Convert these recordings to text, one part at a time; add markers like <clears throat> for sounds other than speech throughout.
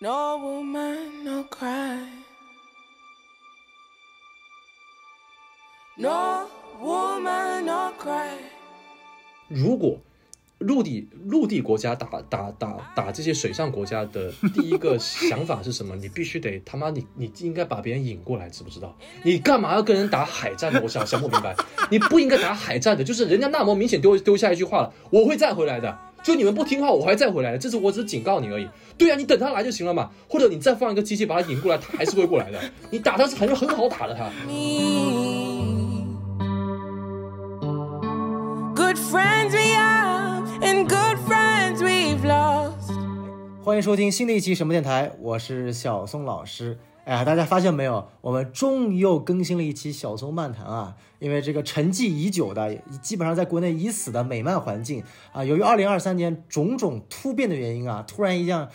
No woman, no cry. No woman, no cry. 如果陆地陆地国家打打打打这些水上国家的第一个想法是什么？<laughs> 你必须得他妈你你应该把别人引过来，知不知道？你干嘛要跟人打海战呢？我想想不明白，你不应该打海战的，就是人家那么明显丢丢下一句话了，我会再回来的。就你们不听话，我还再回来的，这次我只是警告你而已。对啊，你等他来就行了嘛，或者你再放一个机器把他引过来，他还是会过来的。你打他是很很好打的他。Me. Good friends we are, and good friends we've lost. 欢迎收听新的一期什么电台，我是小松老师。哎呀，大家发现没有，我们终于又更新了一期小松漫谈啊！因为这个沉寂已久的，基本上在国内已死的美漫环境啊，由于二零二三年种种突变的原因啊，突然一下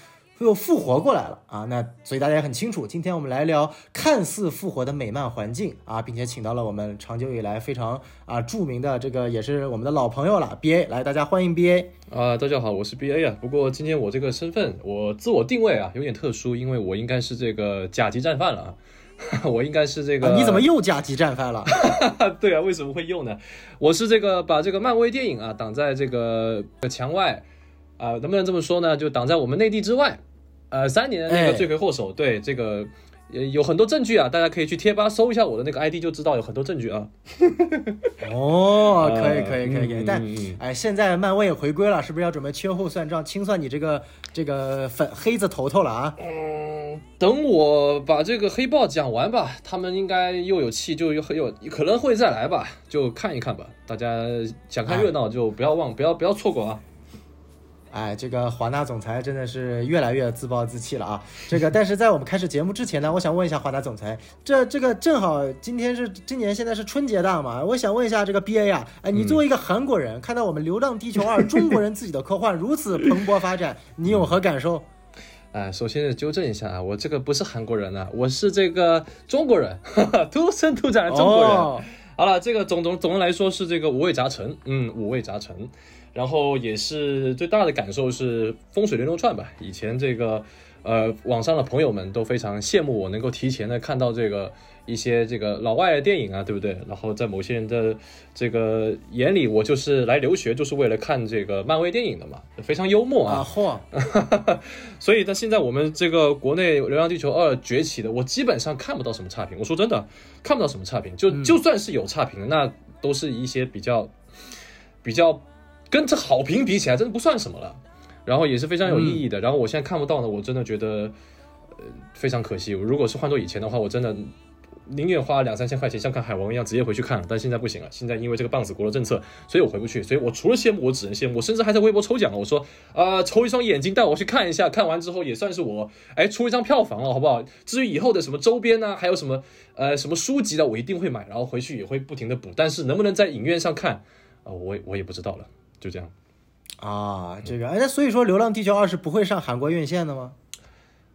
又复活过来了啊！那所以大家也很清楚，今天我们来聊看似复活的美漫环境啊，并且请到了我们长久以来非常啊著名的这个也是我们的老朋友了，B A，来大家欢迎 B A。啊，大家好，我是 B A 啊。不过今天我这个身份，我自我定位啊有点特殊，因为我应该是这个甲级战犯了啊。我应该是这个、啊你怎么又甲级战犯了？<laughs> 对啊，为什么会又呢？我是这个把这个漫威电影啊挡在这个墙外啊、能不能这么说呢？就挡在我们内地之外。呃，三年的那哎个罪魁祸首，对这个呃有很多证据啊，大家可以去贴吧搜一下我的那个 ID 就知道有很多证据啊。<laughs> 哦，可以呃可以可以可以，但哎，现在漫威也回归了，是不是要准备秋后算账，清算你这个 <laughs> 这个粉黑子头头了啊？嗯，等我把这个黑豹讲完吧，他们应该又有气，就又有可能会再来吧，就看一看吧。大家想看热闹就不要忘，不要不要错过啊。哎，这个华纳总裁真的是越来越自暴自弃了啊！这个，但是在我们开始节目之前呢，我想问一下华纳总裁，这这个正好今天是今年现在是春节档嘛，我想问一下这个 B A 啊，哎，你作为一个韩国人，看到我们《流浪地球二》中国人自己的科幻如此蓬勃发展，你有何感受？<laughs> 哎，首先是纠正一下啊，我这个不是韩国人啊，我是这个中国人，哈哈，土生土长的中国人。哦好了，这个总总总的来说是这个五味杂陈，嗯，五味杂陈。然后也是最大的感受是风水轮流转吧。以前这个呃网上的朋友们都非常羡慕我能够提前的看到这个一些这个老外的电影啊，对不对？然后在某些人的这个眼里，我就是来留学就是为了看这个漫威电影的嘛，非常幽默啊嚯，<laughs> 所以，到现在我们这个国内《流浪地球二》崛起的，我基本上看不到什么差评。我说真的，看不到什么差评。就就算是有差评，那都是一些比较比较跟这好评比起来，真的不算什么了。然后也是非常有意义的。然后我现在看不到呢，我真的觉得呃非常可惜。如果是换做以前的话，我真的宁愿花两三千块钱，像看海王一样直接回去看了。但现在不行了，现在因为这个棒子国的政策，所以我回不去。所以我除了羡慕，我只能羡慕。我甚至还在微博抽奖了，我说啊、抽一双眼睛带我去看一下，看完之后也算是我哎出一张票房了，好不好？至于以后的什么周边呢、还有什么呃什么书籍的，我一定会买，然后回去也会不停的补。但是能不能在影院上看啊、我我也不知道了，就这样。啊，这个，哎，那所以说《流浪地球二》是不会上韩国院线的吗？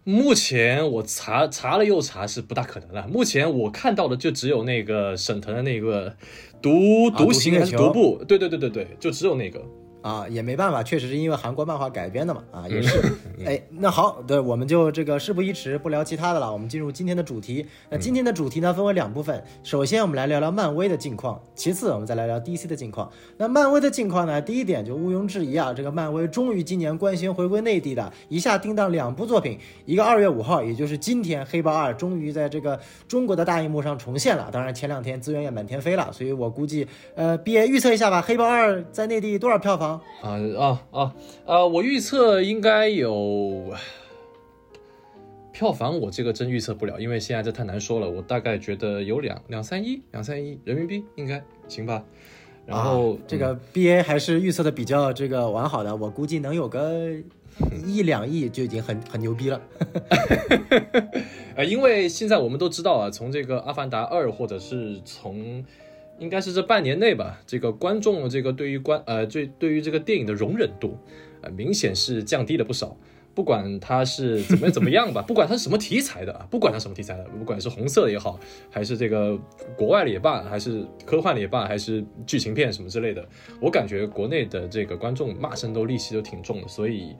目前我查查了又查是不大可能了。目前我看到的就只有那个沈腾的那个独啊独行还是独步，对对对对对，就只有那个。啊，也没办法，确实是因为韩国漫画改编的嘛，啊，也是。哎，那好，对，我们就这个事不宜迟，不聊其他的了，我们进入今天的主题。那今天的主题呢，分为两部分。首先，我们来聊聊漫威的近况；其次，我们再来聊 DC 的近况。那漫威的近况呢，第一点就毋庸置疑啊，这个漫威终于今年官宣回归内地的，一下定档两部作品，一个二月五号，也就是今天，《黑豹二》终于在这个中国的大荧幕上重现了。当然，前两天资源也满天飞了，所以我估计，呃 A 预测一下吧，《黑豹二》在内地多少票房？啊啊啊啊！我预测应该有票房，我这个真预测不了，因为现在这太难说了。我大概觉得有两两三亿，两三亿人民币应该行吧。然后、啊、这个 B A 还是预测的比较这个完好的，我估计能有个一两亿就已经很很牛逼了。<laughs> 呃，因为现在我们都知道啊，从这个《阿凡达二》，或者是从应该是这半年内吧，这个观众这个对于观呃对对于这个电影的容忍度，呃明显是降低了不少。不管它是怎么怎么样吧，<laughs> 不管它是什么题材的啊，不管它什么题材的，不管是红色的也好，还是这个国外的也罢，还是科幻的也罢，还是剧情片什么之类的，我感觉国内的这个观众骂声都戾气都挺重的，所以。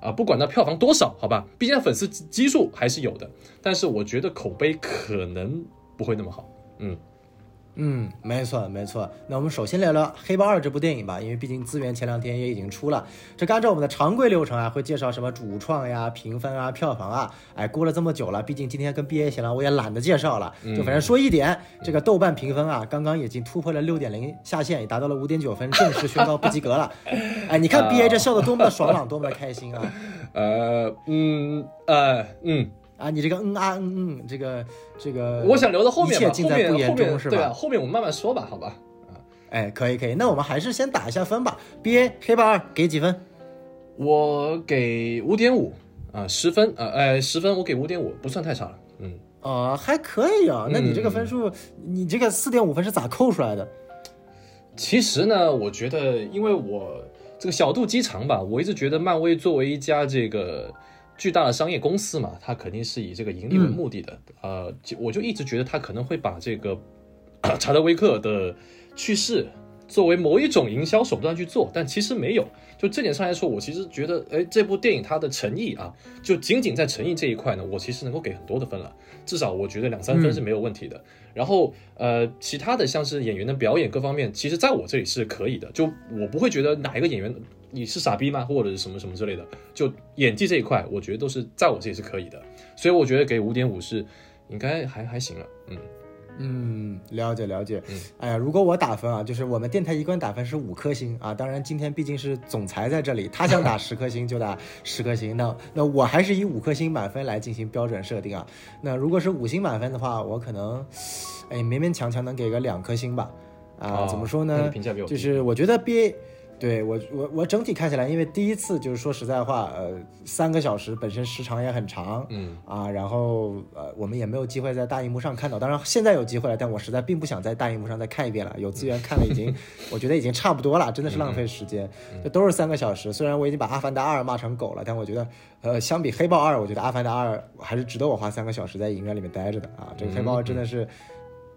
啊，不管它票房多少，好吧，毕竟粉丝基数还是有的，但是我觉得口碑可能不会那么好。嗯，嗯，没错没错。那我们首先聊聊《黑豹二》这部电影吧，因为毕竟资源前两天也已经出了。这按照我们的常规流程啊，会介绍什么主创呀、评分啊、票房啊。哎，过了这么久了，毕竟今天跟 BA 闲聊，我也懒得介绍了，就反正说一点，这个豆瓣评分啊，刚刚已经突破了六点零下限，也达到了五点九分，正式宣告不及格了。<laughs> 哎，你看 BA 这笑得多么的爽朗，多么的开心啊！呃，嗯，呃，嗯。啊，你这个嗯啊嗯嗯，这个这个，我想留到后面吧，一切尽在不言中，是吧？对啊，后面我们慢慢说吧，好吧？啊，哎，可以可以，那我们还是先打一下分吧。BA 黑豹二给几分？我给五点五啊，十分啊，哎，十分我给五点五，不算太差了。嗯，啊，还可以啊。那你这个分数，你这个四点五分是咋扣出来的？其实呢，我觉得，因为我这个小肚鸡肠吧，我一直觉得漫威作为一家这个。巨大的商业公司嘛，它肯定是以这个盈利为目的的。呃，我就一直觉得它可能会把这个查德威克的去世作为某一种营销手段去做，但其实没有。就这点上来说，我其实觉得，哎，这部电影它的诚意啊，就仅仅在诚意这一块呢，我其实能够给很多的分了，至少我觉得两三分是没有问题的。然后，呃，其他的像是演员的表演各方面，其实在我这里是可以的，就我不会觉得哪一个演员。你是傻逼吗？或者是什么什么之类的？就演技这一块，我觉得都是在我这里是可以的，所以我觉得给五点五是应该还还行了。嗯嗯，了解了解。嗯，哎呀，如果我打分啊，就是我们电台一贯打分是五颗星啊。当然今天毕竟是总裁在这里，他想打十颗星就打十颗星。那那我还是以五颗星满分来进行标准设定啊。那如果是五星满分的话，我可能哎勉勉强强能给个两颗星吧。啊，怎么说呢？评价比我就是我觉得 BA。对我我我整体看起来，因为第一次就是说实在话，呃，三个小时本身时长也很长，嗯啊，然后呃，我们也没有机会在大荧幕上看到，当然现在有机会了，但我实在并不想在大荧幕上再看一遍了。有资源看了已经，<laughs> 我觉得已经差不多了，真的是浪费时间。这都是三个小时，虽然我已经把《阿凡达二》骂成狗了，但我觉得，呃，相比《黑豹二》，我觉得《阿凡达二》还是值得我花三个小时在影院里面待着的啊。这个《黑豹二》真的是。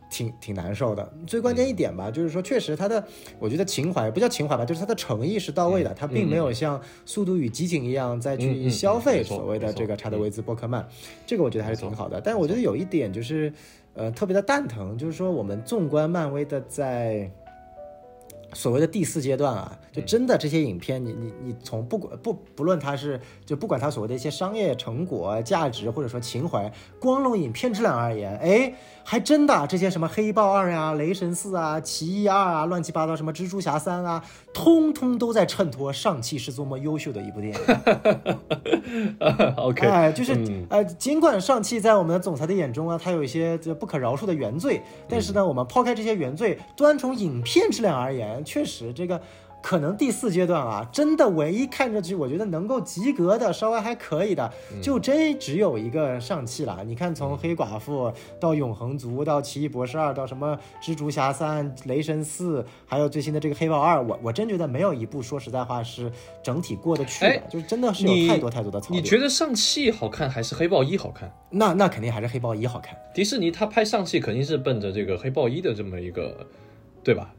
挺挺难受的，最关键一点吧，就是说确实他的，我觉得情怀不叫情怀吧，就是他的诚意是到位的，他并没有像《速度与激情》一样再去消费所谓的这个查德维兹·波克曼，这个我觉得还是挺好的。但我觉得有一点就是，呃，特别的蛋疼，就是说我们纵观漫威的在。所谓的第四阶段啊，就真的这些影片，你你你从不管不不论它是就不管它所谓的一些商业成果、价值或者说情怀，光论影片质量而言，哎，还真的这些什么黑豹二呀、雷神四啊、奇异二啊、乱七八糟什么蜘蛛侠三啊，通通都在衬托上汽是多么优秀的一部电影。<laughs> OK，哎，就是呃，尽管上汽在我们的总裁的眼中啊，它有一些这不可饶恕的原罪，但是呢，我们抛开这些原罪，端从影片质量而言。确实，这个可能第四阶段啊，真的唯一看上去我觉得能够及格的，稍微还可以的，就真只有一个上汽了。你看，从黑寡妇到永恒族，到奇异博士二，到什么蜘蛛侠三、雷神四，还有最新的这个黑豹二，我我真觉得没有一部说实在话是整体过得去的，就真的是有太多太多的槽点。你觉得上汽好看还是黑豹一好看？那那肯定还是黑豹一好看。迪士尼他拍上汽肯定是奔着这个黑豹一的这么一个，对吧？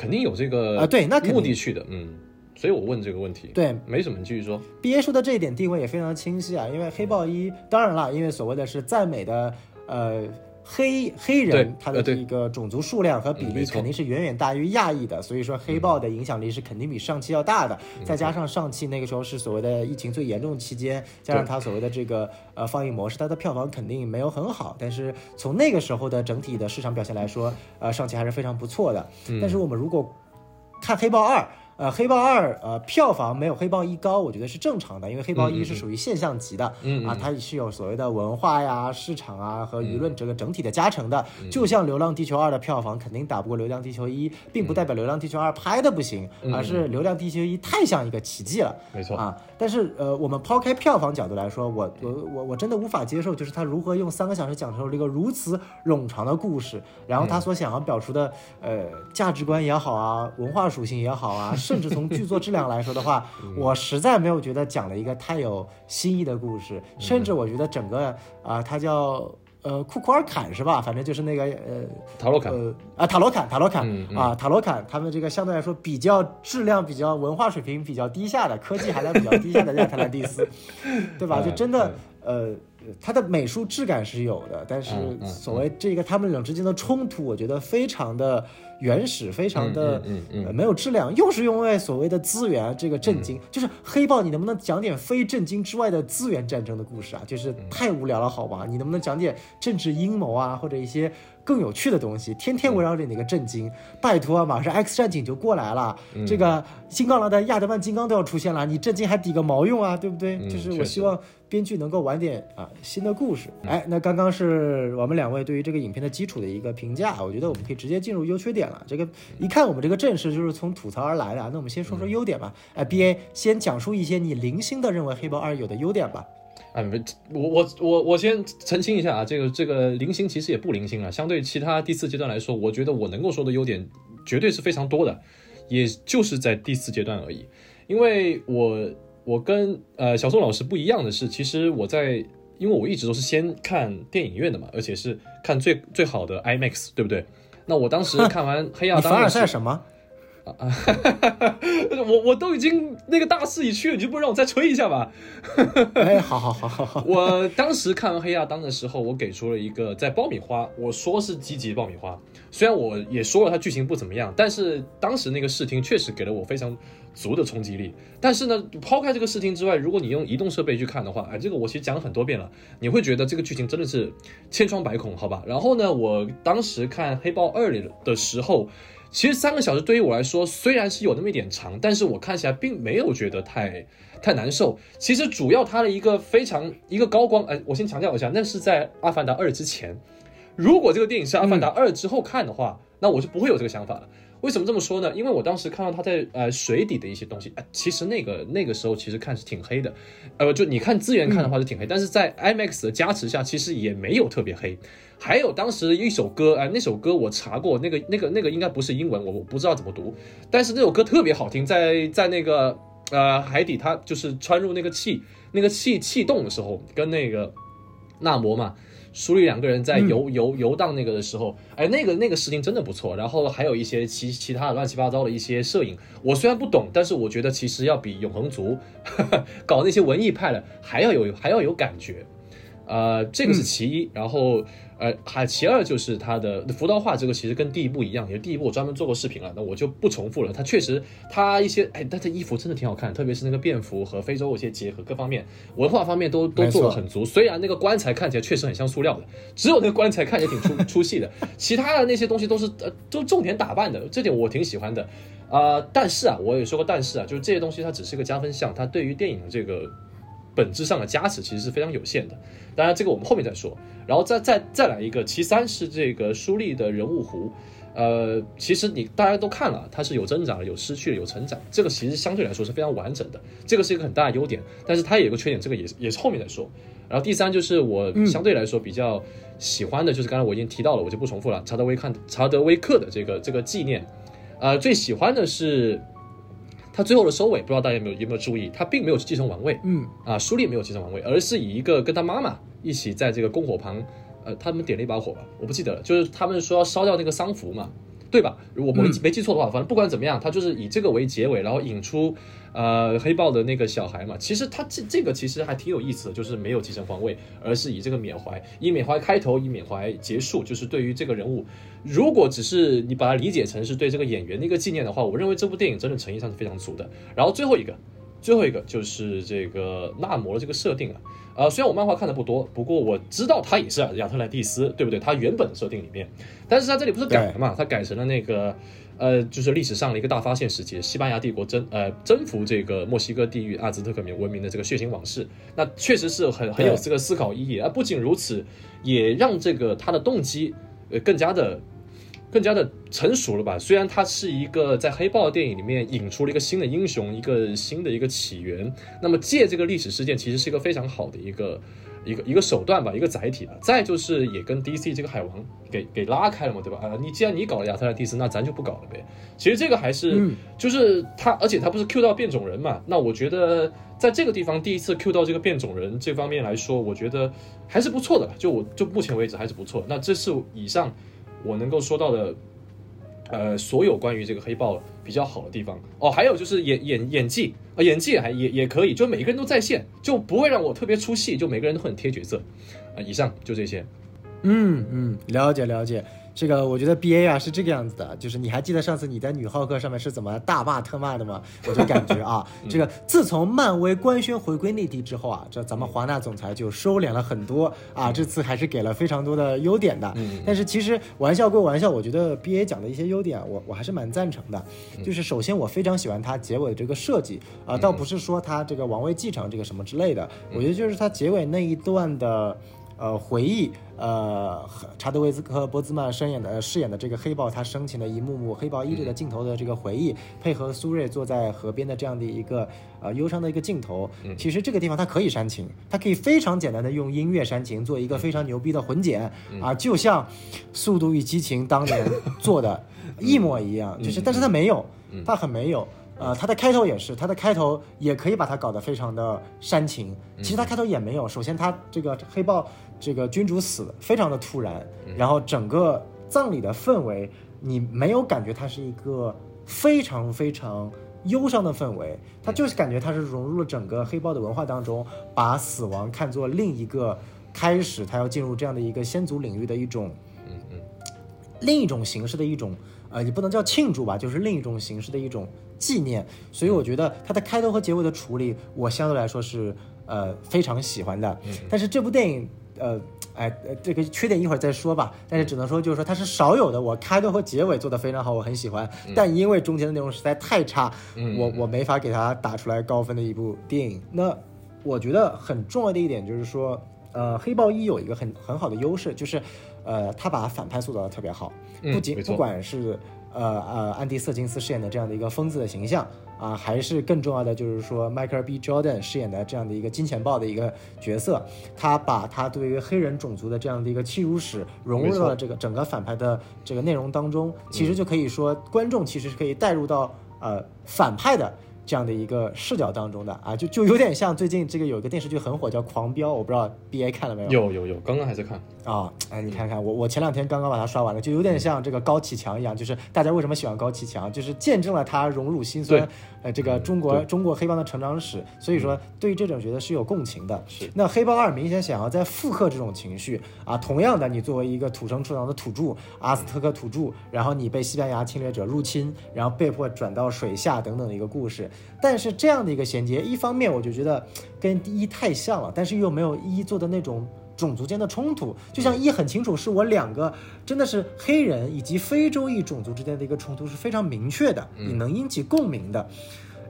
肯定有这个啊，对，那目的去的，嗯，所以我问这个问题，对，没什么，你继续说。B A 说的这一点定位也非常清晰啊，因为黑豹一，当然了，因为所谓的是赞美的，呃。黑黑人他的这个种族数量和比例肯定是远远大于亚裔的，所以说黑豹的影响力是肯定比上汽要大的。再加上上汽那个时候是所谓的疫情最严重期间，加上它所谓的这个呃放映模式，它的票房肯定没有很好。但是从那个时候的整体的市场表现来说，呃，上汽还是非常不错的。但是我们如果看黑豹二。呃，黑豹二呃票房没有黑豹一高，我觉得是正常的，因为黑豹一是属于现象级的，嗯啊，它是有所谓的文化呀、市场啊和舆论这个整体的加成的。就像《流浪地球二》的票房肯定打不过《流浪地球一》，并不代表《流浪地球二》拍的不行，而是《流浪地球一》太像一个奇迹了。没错啊，但是呃，我们抛开票房角度来说，我我我我真的无法接受，就是他如何用三个小时讲述了一个如此冗长的故事，然后他所想要表述的呃价值观也好啊，文化属性也好啊。<laughs> 甚至从剧作质量来说的话，<laughs> 我实在没有觉得讲了一个太有新意的故事，甚至我觉得整个啊，它叫呃库库尔坎是吧？反正就是那个呃塔罗坎，呃啊塔罗坎塔罗坎、嗯嗯啊塔罗坎，他们这个相对来说比较质量比较文化水平比较低下的科技含量比较低下的亚特兰蒂斯，<laughs> 对吧？哎就真的呃。它的美术质感是有的，但是所谓这个他们俩之间的冲突，我觉得非常的原始，非常的没有质量，又是因为所谓的资源这个震惊，就是黑豹，你能不能讲点非震惊之外的资源战争的故事啊？就是太无聊了，好吧？你能不能讲点政治阴谋啊，或者一些更有趣的东西？天天围绕着你个震惊，拜托啊，马上 X 战警就过来了，这个金刚狼的亚德曼金刚都要出现了，你震惊还抵个毛用啊？对不对？嗯就是我希望编剧能够玩点啊新的故事。哎，那刚刚是我们两位对于这个影片的基础的一个评价，我觉得我们可以直接进入优缺点了。这个一看我们这个阵势就是从吐槽而来的啊，那我们先说说优点吧。哎，B A 先讲述一些你零星的认为黑豹二有的优点吧。哎，没我我我我先澄清一下啊，这个这个零星其实也不零星了，相对其他第四阶段来说，我觉得我能够说的优点绝对是非常多的，也就是在第四阶段而已。因为我我跟呃小宋老师不一样的是，其实我在因为我一直都是先看电影院的嘛，而且是看最最好的 IMAX，对不对？那我当时看完《黑亚当》<laughs> 你凡尔赛什么？<laughs> 我我都已经那个大势已去了，你就不让我再吹一下吧？<laughs> 哎，好好好好好，我当时看完《黑亚当》的时候，我给出了一个在爆米花，我说是积极爆米花。虽然我也说了它剧情不怎么样，但是当时那个视听确实给了我非常足的冲击力。但是呢，抛开这个视听之外，如果你用移动设备去看的话，哎，这个我其实讲了很多遍了，你会觉得这个剧情真的是千疮百孔，好吧？然后呢，我当时看《黑豹二》里的时候。其实三个小时对于我来说虽然是有那么一点长，但是我看起来并没有觉得太太难受。其实主要它的一个非常一个高光，哎，我先强调一下，那是在《阿凡达二》之前。如果这个电影是《阿凡达二》之后看的话，那我是不会有这个想法的。为什么这么说呢？因为我当时看到它在呃水底的一些东西，哎，其实那个那个时候其实看是挺黑的，呃，就你看资源看的话是挺黑，但是在 IMAX 的加持下，其实也没有特别黑。还有当时一首歌，哎、那首歌我查过，那个那个那个应该不是英文，我我不知道怎么读，但是那首歌特别好听，在在那个呃海底，它就是穿入那个气那个气气洞的时候，跟那个纳摩嘛。舒丽两个人在游、游游荡那个的时候，哎，那个那个事情真的不错。然后还有一些其其他的乱七八糟的一些摄影，我虽然不懂，但是我觉得其实要比永恒族 <laughs> 搞那些文艺派的还要有还要有感觉。呃，这个是其一，然后呃，还其二就是它的服刀画这个其实跟第一部一样，因为第一部我专门做过视频了，那我就不重复了。它确实，它一些哎，它的衣服真的挺好看，特别是那个便服和非洲有些结合，各方面文化方面都都做的很足。虽然那个棺材看起来确实很像塑料的，只有那个棺材看起来挺出 <laughs> 出戏的，其他的那些东西都是呃都重点打扮的，这点我挺喜欢的。啊、但是啊，我也说过，但是啊，就是这些东西它只是个加分项，它对于电影的这个本质上的加持其实是非常有限的。当然，这个我们后面再说。然后再再再来一个，其三是这个舒立的人物弧。呃，其实你大家都看了，它是有增长的，有失去的，有成长，这个其实相对来说是非常完整的，这个是一个很大的优点。但是它也有个缺点，这个也是也是后面再说。然后第三就是我相对来说比较喜欢的，就是刚才我已经提到了，我就不重复了。查德威看查德威克的这个这个纪念，呃，最喜欢的是他最后的收尾，不知道大家有没有有没有注意，他并没有继承王位，嗯，啊，舒丽没有继承王位，而是以一个跟他妈妈一起在这个篝火旁，呃，他们点了一把火吧，我不记得了，就是他们说要烧掉那个丧服嘛，对吧？如果我没没记错的话，反正不管怎么样，他就是以这个为结尾，然后引出呃黑豹的那个小孩嘛。其实他这这个其实还挺有意思的，就是没有继承皇位，而是以这个缅怀，以缅怀开头，以缅怀结束，就是对于这个人物，如果只是你把它理解成是对这个演员的一个纪念的话，我认为这部电影真的诚意上是非常足的。然后最后一个。最后一个就是这个纳摩的这个设定啊，呃，虽然我漫画看的不多，不过我知道他也是亚特兰蒂斯，对不对？他原本的设定里面，但是他这里不是改了嘛？他改成了那个，呃，就是历史上的一个大发现时期，西班牙帝国征呃征服这个墨西哥地域阿兹特克文明的这个血腥往事，那确实是很很有这个思考意义啊。不仅如此，也让这个他的动机呃更加的。更加的成熟了吧？虽然他是一个在黑豹电影里面引出了一个新的英雄，一个新的一个起源。那么借这个历史事件，其实是一个非常好的一个一个一个手段吧，一个载体吧。再就是也跟 DC 这个海王给给拉开了嘛，对吧？啊，你既然你搞了亚特兰蒂斯，那咱就不搞了呗。其实这个还是、嗯就是他，而且他不是 Q 到变种人嘛？那我觉得在这个地方第一次 Q 到这个变种人这方面来说，我觉得还是不错的吧。就我就目前为止还是不错。那这是以上我能够说到的。呃，所有关于这个黑豹比较好的地方哦，还有就是演演演技啊、演技还也也可以，就每个人都在线，就不会让我特别出戏，就每个人都很贴角色啊、以上就这些。嗯嗯，了解了解。这个我觉得 B A 啊是这个样子的，就是你还记得上次你在女浩克上面是怎么大骂特骂的吗？我就感觉啊，<laughs> 这个自从漫威官宣回归内地之后啊，这咱们华纳总裁就收敛了很多啊，这次还是给了非常多的优点的。但是其实玩笑归玩笑，我觉得 B A 讲的一些优点啊，我我还是蛮赞成的。就是首先我非常喜欢它结尾的这个设计啊，倒不是说它这个王位继承这个什么之类的，我觉得就是它结尾那一段的。呃，回忆，呃，查德维兹克·波兹曼饰演的呃饰演的这个黑豹，他生前的一幕幕黑豹一队的镜头的这个回忆，配合苏瑞坐在河边的这样的一个呃忧伤的一个镜头，其实这个地方它可以煽情，它可以非常简单的用音乐煽情，做一个非常牛逼的混剪啊，就像《速度与激情》当年做的一模一样，就是，但是它没有，它很没有。呃，它的开头也是，它的开头也可以把它搞得非常的煽情。其实它开头也没有，首先它这个黑豹这个君主死的非常的突然，然后整个葬礼的氛围，你没有感觉它是一个非常非常忧伤的氛围，它就是感觉它是融入了整个黑豹的文化当中，把死亡看作另一个开始，它要进入这样的一个先祖领域的一种，嗯嗯另一种形式的一种，呃，也不能叫庆祝吧，就是另一种形式的一种纪念。所以我觉得它的开头和结尾的处理，我相对来说是呃非常喜欢的。但是这部电影，呃，哎，呃这个缺点一会儿再说吧。但是只能说，就是说它是少有的，我开头和结尾做的非常好，我很喜欢。但因为中间的内容实在太差，我我没法给它打出来高分的一部电影。那我觉得很重要的一点就是说，呃，黑豹一有一个很很好的优势，就是，呃，他把反派塑造的特别好，嗯不仅不管是呃呃安迪瑟金斯饰演的这样的一个疯子的形象啊，还是更重要的就是说迈克尔 B Jordan 饰演的这样的一个金钱豹的一个角色，他把他对于黑人种族的这样的一个欺辱史融入到了这个整个反派的这个内容当中，其实就可以说观众其实是可以带入到呃反派的。这样的一个视角当中的啊，就就有点像最近这个有一个电视剧很火叫《狂飙》，我不知道 B A 看了没有？有有有，刚刚还在看。啊，哎，你看看我，我前两天刚刚把它刷完了，就有点像这个高启强一样，就是大家为什么喜欢高启强，就是见证了他荣辱心酸，呃，这个中国中国黑帮的成长史，所以说对于这种觉得是有共情的。是那黑帮二明显想要在复刻这种情绪啊，同样的，你作为一个土生土长的土著，阿斯特克土著，然后你被西班牙侵略者入侵，然后被迫转到水下等等的一个故事，但是这样的一个衔接，一方面我就觉得跟第一太像了，但是又没有一做的那种。种族间的冲突，就像一很清楚是我两个真的是黑人以及非洲裔种族之间的一个冲突是非常明确的，你能引起共鸣的。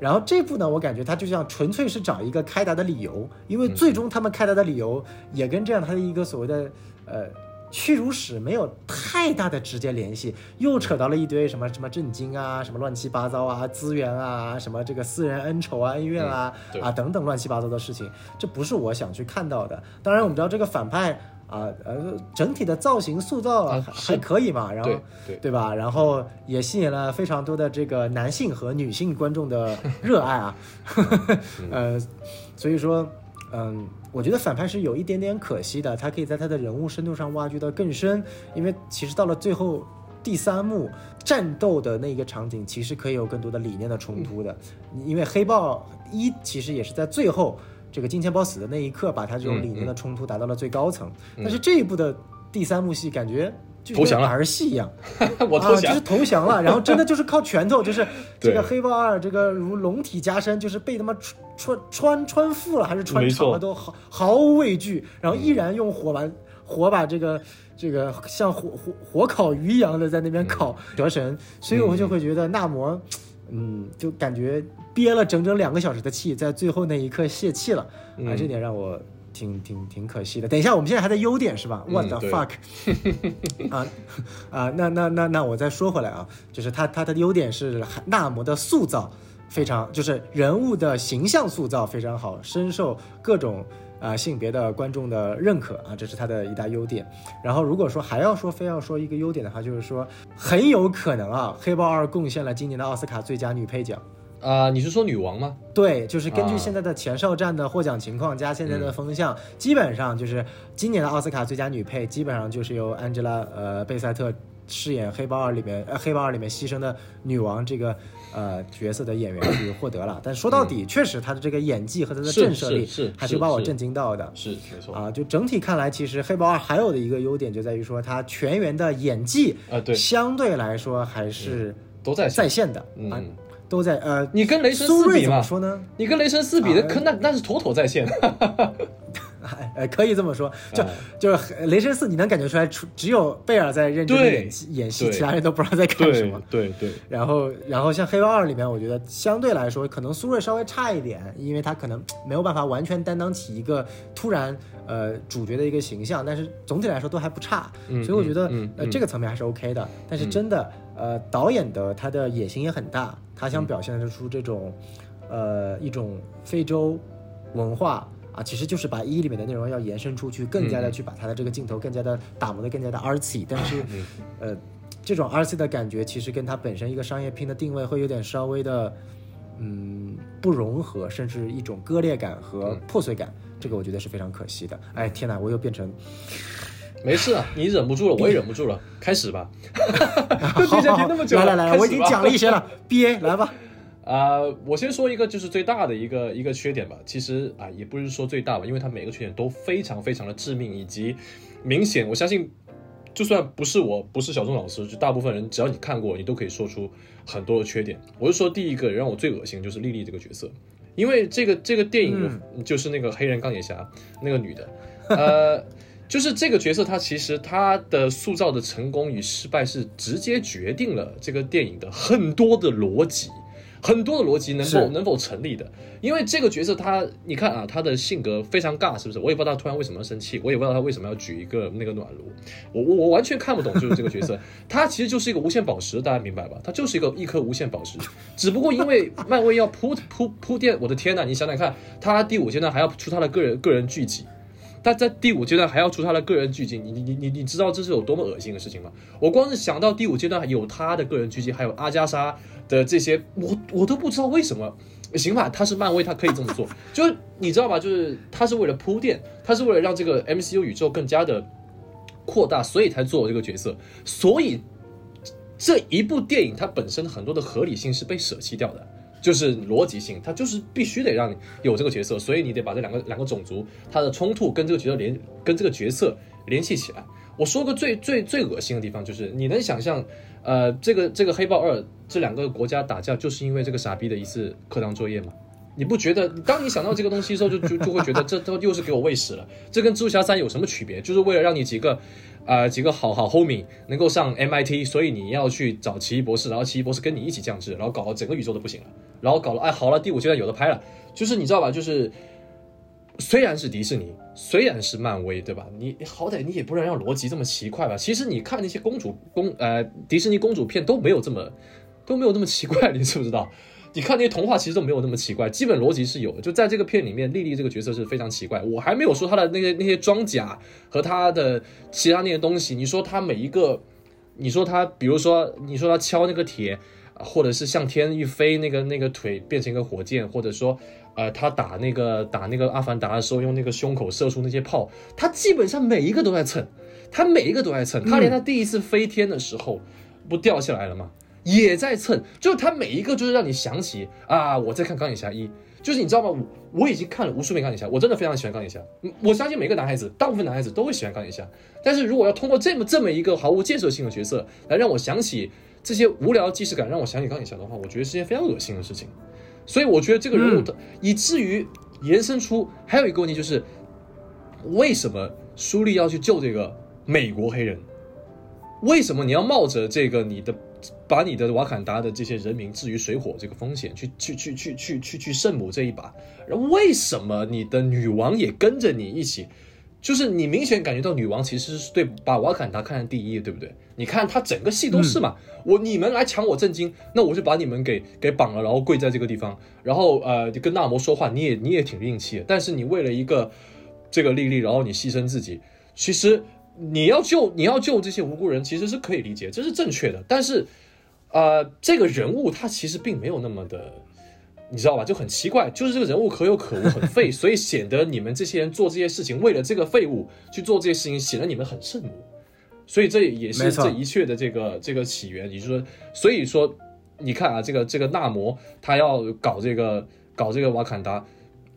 然后这部呢，我感觉它就像纯粹是找一个开打的理由，因为最终他们开打的理由也跟这样他的一个所谓的呃屈辱史没有太大的直接联系，又扯到了一堆什么什么震惊啊，什么乱七八糟啊，资源啊，什么这个私人恩仇啊、恩怨啊、嗯啊等等乱七八糟的事情，这不是我想去看到的。当然，我们知道这个反派啊呃整体的造型塑造还,、啊还可以嘛，然后对对吧？然后也吸引了非常多的这个男性和女性观众的热爱啊，<laughs> 呃，所以说，嗯，我觉得反派是有一点点可惜的，他可以在他的人物深度上挖掘到更深，因为其实到了最后第三幕战斗的那一个场景，其实可以有更多的理念的冲突的，因为黑豹一其实也是在最后这个金钱豹死的那一刻，把他这种理念的冲突达到了最高层，但是这一部的第三幕戏感觉。投降了。儿戏一样，<laughs> 我投降。啊，就是投降了，然后真的就是靠拳头，就是 <laughs> 这个黑豹二这个如龙体加身，就是被他妈穿穿穿穿腹了还是穿长了都毫毫无畏惧，然后依然用火把火把这个这个像火火火烤鱼一样的在那边烤蛇神，所以我就会觉得纳摩。嗯，就感觉憋了整整两个小时的气，在最后那一刻泄气了、啊，这点让我挺挺挺可惜的。等一下，我们现在还在优点是吧？What the fuck？<laughs> 啊啊，那那那那我再说回来啊，就是他他的优点是纳摩的塑造非常，就是人物的形象塑造非常好，深受各种啊、性别的观众的认可啊，这是他的一大优点。然后如果说还要说非要说一个优点的话，就是说很有可能啊，《黑豹二》贡献了今年的奥斯卡最佳女配角。啊、你是说女王吗？对，就是根据啊现在的前哨战的获奖情况加现在的风向，基本上就是今年的奥斯卡最佳女配，基本上就是由安吉拉呃贝塞特饰演《黑豹二》里面呃《黑豹二》里面牺牲的女王这个呃角色的演员去获得了。但说到底，确实她的这个演技和她的震慑力是还是把我震惊到的。是没错啊，就整体看来，其实《黑豹二》还有的一个优点就在于说，它全员的演技啊对相对来说还是都在在线的，嗯啊，都在呃。你跟雷神四比嘛？说呢？你跟雷神四比的，啊可那那是妥妥在线。呃，<laughs> 可以这么说，就、啊就是雷神四，你能感觉出来，除只有贝尔在认真的演戏，演戏，其他人都不知道在干什么。对对，然后，然后像黑豹二里面，我觉得相对来说，可能苏瑞稍微差一点，因为他可能没有办法完全担当起一个突然呃主角的一个形象，但是总体来说都还不差，嗯所以我觉得、呃这个层面还是 OK 的。但是真的，呃，导演的他的野心也很大，他嗯想表现出这种、呃一种非洲文化。啊，其实就是把一里面的内容要延伸出去，更加的去把它的这个镜头更加的打磨的更加的 artsy，但是，呃，这种 RC 的感觉其实跟它本身一个商业片的定位会有点稍微的，嗯，不融合，甚至一种割裂感和破碎感，这个我觉得是非常可惜的。哎，天哪，我又变成，没事啊，你忍不住了，我也忍不住了，开始吧。好 <laughs> 好 <laughs> 好，那么久了来来来，我已经讲了一些了，BA 来吧。啊、<laughs> 我先说一个就是最大的一个一个缺点吧。其实啊、也不是说最大吧，因为它每个缺点都非常非常的致命以及明显。我相信，就算不是我，不是小钟老师，就大部分人，只要你看过，你都可以说出很多的缺点。我就说第一个让我最恶心就是莉莉这个角色，因为这个这个电影就是那个黑人钢铁侠那个女的，呃。就是这个角色，他其实他的塑造的成功与失败是直接决定了这个电影的很多的逻辑，很多的逻辑能否能否成立的。因为这个角色他，你看啊，他的性格非常尬，是不是？我也不知道他突然为什么要生气，我也不知道他为什么要举一个那个暖炉，我我我完全看不懂，就是这个角色，<laughs> 他其实就是一个无限宝石，大家明白吧？他就是一个一颗无限宝石，只不过因为漫威要铺铺铺垫，我的天呐，你想想看，他第五阶段还要出他的个人个人剧集。他在第五阶段还要出他的个人剧集，你你你你你知道这是有多么恶心的事情吗？我光是想到第五阶段有他的个人剧集，还有阿加莎的这些，我我都不知道为什么。行吧，他是漫威，他可以这么做，就是你知道吧？就是他是为了铺垫，他是为了让这个 MCU 宇宙更加的扩大，所以才做这个角色。所以这一部电影它本身很多的合理性是被舍弃掉的。就是逻辑性，它就是必须得让你有这个角色，所以你得把这两个两个种族它的冲突跟这个角色联跟这个角色联系起来。我说个最最最恶心的地方，就是你能想象，呃，这个这个黑豹二这两个国家打架，就是因为这个傻逼的一次课堂作业吗？你不觉得？当你想到这个东西的时候，就就就会觉得这都又是给我喂屎了。这跟蜘蛛侠三有什么区别？就是为了让你几个，呃，几个好好 homie 能够上 MIT，所以你要去找奇异博士，然后奇异博士跟你一起降智，然后搞得整个宇宙都不行了，然后搞了，哎，好了，第五阶段有的拍了，就是你知道吧？就是虽然是迪士尼，虽然是漫威，对吧？你好歹你也不能让逻辑这么奇怪吧？其实你看那些公主公呃迪士尼公主片都没有这么都没有那么奇怪，<laughs> 你知不知道？你看那些童话其实都没有那么奇怪，基本逻辑是有。就在这个片里面，莉莉这个角色是非常奇怪。我还没有说她的那些那些装甲和她的其他那些东西。你说她每一个，你说她，比如说你说她敲那个铁，或者是向天一飞，那个那个腿变成一个火箭，或者说呃他打那个打那个阿凡达的时候用那个胸口射出那些炮，他基本上每一个都在蹭，他每一个都在蹭。他连他第一次飞天的时候不掉下来了吗？也在蹭，就是他每一个就是让你想起啊，我在看钢铁侠一，就是你知道吗？我我已经看了无数遍钢铁侠，我真的非常喜欢钢铁侠。嗯我相信每个男孩子，大部分男孩子都会喜欢钢铁侠。但是如果要通过这么这么一个毫无建设性的角色来让我想起这些无聊的既视感，让我想起钢铁侠的话，我觉得是件非常恶心的事情。所以我觉得这个人物的，以至于延伸出还有一个问题就是，为什么苏丽要去救这个美国黑人？为什么你要冒着这个你的把你的瓦坎达的这些人民置于水火这个风险去去去去去去去圣母这一把？然后为什么你的女王也跟着你一起？就是你明显感觉到女王其实是对把瓦坎达看成第一，对不对？你看他整个戏都是嘛，我你们来抢我震惊，那我就把你们给给绑了，然后跪在这个地方，然后呃就跟纳摩说话，你也你也挺硬气，但是你为了一个这个莉莉，然后你牺牲自己，其实你要救你要救这些无辜人，其实是可以理解，这是正确的。但是，呃，这个人物他其实并没有那么的，你知道吧？就很奇怪，就是这个人物可有可无，很废，<laughs> 所以显得你们这些人做这些事情，为了这个废物去做这些事情，显得你们很圣母。所以这也是这一切的这个这个起源，也就是说，所以说，你看啊，这个这个纳摩他要搞这个搞这个瓦坎达，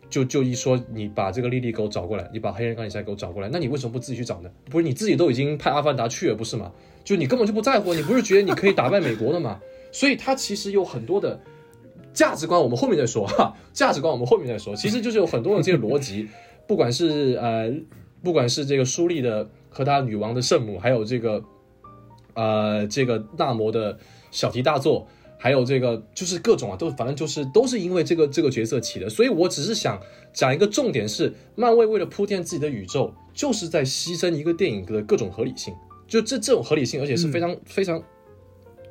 就就一说你把这个莉莉给我找过来，你把黑人钢铁侠给我找过来，那你为什么不自己去找呢？不是你自己都已经派阿凡达去了，不是吗？就你根本就不在乎，你不是觉得你可以打败美国的吗？所以他其实有很多的价值观，我们后面再说哈，价值观我们后面再说，其实就是有很多的这些逻辑，不管是呃，不管是这个书立的和他女王的圣母，还有这个呃这个纳摩的小题大做，还有这个就是各种啊，都反正就是都是因为这个这个角色起的，所以我只是想讲一个重点是，漫威为了铺垫自己的宇宙，就是在牺牲一个电影的各种合理性，就这这种合理性，而且是非常、非常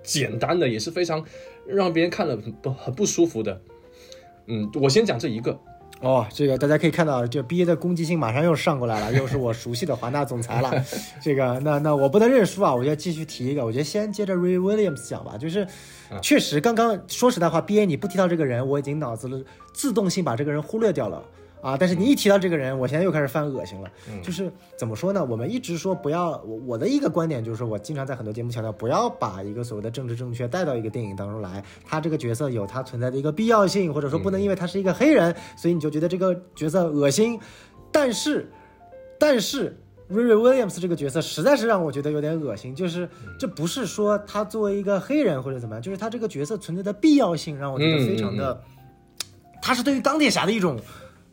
简单的，也是非常让别人看了很不很不舒服的。嗯，我先讲这一个，哦，这个大家可以看到，就 B A 的攻击性马上又上过来了，<laughs> 又是我熟悉的华纳总裁了。这个，那那我不能认输啊，我要继续提一个，我觉得先接着 Ray Williams 讲吧，就是确实刚刚说实在话，B A 你不提到这个人，我已经脑子了自动性把这个人忽略掉了。啊！但是你一提到这个人，我现在又开始犯恶心了。就是怎么说呢？我们一直说不要，我我的一个观点就是说，我经常在很多节目强调，不要把一个所谓的政治正确带到一个电影当中来。他这个角色有他存在的一个必要性，或者说不能因为他是一个黑人，所以你就觉得这个角色恶心。但是，但是。瑞瑞 Williams 这个角色实在是让我觉得有点恶心，就是这不是说他作为一个黑人或者怎么样，就是他这个角色存在的必要性让我觉得非常的，他是对于钢铁侠的一种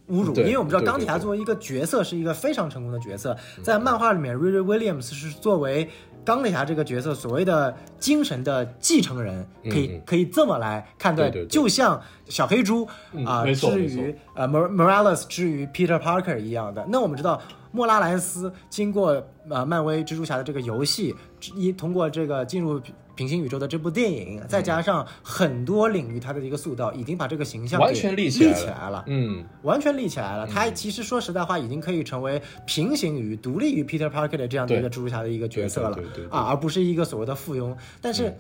侮辱，因为我们知道钢铁侠作为一个角色是一个非常成功的角色，在漫画里面，瑞瑞 Williams 是作为钢铁侠这个角色所谓的精神的继承人，可以嗯可以这么来看待，就像小黑猪啊、没错没至于呃 Mor- Morales 至于 Peter Parker 一样的。那我们知道莫拉莱斯经过呃漫威蜘蛛侠的这个游戏，一通过这个进入。平行宇宙的这部电影，再加上很多领域它的一个塑造，已经把这个形象完给全立起来了起来了。嗯，完全立起来了。他其实说实在话，已经可以成为平行于、独立于 Peter Parker 的这样的一个蜘蛛侠的一个角色了啊，而不是一个所谓的附庸。但是。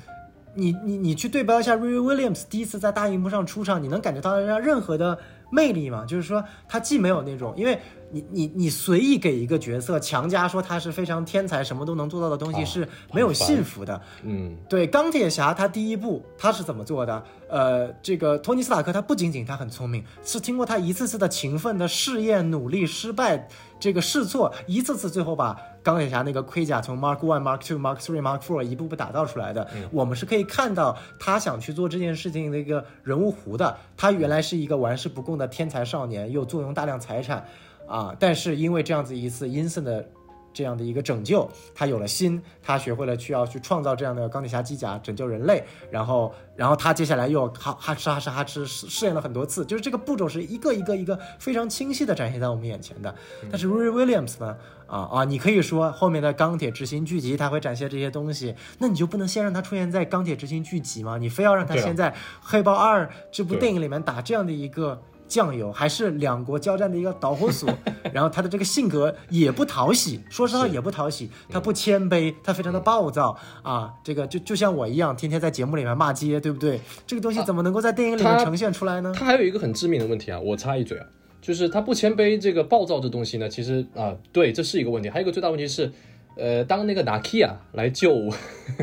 你你你去对标一下 Ray Williams 第一次在大荧幕上出场，你能感觉到他任何的魅力嘛？就是说，他既没有那种，因为你你你随意给一个角色强加说他是非常天才，什么都能做到的东西啊是没有幸福的。嗯，对钢铁侠，他第一部他是怎么做的？呃，这个托尼斯塔克他不仅仅他很聪明，是经过他一次次的勤奋的试验、努力、失败，这个试错，一次次最后把钢铁侠那个盔甲从 Mark One、Mark Two、Mark Three、Mark Four 一步步打造出来的。我们是可以看到他想去做这件事情的一个人物弧的。他原来是一个玩世不恭的天才少年，又坐拥大量财产，啊，但是因为这样子一次阴森的。这样的一个拯救，他有了心，他学会了去要去创造这样的钢铁侠机甲拯救人类，然后，然后他接下来又哈哈哧哈哧哈哧试试验了很多次，就是这个步骤是一个一个一个非常清晰的展现在我们眼前的。但是 Ray Williams 呢，啊啊，你可以说后面的钢铁之心剧集他会展现这些东西，那你就不能先让他出现在钢铁之心剧集吗？你非要让他先在黑豹二这部电影里面打这样的一个。酱油还是两国交战的一个导火索，<laughs> 然后他的这个性格也不讨喜，说实话也不讨喜，他不谦卑，他非常的暴躁啊，这个就就像我一样，天天在节目里面骂街，对不对？这个东西怎么能够在电影里面呈现出来呢？他还有一个很致命的问题啊，我插一嘴啊，就是他不谦卑，这个暴躁这东西呢，其实啊，对，这是一个问题。还有一个最大问题是，呃，当那个 Nakia 来救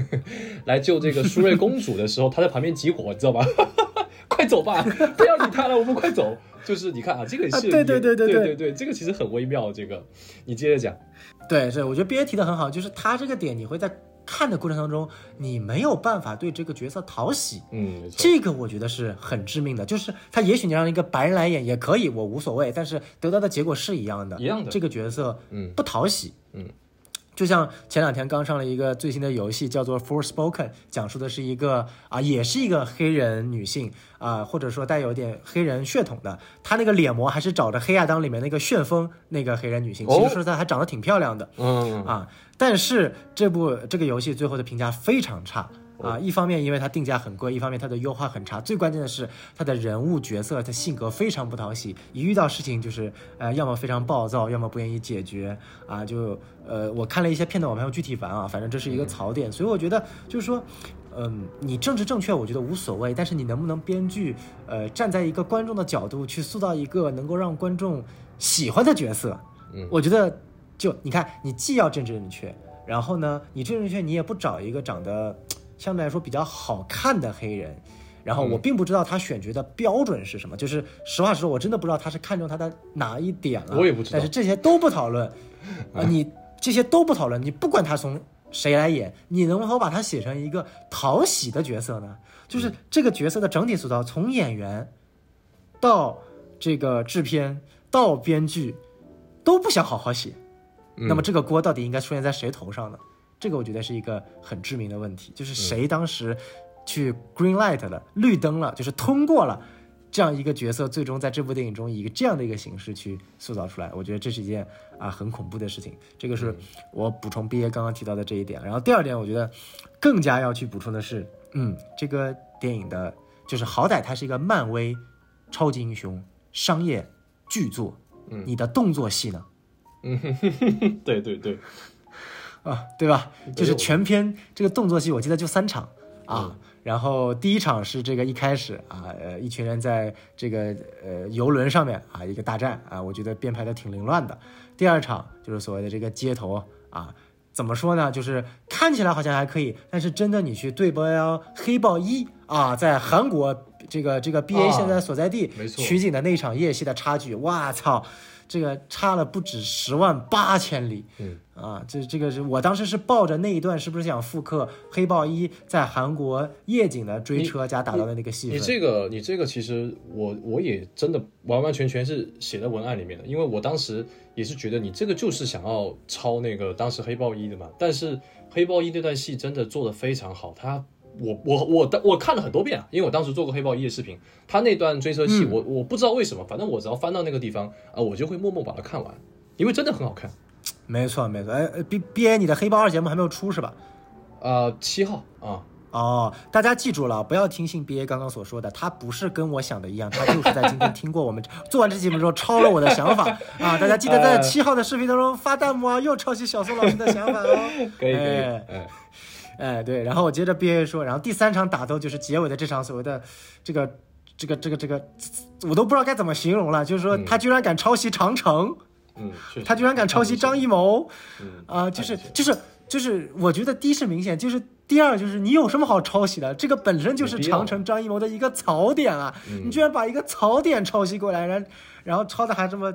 <laughs> 来救这个舒瑞公主的时候，他在旁边集火，你知道吧？快走吧，不要理他了，我们快走。就是你看啊，这个也是对对对对对对对，这个其实很微妙。这个你接着讲。对，所以我觉得别提的很好，就是他这个点，你会在看的过程当中，你没有办法对这个角色讨喜。嗯，这个我觉得是很致命的，就是他也许你让一个白人来演也可以，我无所谓，但是得到的结果是一样的。一样的，这个角色嗯不讨喜嗯。就像前两天刚上了一个最新的游戏，叫做《Forspoken》，讲述的是一个啊，也是一个黑人女性啊，或者说带有点黑人血统的，她那个脸模还是找着《黑亚当》里面那个旋风那个黑人女性，其实哦说实在还长得挺漂亮的。嗯啊，但是这部这个游戏最后的评价非常差啊，一方面因为它定价很贵，一方面它的优化很差，最关键的是它的人物角色的性格非常不讨喜，一遇到事情就是呃，要么非常暴躁，要么不愿意解决啊，就呃，我看了一些片段，我没有具体玩啊，反正这是一个槽点，所以我觉得就是说。嗯，你政治正确，我觉得无所谓，但是你能不能编剧，呃，站在一个观众的角度去塑造一个能够让观众喜欢的角色？嗯我觉得就你看，你既要政治正确，然后呢，你政治正确，你也不找一个长得相对来说比较好看的黑人。然后我嗯并不知道他选角的标准是什么，就是实话实说，我真的不知道他是看中他的哪一点了。我也不知道但是这些都不讨论，啊，你这些都不讨论，你不管他从谁来演，你能否把他写成一个讨喜的角色呢？就是这个角色的整体塑造，从演员到这个制片到编剧，都不想好好写。嗯那么这个锅到底应该出现在谁头上呢？这个我觉得是一个很致命的问题，就是谁当时去 green light 了，绿灯了，就是通过了这样一个角色，最终在这部电影中以一个这样的一个形式去塑造出来，我觉得这是一件啊很恐怖的事情。这个是我补充毕业刚刚提到的这一点。然后第二点，我觉得更加要去补充的是，嗯，这个电影的，就是好歹它是一个漫威超级英雄商业巨作，嗯你的动作戏呢？嗯对对对，啊，对吧？就是全篇这个动作戏，我记得就三场啊。嗯然后第一场是这个一开始啊，呃，一群人在这个呃游轮上面啊一个大战啊，我觉得编排的挺凌乱的。第二场就是所谓的这个街头啊，怎么说呢？就是看起来好像还可以，但是真的你去对标黑豹一啊，在韩国这个这个 B A 啊现在所在地没错取景的那场夜戏的差距，哇操！这个差了不止十万八千里，嗯啊，这这个是我当时是抱着那一段，是不是想复刻黑豹一在韩国夜景的追车加打到的那个戏份？你这个你这个其实我我也真的完完全全是写在文案里面的，因为我当时也是觉得你这个就是想要抄那个当时黑豹一的嘛，但是黑豹一那段戏真的做的非常好，他。我我我的我看了很多遍啊，因为我当时做过黑豹一的视频，他那段追车戏，嗯我我不知道为什么，反正我只要翻到那个地方啊，我就会默默把它看完，因为真的很好看。没错没错，哎呃，B B A 你的黑豹二节目还没有出是吧？啊，七号啊，哦，大家记住了，不要听信 B A 刚刚所说的，他不是跟我想的一样，他就是在今天听过我们 <laughs> 做完这期节目之后抄了我的想法啊！大家记得在呃七号的视频当中发弹幕啊，又抄袭小宋老师的想法哦。<laughs> 可以可以，哎哎，哎，对，然后我接着 B A 说，然后第三场打斗就是结尾的这场所谓的这个这个这个这个，我都不知道该怎么形容了，就是说他居然敢抄袭长城，嗯，他居然敢抄袭张艺谋，嗯啊、就是就是就是，我觉得第一是明显，就是第二就是你有什么好抄袭的？这个本身就是长城张艺谋的一个槽点啊，你居然把一个槽点抄袭过来，然然后抄的还这么。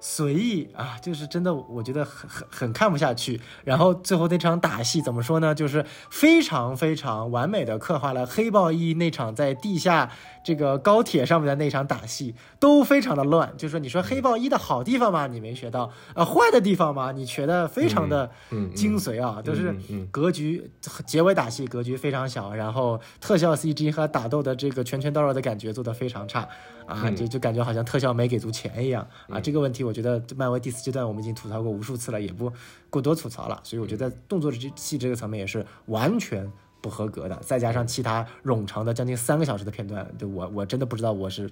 随意啊，就是真的，我觉得很很很看不下去。然后最后那场打戏怎么说呢？就是非常非常完美的刻画了黑豹一那场在地下这个高铁上面的那场打戏，都非常的乱。就是说，你说黑豹一的好地方嘛，你没学到；呃，坏的地方嘛，你学的非常的精髓啊，就是嗯嗯格局结尾打戏格局非常小，然后特效 CG 和打斗的这个拳拳到肉的感觉做得非常差啊，嗯就就感觉好像特效没给足钱一样啊。这个问题我觉得漫威第四阶段我们已经吐槽过无数次了，也不过多吐槽了。所以我觉得动作戏这个层面也是完全不合格的，再加上其他冗长的将近三个小时的片段，对我我真的不知道我是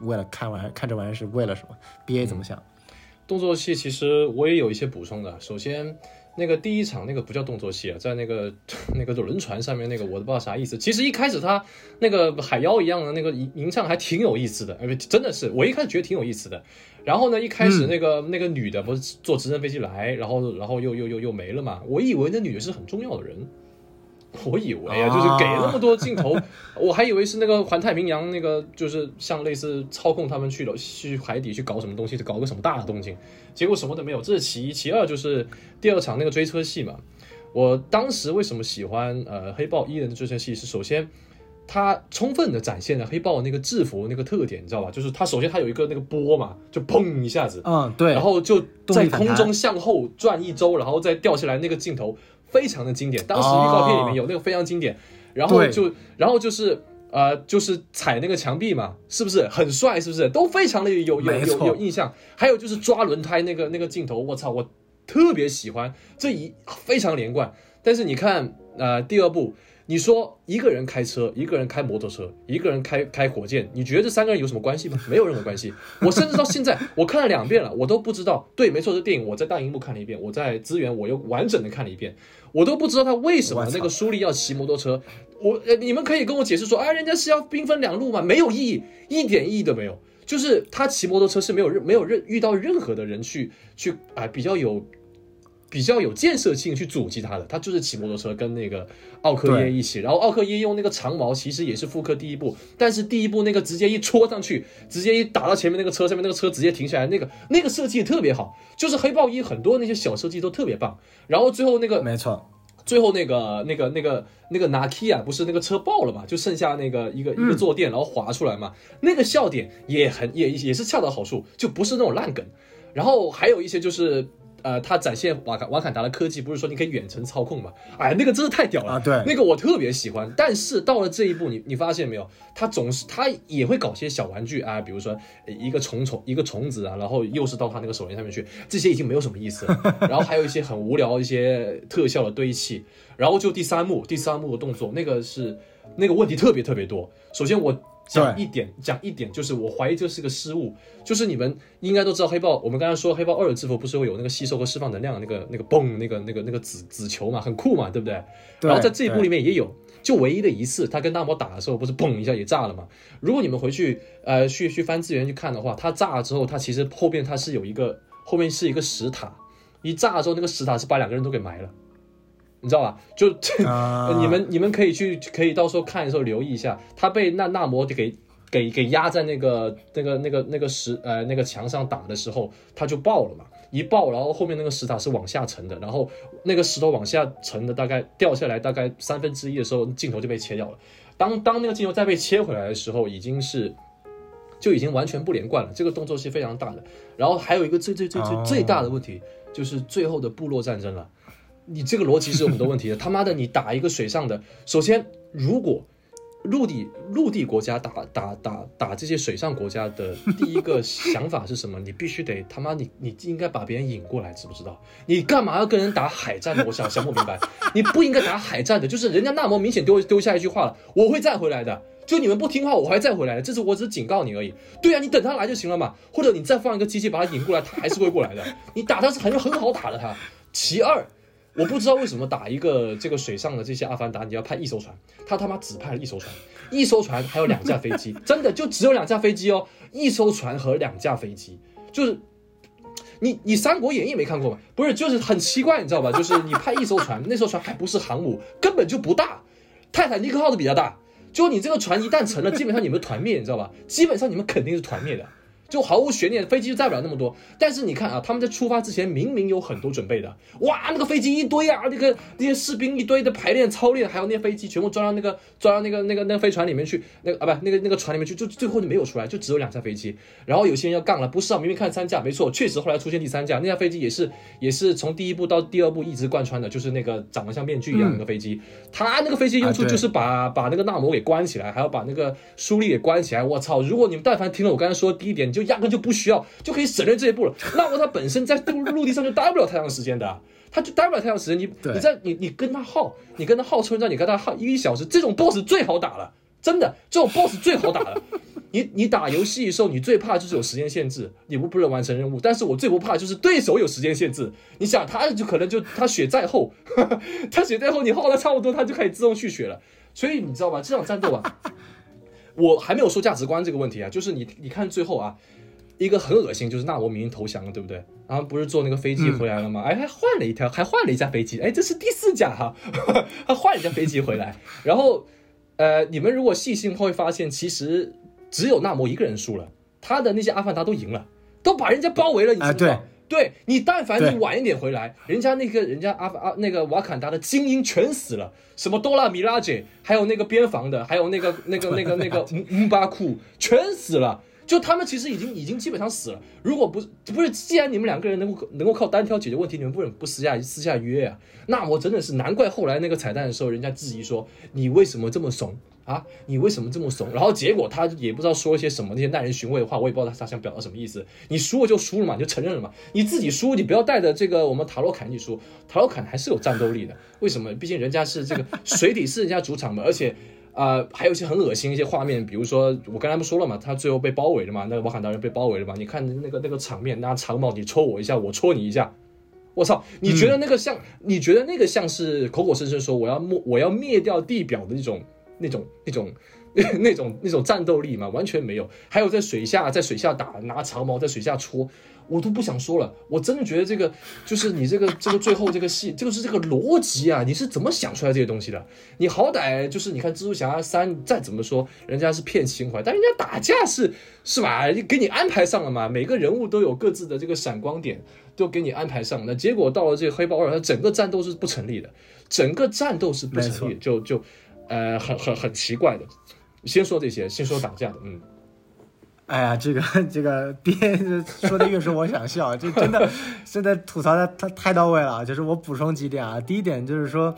为了看完看这玩意儿是为了什么？BA 怎么想？动作戏其实我也有一些补充的。首先，那个第一场那个不叫动作戏啊，在那个 <laughs> 那个轮船上面那个我都不知道啥意思。其实一开始他那个海妖一样的那个吟吟唱还挺有意思的，呃，真的是我一开始觉得挺有意思的。然后呢，一开始那个、那个女的不是坐直升飞机来，然后然后又又又又没了嘛？我以为那女的是很重要的人。我以为啊，就是给那么多镜头，<laughs> 我还以为是那个环太平洋那个，就是像类似操控他们去了去海底去搞什么东西，搞个什么大的动静，结果什么都没有，这是其一。其二就是第二场那个追车戏嘛，我当时为什么喜欢呃黑豹一人的追车戏是首先。它充分的展现了黑豹那个制服那个特点，你知道吧？就是它首先它有一个那个波嘛，就砰一下子，嗯，对，然后就在空中向后转一周，然后再掉下来，那个镜头非常的经典。当时预告片里面有那个非常经典，然后就然后就是呃就是踩那个墙壁嘛，是不是很帅？是不是都非常的有有有有印象？还有就是抓轮胎那个那个镜头，我操，我特别喜欢，这一非常连贯。但是你看呃第二部。你说一个人开车，一个人开摩托车，一个人开开火箭，你觉得这三个人有什么关系吗？没有任何关系。我甚至到现在我看了两遍了，我都不知道。对，没错，这电影我在大荧幕看了一遍，我在资源我又完整的看了一遍，我都不知道他为什么那个苏丽要骑摩托车。我呃，你们可以跟我解释说，啊，人家是要兵分两路嘛？没有意义，一点意义都没有。就是他骑摩托车是没有任没有任遇到任何的人去去啊、比较有比较有建设性去阻击他的，他就是骑摩托车跟那个奥克耶一起，然后奥克耶用那个长矛其实也是复刻第一部，但是第一部那个直接一戳上去，直接一打到前面那个车上面，那个车直接停下来，那个那个设计特别好，就是黑豹一很多那些小设计都特别棒，然后最后那个没错，最后那个那个那个那个 Nakia 不是那个车爆了嘛，就剩下那个一个一个坐垫，然后滑出来嘛，那个笑点也很也也是恰到好处，就不是那种烂梗。然后还有一些就是。呃，它展现瓦坎瓦坎达的科技，不是说你可以远程操控嘛？哎，那个真的太屌了啊对那个我特别喜欢。但是到了这一步，你你发现没有？他总是他也会搞些小玩具啊，比如说呃一个虫虫一个虫子啊，然后又是到他那个手链上面去，这些已经没有什么意思了。<laughs> 然后还有一些很无聊一些特效的堆砌，然后就第三幕第三幕的动作，那个是那个问题特别特别多。首先我讲一点，讲一点，就是我怀疑这是个失误，就是你们应该都知道黑豹，我们刚才说黑豹二的制服不是会有那个吸收和释放能量的那个那个嘣那个那个那个紫紫球嘛，很酷嘛，对不对？对然后在这一部里面也有，就唯一的一次，他跟大魔打的时候，不是嘣一下也炸了嘛？如果你们回去呃去去翻资源去看的话，它炸了之后，它其实后边它是有一个后面是一个石塔，一炸了之后，那个石塔是把两个人都给埋了。你知道吧？就、啊 <laughs> 你们你们可以去可以到时候看的时候留意一下，他被那纳摩给给给压在那个那个那个那个石呃那个墙上打的时候，他就爆了嘛，一爆，然后后面那个石塔是往下沉的，然后那个石头往下沉的大概掉下来大概三分之一的时候，镜头就被切掉了。当当那个镜头再被切回来的时候，已经是就已经完全不连贯了，这个动作是非常大的。然后还有一个最最最最哦最大的问题，就是最后的部落战争了。你这个逻辑是有很多问题的。<laughs> 他妈的，你打一个水上的，首先如果陆地陆地国家打打打打这些水上国家的第一个想法是什么？<laughs> 你必须得他妈你你应该把别人引过来，知不知道？你干嘛要跟人打海战的？我想想不明白，你不应该打海战的，就是人家纳摩明显丢丢下一句话了，我会再回来的。就你们不听话，我还再回来的。这次我只是警告你而已。对啊，你等他来就行了嘛，或者你再放一个机器把他引过来，他还是会过来的。你打他是很很好打的他。其二，我不知道为什么打一个这个水上的这些阿凡达，你要派一艘船，他他妈只派了一艘船，一艘船还有两架飞机，真的就只有两架飞机哦，一艘船和两架飞机，就是你你《三国演义》没看过吗？不是，就是很奇怪，你知道吧？就是你派一艘船，那艘船还不是航母，根本就不大，泰坦尼克号都比较大。就你这个船一旦沉了，基本上你们团灭，你知道吧？基本上你们肯定是团灭的。就毫无悬念，飞机就载不了那么多。但是你看啊，他们在出发之前明明有很多准备的，哇，那个飞机一堆啊，那个那些士兵一堆的排练操练，还有那些飞机全部装到那个装到那个那个那个飞船里面去，那个啊不那个那个船里面去，就最后就没有出来，就只有两架飞机。然后有些人要杠了，不是啊，明明看三架，没错，确实后来出现第三架，那架飞机也是也是从第一部到第二部一直贯穿的，就是那个长得像面具一样的那个飞机，它那个飞机用处就是把、把那个纳摩给关起来，还要把那个舒利给关起来。我操！如果你们但凡听了我刚才说的第一点，你就压根就不需要，就可以省略这一步了。<laughs> 那么它本身在陆陆地上就待不了太长时间的。他就待不了太长时间，你你在你你跟他耗，你跟他耗村战，你跟他耗一个小时，这种 boss 最好打了，真的，这种 boss 最好打了。<laughs> 你你打游戏的时候，你最怕就是有时间限制，你不不能完成任务。但是我最不怕就是对手有时间限制。你想，他就可能就他血再厚，他血再厚，<laughs> 你耗的差不多，他就可以自动去血了。所以你知道吧？这场战斗啊，我还没有说价值观这个问题啊，就是你你看最后啊，一个很恶心，就是纳摩明明投降了，对不对？然后不是坐那个飞机回来了吗？哎，还换了一条，还换了一架飞机，哎，这是第四架哈，<laughs> 他换了一架飞机回来。然后，呃，你们如果细心会发现，其实只有纳摩一个人输了，他的那些阿凡达都赢了，都把人家包围了，你知不知道？啊对你，但凡你晚一点回来，人家那个人家阿阿那个瓦坎达的精英全死了，什么多拉米拉姐，还有那个边防的，还有那个那个那个那个姆姆巴库全死了。就他们其实已经已经基本上死了。如果不是不是，既然你们两个人能够能够靠单挑解决问题，你们不能不私下私下约啊？那我真的是难怪后来那个彩蛋的时候，人家质疑说你为什么这么怂？啊，你为什么这么怂？然后结果他也不知道说一些什么那些耐人寻味的话，我也不知道他他想表达什么意思。你输了就输了嘛，你就承认了嘛。你自己输，你不要带着这个我们塔罗坎一起输，塔罗坎还是有战斗力的。为什么？毕竟人家是这个水底是人家主场嘛，而且。啊、还有一些很恶心一些画面，比如说我刚才不说了嘛，他最后被包围了嘛，那个瓦坎达人被包围了嘛，你看那个那个场面，拿长矛你戳我一下，我戳你一下，我操！你觉得那个像？你觉得那个像是口口声声说我要灭我要灭掉地表的那种那种那种 <laughs> 那种那种战斗力嘛？完全没有。还有在水下在水下打拿长矛在水下戳，我都不想说了。我真的觉得这个就是你这个这个最后这个戏，这个是这个逻辑啊，你是怎么想出来这些东西的？你好歹就是你看蜘蛛侠三再怎么说，人家是骗情怀，但人家打架是是吧？给你安排上了嘛，每个人物都有各自的这个闪光点。都给你安排上，那结果到了这个黑豹二，它整个战斗是不成立的，整个战斗是不成立，就就呃很很很奇怪的。先说这些，先说打架的，嗯，哎呀，这个这个编说的越说我想笑，这真的真的吐槽的太太到位了。就是我补充几点啊，第一点就是说，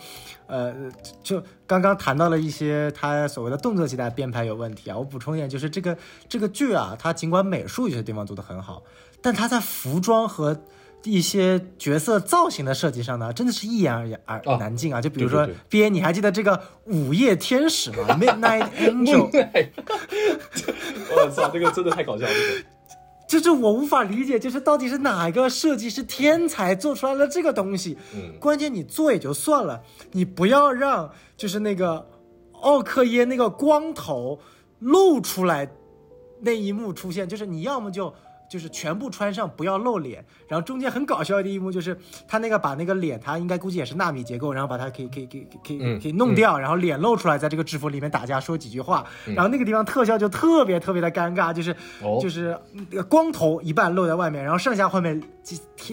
呃，就刚刚谈到了一些他所谓的动作戏的编排有问题啊。我补充一点，就是这个这个剧啊，它尽管美术有些地方做得很好，但它在服装和一些角色造型的设计上呢，真的是一言而而啊难尽啊！就比如说编，你还记得这个午夜天使吗？<laughs> Midnight Angel。<laughs> 我操，这个真的太搞笑了。就是我无法理解，就是到底是哪一个设计师天才做出来了这个东西？嗯关键你做也就算了，你不要让就是那个奥克耶那个光头露出来那一幕出现，就是你要么就。就是全部穿上，不要露脸。然后中间很搞笑的一幕就是他那个把那个脸，他应该估计也是纳米结构，然后把它可以可以可以可以嗯可以弄掉，然后脸露出来，在这个制服里面打架说几句话。然后那个地方特效就特别特别的尴尬，就是哦就是光头一半露在外面，然后剩下后面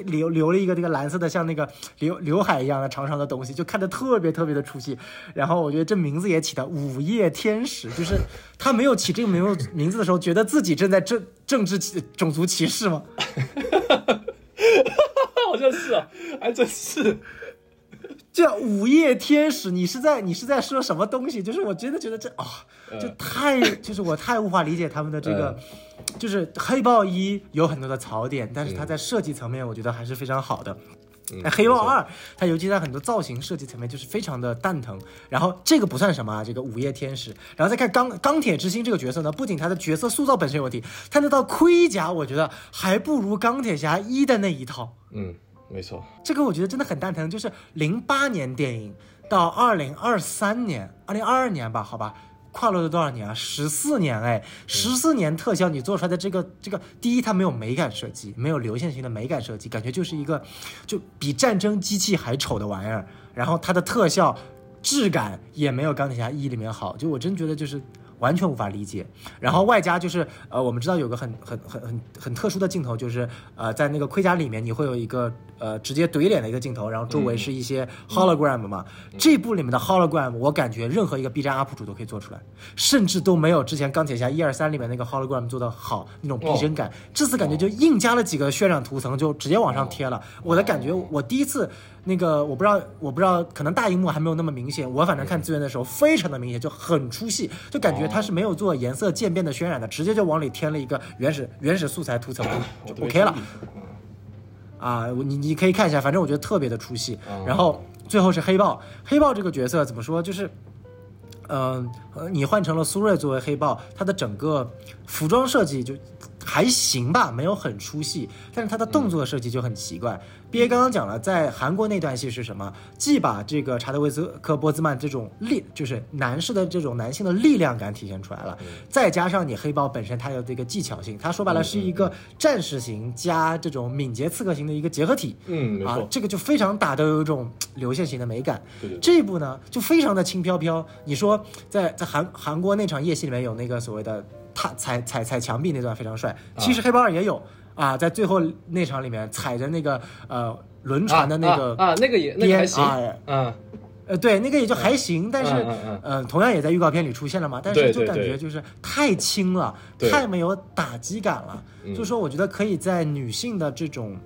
留留了一个那个蓝色的像那个刘刘海一样的长长的东西，就看着特别特别的出戏。然后我觉得这名字也起的午夜天使，就是他没有起这个名字名字的时候，觉得自己正在政政治歧种族歧视吗？<laughs> 好像是啊，还真是。<laughs> 这午夜天使，你是在你是在说什么东西？就是我真的觉得这啊、就太就是我太无法理解他们的这个，就是黑豹一有很多的槽点，但是它在设计层面我觉得还是非常好的。那黑豹二，它尤其在很多造型设计层面就是非常的蛋疼。然后这个不算什么啊，这个午夜天使。然后再看钢钢铁之心这个角色呢，不仅他的角色塑造本身有问题，他那套盔甲我觉得还不如钢铁侠一的那一套。嗯，没错。这个我觉得真的很蛋疼，就是零八年电影到二零二三年、二零二二年吧，好吧，跨了了多少年啊？十四年哎，十四年特效你做出来的这个这个，第一它没有美感设计，没有流线型的美感设计，感觉就是一个就比战争机器还丑的玩意儿，然后它的特效质感也没有钢铁侠一里面好，就我真觉得就是。完全无法理解，然后外加就是呃，我们知道有个很很很很很特殊的镜头，就是呃，在那个盔甲里面你会有一个呃直接怼脸的一个镜头，然后周围是一些 hologram 嘛。这部里面的 hologram，我感觉任何一个 B 站 UP 主都可以做出来，甚至都没有之前钢铁侠一二三里面那个 hologram 做的好那种逼真感。这次感觉就硬加了几个渲染图层，就直接往上贴了。我的感觉，我第一次那个我不知道，我不知道，可能大荧幕还没有那么明显。我反正看资源的时候非常的明显，就很出戏，就感觉它是没有做颜色渐变的渲染的，直接就往里添了一个原始原始素材图层就就 OK 了。啊，你你可以看一下，反正我觉得特别的出戏。然后最后是黑豹，黑豹这个角色怎么说？就是，嗯、呃，你换成了苏瑞作为黑豹，他的整个服装设计就还行吧，没有很出戏，但是他的动作设计就很奇怪。B A 刚刚讲了，在韩国那段戏是什么？既把这个查德维斯科波兹曼这种力，就是男士的这种男性的力量感体现出来了，再加上你黑豹本身它有这个技巧性，它说白了是一个战士型加这种敏捷刺客型的一个结合体。嗯。啊这个就非常打的有一种流线型的美感。对对对这一部呢就非常的轻飘飘。你说在在韩韩国那场夜戏里面有那个所谓的踏踩踩踩墙壁那段非常帅，其实黑豹二也有啊，在最后那场里面踩着那个呃轮船的那个啊那个也那个还行，边啊嗯，呃，对，那个也就还行，但是，嗯嗯嗯。呃，同样也在预告片里出现了嘛，但是就感觉就是太轻了，对。太没有打击感了。嗯。就说我觉得可以在女性的这种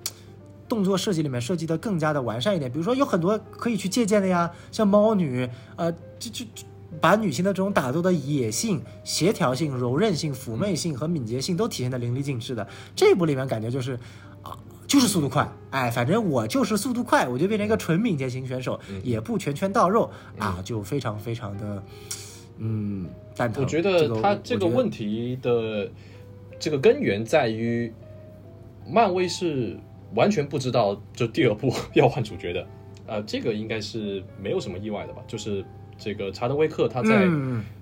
动作设计里面设计的更加的完善一点，比如说有很多可以去借鉴的呀，像猫女，呃，就就就把女性的这种打斗的野性、协调性、柔韧性、妩媚性和敏捷性都体现的淋漓尽致的。这一部里面感觉就是啊。就是速度快，哎，反正我就是速度快，我就变成一个纯敏捷型选手，也不拳拳到肉啊，就非常非常的，嗯，蛋疼。我觉得他这个问题的这个根源在于，漫威是完全不知道就第二部 <laughs> 要换主角的，呃，这个应该是没有什么意外的吧？就是这个查德威克他在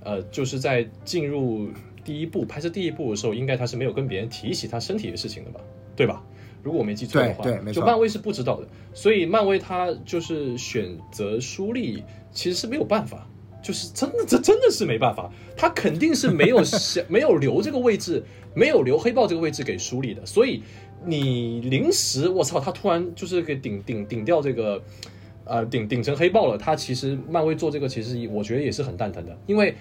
呃，就是在进入第一部拍摄第一部的时候，应该他是没有跟别人提起他身体的事情的吧？对吧？如果我没记错的话，就漫威是不知道的，所以漫威他就是选择舒立，其实是没有办法，就是真的这真的是没办法，他肯定是没有想 <laughs> 没有留这个位置，没有留黑豹这个位置给舒立的，所以你临时我操，他突然就是给顶顶顶掉这个，呃顶顶成黑豹了，他其实漫威做这个其实我觉得也是很蛋疼的，因为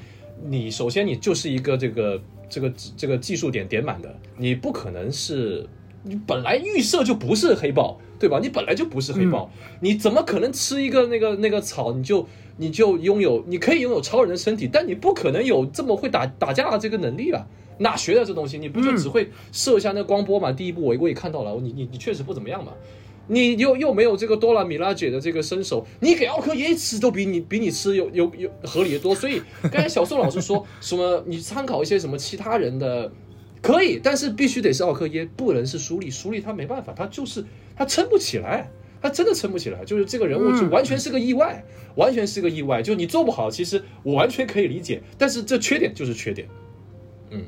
你首先你就是一个这个这个这个技术点点满的，你不可能是。你本来预设就不是黑豹，对吧？你本来就不是黑豹，你怎么可能吃一个那个那个草，你就你就拥有，你可以拥有超人的身体，但你不可能有这么会打打架的这个能力啊？哪学的这东西？你不就只会射一下那光波嘛？第一部我我也看到了，你你你确实不怎么样嘛。你又又没有这个多拉米拉姐的这个身手，你给奥克耶吃都比你比你吃有有有合理的多。所以刚才小宋老师说什么，你参考一些什么其他人的。可以，但是必须得是奥克耶，不能是舒利。舒利他没办法，他就是他撑不起来，他真的撑不起来。就是这个人物就完全是个意外，完全是个意外。就你做不好，其实我完全可以理解，但是这缺点就是缺点。嗯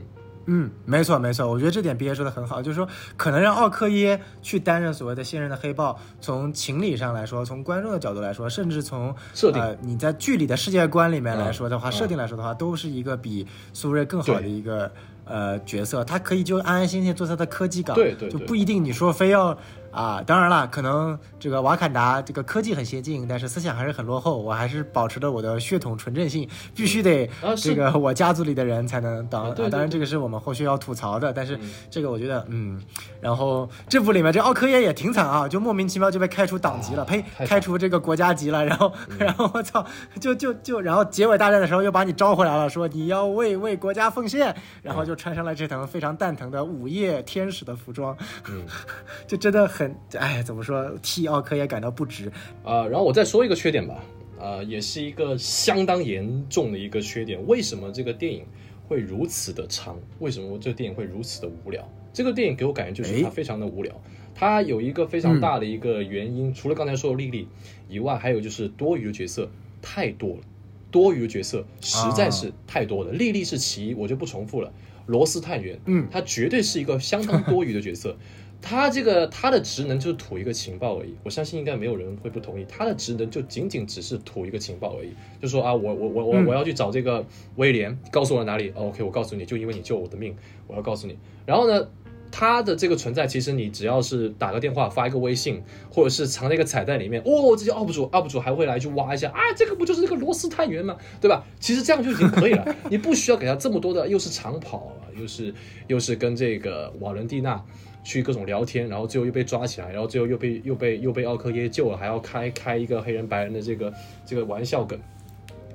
嗯，没错没错，我觉得这点毕业说的很好，就是说可能让奥克耶去担任所谓的现任的黑豹，从情理上来说，从观众的角度来说，甚至从设定你在剧里的世界观里面来说的话，设定来说的话，都是一个比苏瑞更好的一个。呃，角色他可以就安安心心做他的科技岗，对对，就不一定你说非要。啊，当然了，可能这个瓦坎达这个科技很先进，但是思想还是很落后。我还是保持着我的血统纯正性，必须得这个我家族里的人才能当。当然，这个是我们后续要吐槽的。但是这个我觉得，嗯，然后这部里面这奥科耶也挺惨啊，就莫名其妙就被开除党籍了，呸，开除这个国家级了。然后，然后我操，就就就，然后结尾大战的时候又把你招回来了，说你要为为国家奉献，然后就穿上了这层非常蛋疼的午夜天使的服装，嗯，<laughs> 就真的很。哎，怎么说？替奥克也感到不值啊。然后我再说一个缺点吧，啊，也是一个相当严重的一个缺点。为什么这个电影会如此的长？为什么这个电影会如此的无聊？这个电影给我感觉就是它非常的无聊。它有一个非常大的一个原因，除了刚才说的莉莉以外，还有就是多余的角色太多了。多余的角色实在是太多了。莉莉是其一，我就不重复了。罗斯探员，嗯，他绝对是一个相当多余的角色。<laughs> 他这个他的职能就是吐一个情报而已，我相信应该没有人会不同意。他的职能就仅仅只是吐一个情报而已，就说啊，我我我我我要去找这个威廉，告诉我哪里？OK，我告诉你就因为你救我的命，我要告诉你。然后呢，他的这个存在，其实你只要是打个电话、发一个微信，或者是藏在一个彩蛋里面，哦，这些 UP 主 UP 主还会来去挖一下啊，这个不就是那个罗斯探员吗？对吧？其实这样就已经可以了，你不需要给他这么多的，又是长跑，又是又是跟这个瓦伦蒂娜。去各种聊天，然后最后又被抓起来，然后最后又被又被又被奥克耶救了，还要开开一个黑人白人的这个这个玩笑梗，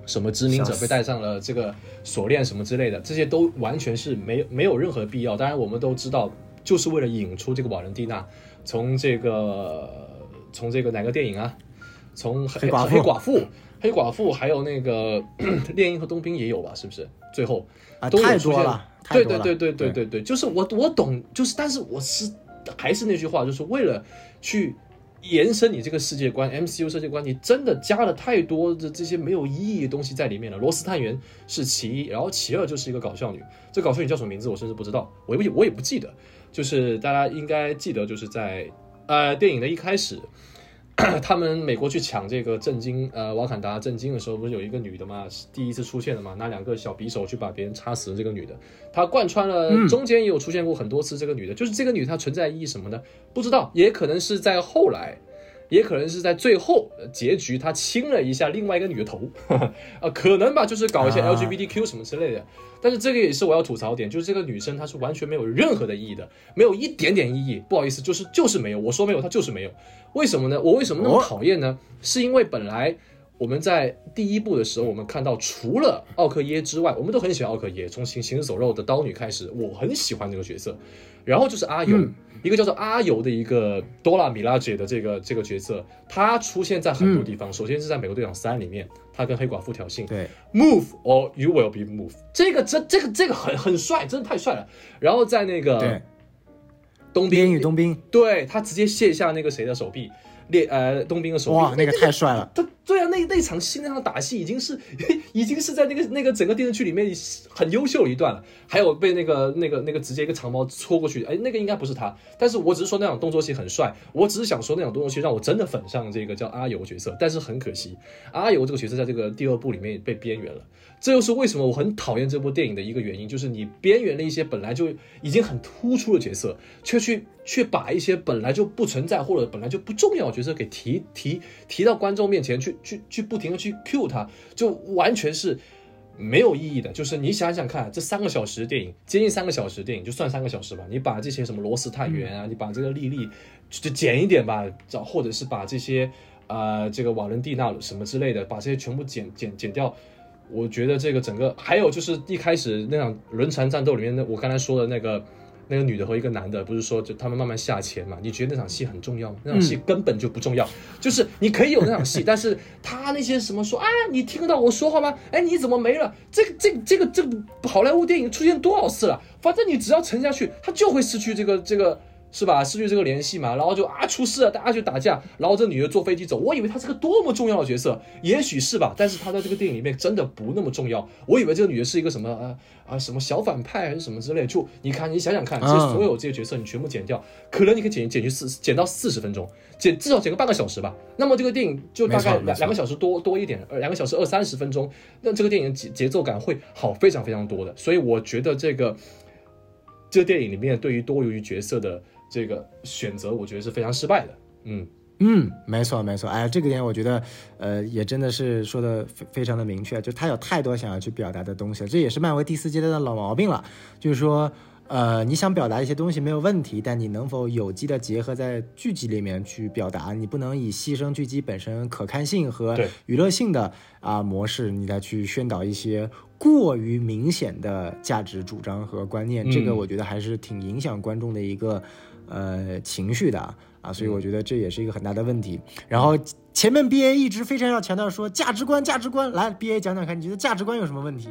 什么殖民者被戴上了这个锁链什么之类的，这些都完全是没没有任何必要。当然我们都知道，就是为了引出这个瓦伦蒂娜，从这个从这个哪个电影啊，从黑黑寡妇黑寡妇还有那个 <clears throat> 猎鹰和冬兵也有吧？是不是？最后都对对对对对对对，就是我我懂，就是但是我是还是那句话，就是为了去延伸你这个世界观，MCU 世界观，你真的加了太多的这些没有意义的东西在里面了。罗斯探员是其一，然后其二就是一个搞笑女，这搞笑女叫什么名字我甚至不知道，我也我也不记得，就是大家应该记得，就是在呃电影的一开始。<clears throat> 他们美国去抢这个震惊呃瓦坎达震惊的时候，不是有一个女的嘛，第一次出现的嘛，拿两个小匕首去把别人插死的这个女的，她贯穿了中间也有出现过很多次这个女的，就是这个女她存在意义什么呢？不知道，也可能是在后来。也可能是在最后结局，他亲了一下另外一个女的头，啊，<laughs> 可能吧，就是搞一些 LGBTQ 什么之类的。但是这个也是我要吐槽点，就是这个女生她是完全没有任何的意义。的，没有一点点意义。不好意思，就是就是没有。我说没有，她就是没有。为什么呢？我为什么那么讨厌呢？是因为本来我们在第一部的时候，我们看到除了奥克耶之外，我们都很喜欢奥克耶，从行行尸走肉的刀女开始，我很喜欢这个角色。然后就是阿尤，一个叫做阿尤的一个多拉米拉姐的这个这个角色，她出现在很多地方。首先是在美国队长三里面，她跟黑寡妇挑衅，对，move or you will be move，这个这这个这个很很帅，真的太帅了。然后在那个对，冬边兵与冬兵，对他直接卸下那个谁的手臂，列呃冬兵的手臂，哇，那个太帅了。他对啊，那那场戏那场打戏已经是 <laughs> 已经是在那个那个整个电视剧里面很优秀的一段了。还有被那个那个那个直接一个长矛戳过去，哎，那个应该不是他，但是我只是说那场动作戏很帅，我只是想说那场动作戏让我真的粉上这个叫阿尤角色。但是很可惜，阿尤这个角色在这个第二部里面被边缘了。这又是为什么我很讨厌这部电影的一个原因，就是你边缘的一些本来就已经很突出的角色，却去却把一些本来就不存在或者本来就不重要的角色给提提提到观众面前去去去不停的去 cue 他，就完全是没有意义的。就是你想想看，这三个小时电影，接近三个小时电影，就算三个小时吧，你把这些什么罗斯探员啊，你把这个莉莉就剪一点吧，找或者是把这些呃这个瓦伦蒂娜什么之类的，把这些全部剪剪剪掉。我觉得这个整个还有就是一开始那场轮船战斗里面那，我刚才说的那个那个女的和一个男的，不是说就他们慢慢下潜嘛？你觉得那场戏很重要吗？那场戏根本就不重要，就是你可以有那场戏，但是他那些什么说啊，你听得到我说话吗？哎，你怎么没了？这个这个这个这个好莱坞电影出现多少次了？反正你只要沉下去，他就会失去这个这个。是吧？失去这个联系嘛，然后就啊出事了，大家就打架，然后这女的坐飞机走。我以为她是个多么重要的角色，也许是吧，但是她在这个电影里面真的不那么重要。我以为这个女的是一个什么啊啊什么小反派还是什么之类。就你看，你想想看，这所有这些角色你全部剪掉，可能你可以剪剪去四剪到四十分钟，剪至少剪个半个小时吧。那么这个电影就大概两两个小时多多一点，呃两个小时二三十分钟，那这个电影节节奏感会好非常非常多的。所以我觉得这个这个电影里面对于多余角色的。这个选择我觉得是非常失败的，嗯。嗯，没错没错，哎，这个点我觉得，呃，也真的是说的非非常的明确，就他有太多想要去表达的东西了，这也是漫威第四阶段的老毛病了，就是说，呃，你想表达一些东西没有问题，但你能否有机的结合在剧集里面去表达？你不能以牺牲剧集本身可看性和娱乐性的啊模式，你再去宣导一些过于明显的价值主张和观念，这个我觉得还是挺影响观众的一个。呃，情绪的啊，所以我觉得这也是一个很大的问题。然后前面 B A 一直非常要强调说价值观，价值观，来 B A 讲讲看，你觉得价值观有什么问题？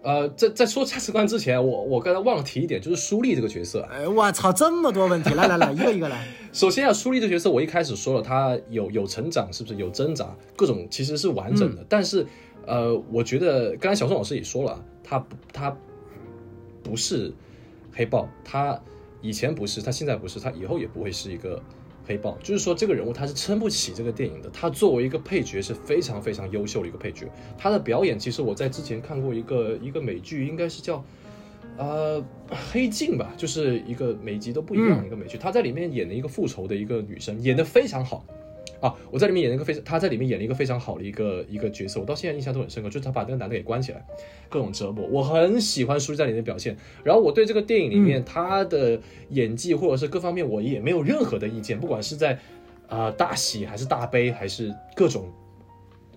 呃，在在说价值观之前，我我刚才忘了提一点，就是舒丽这个角色。哎，我操，这么多问题，来来来，一个一个来。<laughs> 首先啊，舒丽这个角色，我一开始说了，他有有成长，是不是有挣扎，各种其实是完整的。但是，呃，我觉得刚才小宋老师也说了，他他不是黑豹，他。以前不是，他现在不是，他以后也不会是一个黑豹。就是说，这个人物他是撑不起这个电影的。他作为一个配角是非常非常优秀的一个配角。他的表演，其实我在之前看过一个一个美剧，应该是叫呃黑镜吧，就是一个每集都不一样的一个美剧。他在里面演了一个复仇的一个女生，演的非常好。啊，我在里面演了一个非常，他在里面演了一个非常好的一个一个角色，我到现在印象都很深刻，就是他把那个男的给关起来，各种折磨，我很喜欢舒淇在里面的表现。然后我对这个电影里面他的演技或者是各方面，我也没有任何的意见，不管是在啊大喜还是大悲还是各种，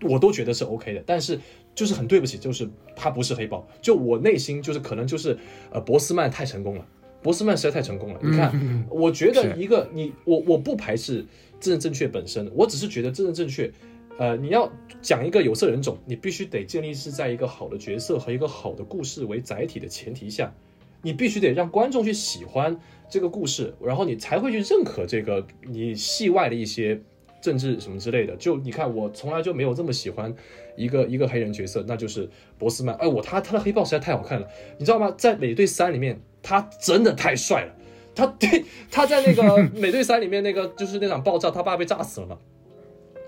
我都觉得是 OK 的。但是就是很对不起，就是他不是黑豹，就我内心就是可能就是呃博斯曼太成功了，博斯曼实在太成功了。你看，我觉得一个你我我不排斥。政治正确本身，我只是觉得政治正确，呃，你要讲一个有色人种，你必须得建立是在一个好的角色和一个好的故事为载体的前提下，你必须得让观众去喜欢这个故事，然后你才会去认可这个你戏外的一些政治什么之类的。就你看，我从来就没有这么喜欢一个一个黑人角色，那就是博斯曼。哎，我他他的黑豹实在太好看了，你知道吗？在美队三里面，他真的太帅了。他 <laughs> 对他在那个 <laughs> 美队三里面那个就是那场爆炸，他爸被炸死了嘛。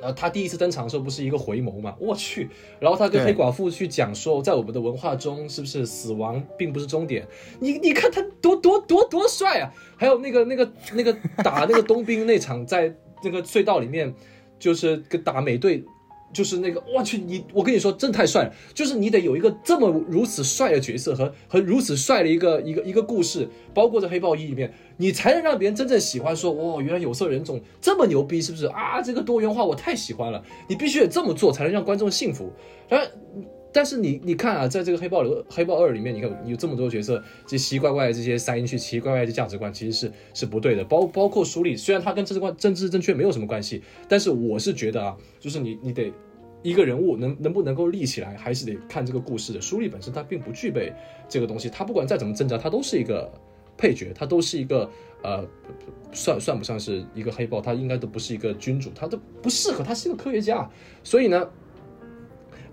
然后他第一次登场的时候不是一个回眸嘛？我去！然后他跟黑寡妇去讲说，在我们的文化中，是不是死亡并不是终点？你你看他多多多多帅啊！还有那个那个那个打那个冬兵那场，在那个隧道里面，就是跟打美队就是那个，我去，你我跟你说，真太帅了！就是你得有一个这么如此帅的角色和和如此帅的一个一个一个故事，包括在黑豹一里面，你才能让别人真正喜欢。说，哇，原来有色人种这么牛逼，是不是啊？这个多元化我太喜欢了。你必须得这么做，才能让观众幸福。然后，但是你你看啊，在这个黑豹里黑豹二里面，你看有这么多角色，这奇奇怪怪的这些塞进去，奇奇怪怪的价值观其实是是不对的。包包括书里，虽然它跟政治观政治正确没有什么关系，但是我是觉得啊，就是你你得。一个人物能能不能够立起来，还是得看这个故事的书立本身，它并不具备这个东西。它不管再怎么挣扎，它都是一个配角，它都是一个呃，算算不上是一个黑豹，它应该都不是一个君主，它都不适合，他是一个科学家。所以呢，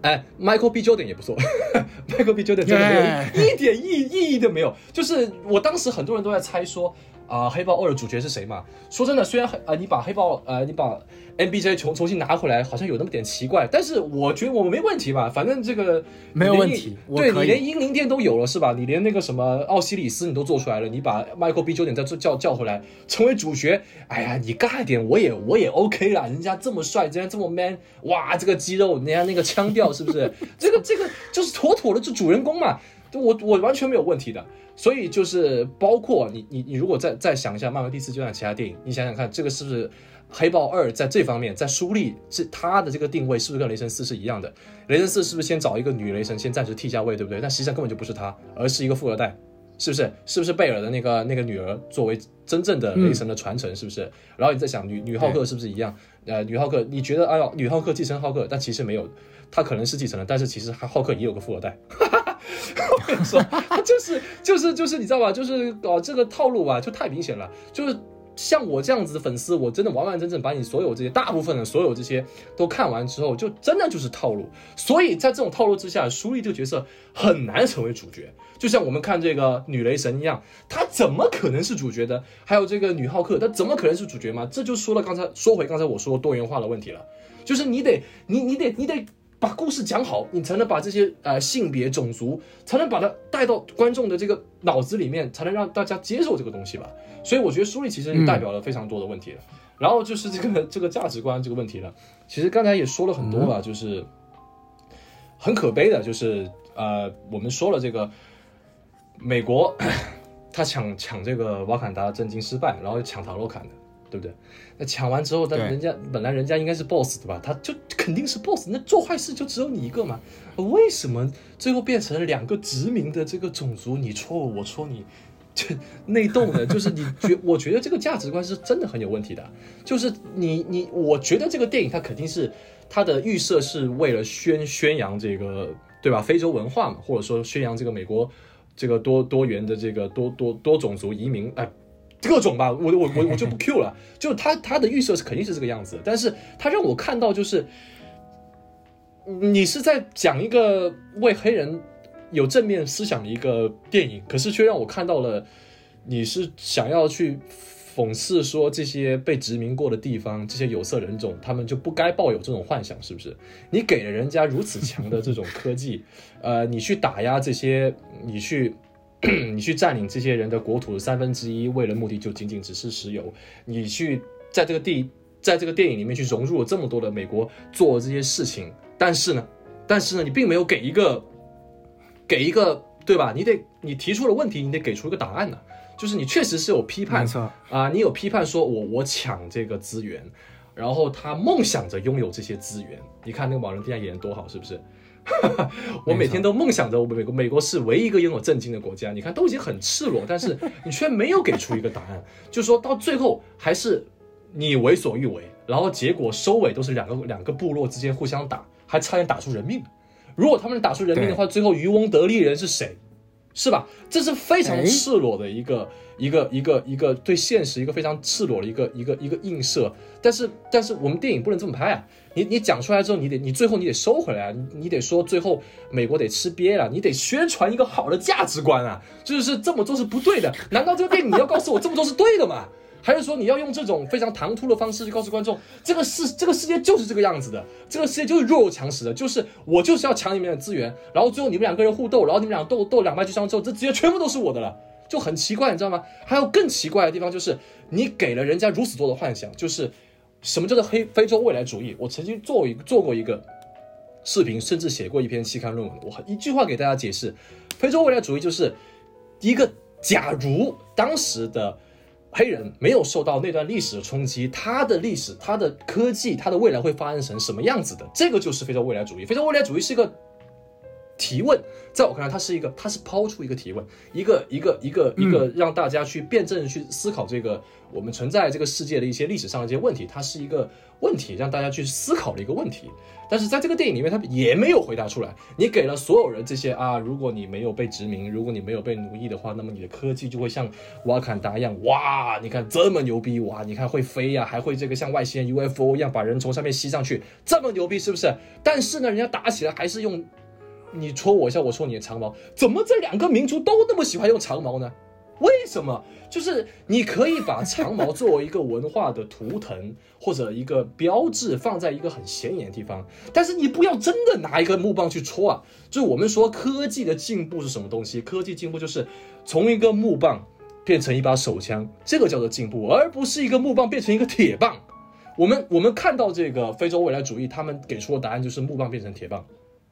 哎，Michael B. Jordan 也不错，<laughs> Michael B. Jordan 真的没有一点意意义都没有。就是我当时很多人都在猜说。啊，黑豹二的主角是谁嘛？说真的，虽然呃，你把黑豹呃，你把 M B J 重重新拿回来，好像有那么点奇怪，但是我觉得我们没问题吧？反正这个没有问题，对你连英灵殿都有了是吧？你连那个什么奥西里斯你都做出来了，你把 Michael B 九点再叫叫回来成为主角，哎呀，你尬一点我也我也 OK 啦，人家这么帅，人家这么 man，哇，这个肌肉，人家那个腔调是不是？<laughs> 这个这个就是妥妥的就主人公嘛，我我完全没有问题的。所以就是包括你你你如果再再想一下漫威第四阶段其他电影，你想想看，这个是不是黑豹二在这方面在书立是它的这个定位是不是跟雷神四是一样的？雷神四是不是先找一个女雷神先暂时替下位，对不对？但实际上根本就不是他，而是一个富二代，是不是？是不是贝尔的那个那个女儿作为真正的雷神的传承，是不是？然后你在想女女浩克是不是一样？呃，女浩克你觉得哎呦女浩克继承浩克，但其实没有，他可能是继承了，但是其实浩克也有个富二代。我跟你说，就是就是就是，你知道吧？就是搞这个套路吧，就太明显了。就是像我这样子的粉丝，我真的完完整整把你所有这些大部分的所有这些都看完之后，就真的就是套路。所以在这种套路之下，舒丽这个角色很难成为主角。就像我们看这个女雷神一样，她怎么可能是主角的？还有这个女浩克，她怎么可能是主角吗？这就说了刚才说回刚才我说多元化的问题了，就是你得你你得你得。把故事讲好，你才能把这些呃性别、种族，才能把它带到观众的这个脑子里面，才能让大家接受这个东西吧。所以我觉得书里其实代表了非常多的问题。然后就是这个这个价值观这个问题了。其实刚才也说了很多了，就是很可悲的，就是呃我们说了这个美国他抢抢这个瓦坎达震惊失败，然后抢塔洛坎的。对不对？那抢完之后，但人家本来人家应该是 boss 对吧？他就肯定是 boss。那做坏事就只有你一个嘛？为什么最后变成了两个殖民的这个种族？你戳我，我戳你，就 <laughs> 内斗呢？就是你觉，我觉得这个价值观是真的很有问题的。就是你你，我觉得这个电影它肯定是它的预设是为了宣宣扬这个对吧？非洲文化嘛，或者说宣扬这个美国这个多多元的这个多多多种族移民哎。各种吧，我我我 <laughs> 我就不 Q 了。就他他的预设是肯定是这个样子，但是他让我看到就是，你是在讲一个为黑人有正面思想的一个电影，可是却让我看到了你是想要去讽刺说这些被殖民过的地方，这些有色人种，他们就不该抱有这种幻想，是不是？你给了人家如此强的这种科技，呃，你去打压这些，你去。<clears throat> 你去占领这些人的国土的三分之一，为了目的就仅仅只是石油。你去在这个地，在这个电影里面去融入了这么多的美国做这些事情，但是呢，但是呢，你并没有给一个，给一个，对吧？你得你提出了问题，你得给出一个答案呢。就是你确实是有批判，啊，你有批判说我我抢这个资源，然后他梦想着拥有这些资源。你看那个《某人天下演的多好，是不是？<laughs> 我每天都梦想着，美国美国是唯一一个拥有震惊的国家。你看，都已经很赤裸，但是你却没有给出一个答案，<laughs> 就说到最后还是你为所欲为，然后结果收尾都是两个两个部落之间互相打，还差点打出人命。如果他们打出人命的话，最后渔翁得利人是谁？是吧？这是非常赤裸的一个一个一个一个对现实一个非常赤裸的一个一个一个映射。但是但是我们电影不能这么拍啊！你你讲出来之后，你得你最后你得收回来啊！你得说最后美国得吃瘪了，你得宣传一个好的价值观啊！就是这么做是不对的。难道这个电影你要告诉我这么做是对的吗？还是说你要用这种非常唐突的方式去告诉观众，这个世这个世界就是这个样子的，这个世界就是弱肉强食的，就是我就是要抢你们的资源，然后最后你们两个人互斗，然后你们俩斗斗两败俱伤之后，这资源全部都是我的了，就很奇怪，你知道吗？还有更奇怪的地方就是，你给了人家如此多的幻想，就是什么叫做黑非洲未来主义？我曾经做一做过一个视频，甚至写过一篇期刊论文。我一句话给大家解释，非洲未来主义就是一个假如当时的黑人没有受到那段历史的冲击，他的历史、他的科技、他的未来会发生成什么样子的？这个就是非洲未来主义。非洲未来主义是一个。提问，在我看来，它是一个，它是抛出一个提问，一个一个一个一个让大家去辩证去思考这个我们存在这个世界的一些历史上的一些问题，它是一个问题，让大家去思考的一个问题。但是在这个电影里面，它也没有回答出来。你给了所有人这些啊，如果你没有被殖民，如果你没有被奴役的话，那么你的科技就会像瓦坎达一样，哇，你看这么牛逼，哇，你看会飞呀，还会这个像外星人 UFO 一样把人从上面吸上去，这么牛逼是不是？但是呢，人家打起来还是用。你戳我一下，我戳你的长矛，怎么这两个民族都那么喜欢用长矛呢？为什么？就是你可以把长矛作为一个文化的图腾或者一个标志，放在一个很显眼的地方，但是你不要真的拿一个木棒去戳啊！就是我们说科技的进步是什么东西？科技进步就是从一个木棒变成一把手枪，这个叫做进步，而不是一个木棒变成一个铁棒。我们我们看到这个非洲未来主义，他们给出的答案就是木棒变成铁棒。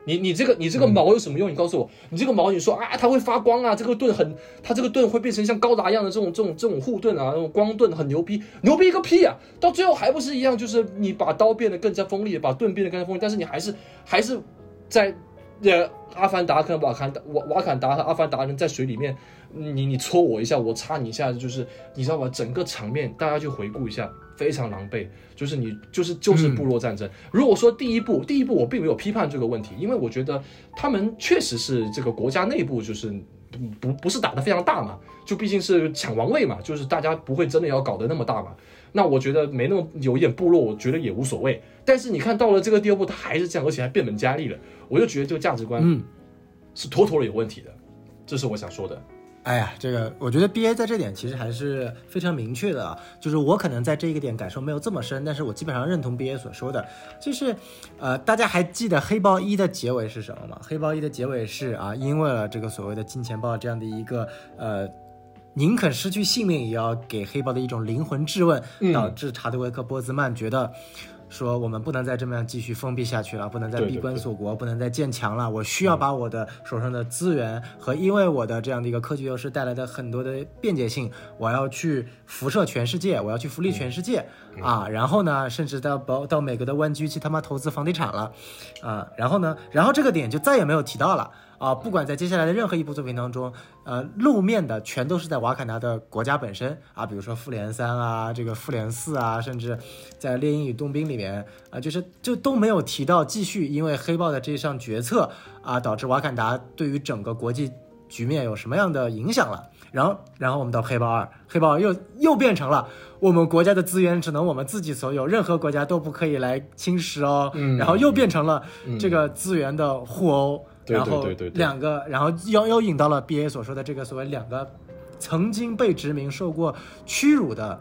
你你这个你这个矛有什么用？你告诉我，你这个矛你说啊，它会发光啊，这个盾很，它这个盾会变成像高达一样的这种这种这种护盾啊，那种光盾很牛逼，牛逼个屁啊！到最后还不是一样，就是你把刀变得更加锋利，把盾变得更加锋利，但是你还是还是在呃阿凡达跟瓦坎达瓦瓦坎达和阿凡达人在水里面，你你戳我一下，我插你一下，就是你知道吧？整个场面大家去回顾一下。非常狼狈，就是你就是就是部落战争。如果说第一步，第一步我并没有批判这个问题，因为我觉得他们确实是这个国家内部就是不不是打得非常大嘛，就毕竟是抢王位嘛，就是大家不会真的要搞得那么大嘛。那我觉得没那么有一点部落，我觉得也无所谓。但是你看到了这个第二步，他还是这样，而且还变本加厉了，我就觉得这个价值观是妥妥的有问题的，这是我想说的。哎呀，这个我觉得 B A 在这点其实还是非常明确的啊，就是我可能在这一个点感受没有这么深，但是我基本上认同 B A 所说的，就是，呃，大家还记得黑豹一的结尾是什么吗？黑豹一的结尾是啊，因为了这个所谓的金钱豹这样的一个呃，宁肯失去性命也要给黑豹的一种灵魂质问，导致查德维克波兹曼觉得。说我们不能再这么样继续封闭下去了，不能再闭关锁国，不能再建墙了。我需要把我的手上的资源和因为我的这样的一个科技优势带来的很多的便捷性，我要去辐射全世界，我要去福利全世界啊！然后呢，甚至到到到美国的湾区去他妈投资房地产了啊！然后呢，然后这个点就再也没有提到了。啊，不管在接下来的任何一部作品当中，呃，露面的全都是在瓦坎达的国家本身啊，比如说复联三啊，这个复联四啊，甚至在猎鹰与冬兵里面啊，就是就都没有提到继续因为黑豹的这项决策啊，导致瓦坎达对于整个国际局面有什么样的影响了。然后，然后我们到黑豹二，黑豹二又又变成了我们国家的资源只能我们自己所有，任何国家都不可以来侵蚀哦。嗯，然后又变成了这个资源的互殴。然后两个，然后又又引到了 B A 所说的这个所谓两个曾经被殖民、受过屈辱的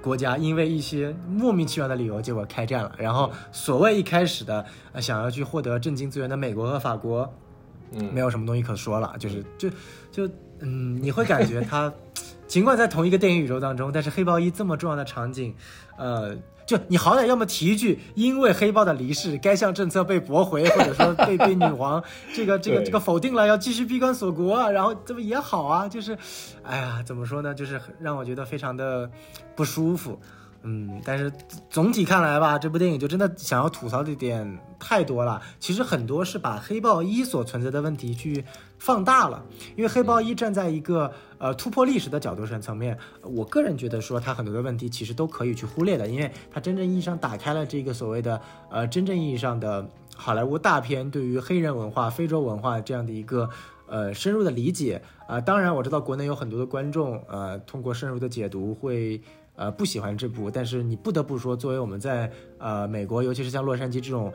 国家，因为一些莫名其妙的理由，结果开战了。然后所谓一开始的想要去获得震惊资源的美国和法国，嗯，没有什么东西可说了，就是就就嗯，你会感觉他 <laughs> 尽管在同一个电影宇宙当中，但是黑豹一这么重要的场景，呃。就你好歹要么提一句，因为黑豹的离世，该项政策被驳回，或者说被被女皇 <laughs> 这个这个这个否定了，要继续闭关锁国，然后这不也好啊？就是，哎呀，怎么说呢？就是让我觉得非常的不舒服。嗯，但是总体看来吧，这部电影就真的想要吐槽的点太多了。其实很多是把黑豹一所存在的问题去放大了，因为黑豹一站在一个呃突破历史的角度上层面，我个人觉得说它很多的问题其实都可以去忽略的，因为它真正意义上打开了这个所谓的呃真正意义上的好莱坞大片对于黑人文化、非洲文化这样的一个呃深入的理解啊。当然我知道国内有很多的观众呃通过深入的解读会。呃，不喜欢这部，但是你不得不说，作为我们在呃美国，尤其是像洛杉矶这种